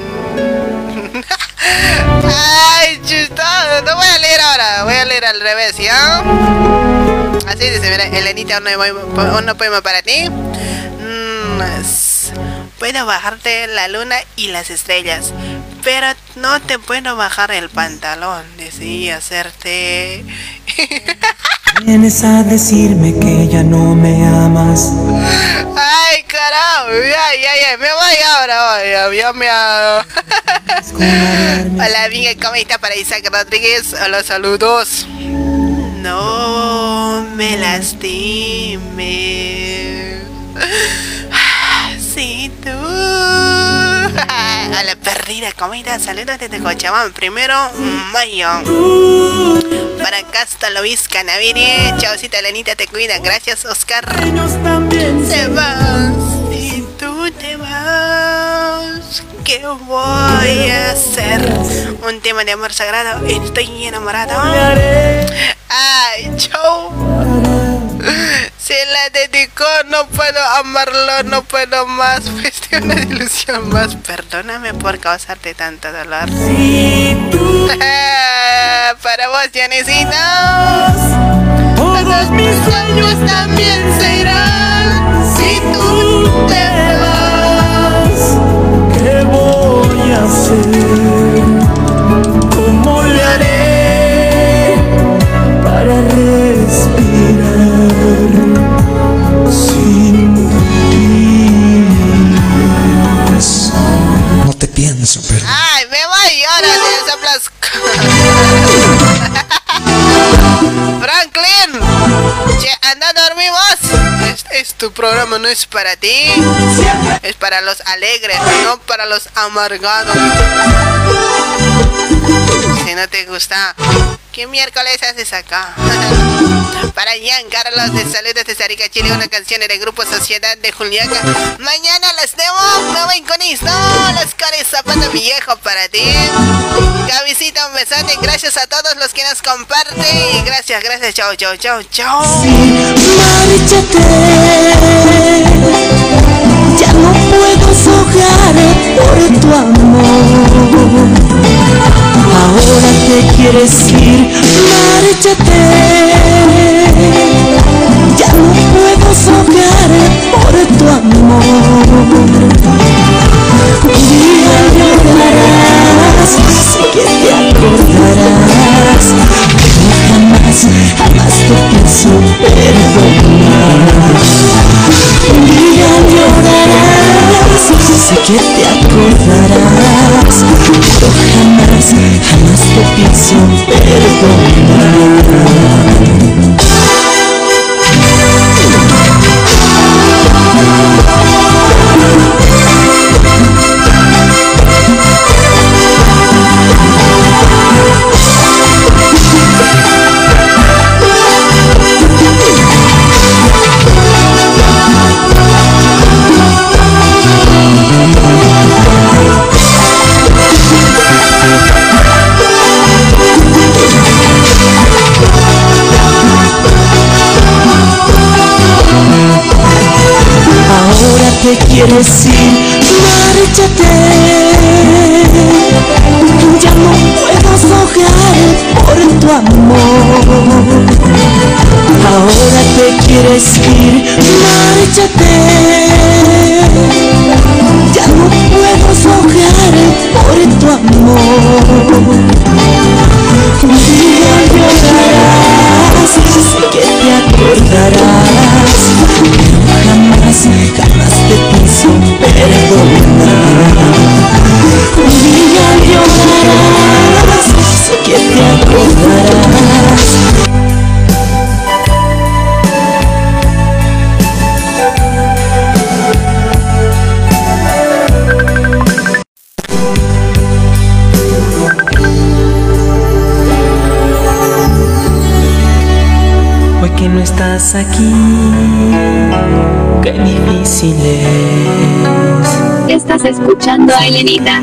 <laughs> Ay, chistoso. No voy a leer ahora. Voy a leer al revés, ¿ya? Así dice, mira, Elenita, una poema, para ti. Mm, Puedo bajarte la luna y las estrellas, pero no te puedo bajar el pantalón. Decidí hacerte. <laughs> Vienes a decirme que ya no me amas. Ay, carajo, ya, ya, ya, me voy ahora, ya, ya me ha- Hola, amiga, ¿cómo está para Isaac Rodríguez? Hola, saludos. No me lastimes. <sighs> Sí, tú. <laughs> Hola, perdida, ¿cómo estás? Saludos desde Cochabamba. Primero, mayo. Para Casta Luis Canavirie. Chaucita, Lenita, te cuida. Gracias, Oscar. Se vas. Si tú te vas, ¿qué voy a hacer? Un tema de amor sagrado. Estoy enamorado. Ay, no puedo amarlo, no puedo más. <laughs> Fuiste una ilusión más. Perdóname por causarte tanto dolor. <laughs> Para vos, Janesita. Todos mis sueños también se Che, anda a dormir vos. Este es tu programa, no es para ti. Es para los alegres, no para los amargados. Si no te gusta, ¿qué miércoles haces acá? <laughs> Para Ian Carlos de Saludos de Sarica Chile, una canción del grupo Sociedad de Juliaca. Mañana las demo, me voy con esto. Los cores zapato viejo para ti. Cabecita, un besote. Gracias a todos los que nos comparten. Gracias, gracias. Chao, chao, chao, chao. No quieres ir, márchate. Ya no puedo soñar por tu amor. Un día llorarás, sé que te acordarás. Pero jamás, jamás te pienso perdonar. Un día llorarás sé que te acordarás, pero jamás, jamás te pienso perdonar. Quieres ir, márchate. Ya no puedo sogar por tu amor. Ahora te quieres ir, márchate. Ya no puedo sogar por tu amor. Un día llorarás, que te acordarás. Perdonar. Hoy que no estás aquí, qué difícil es. Escuchando a Elenita.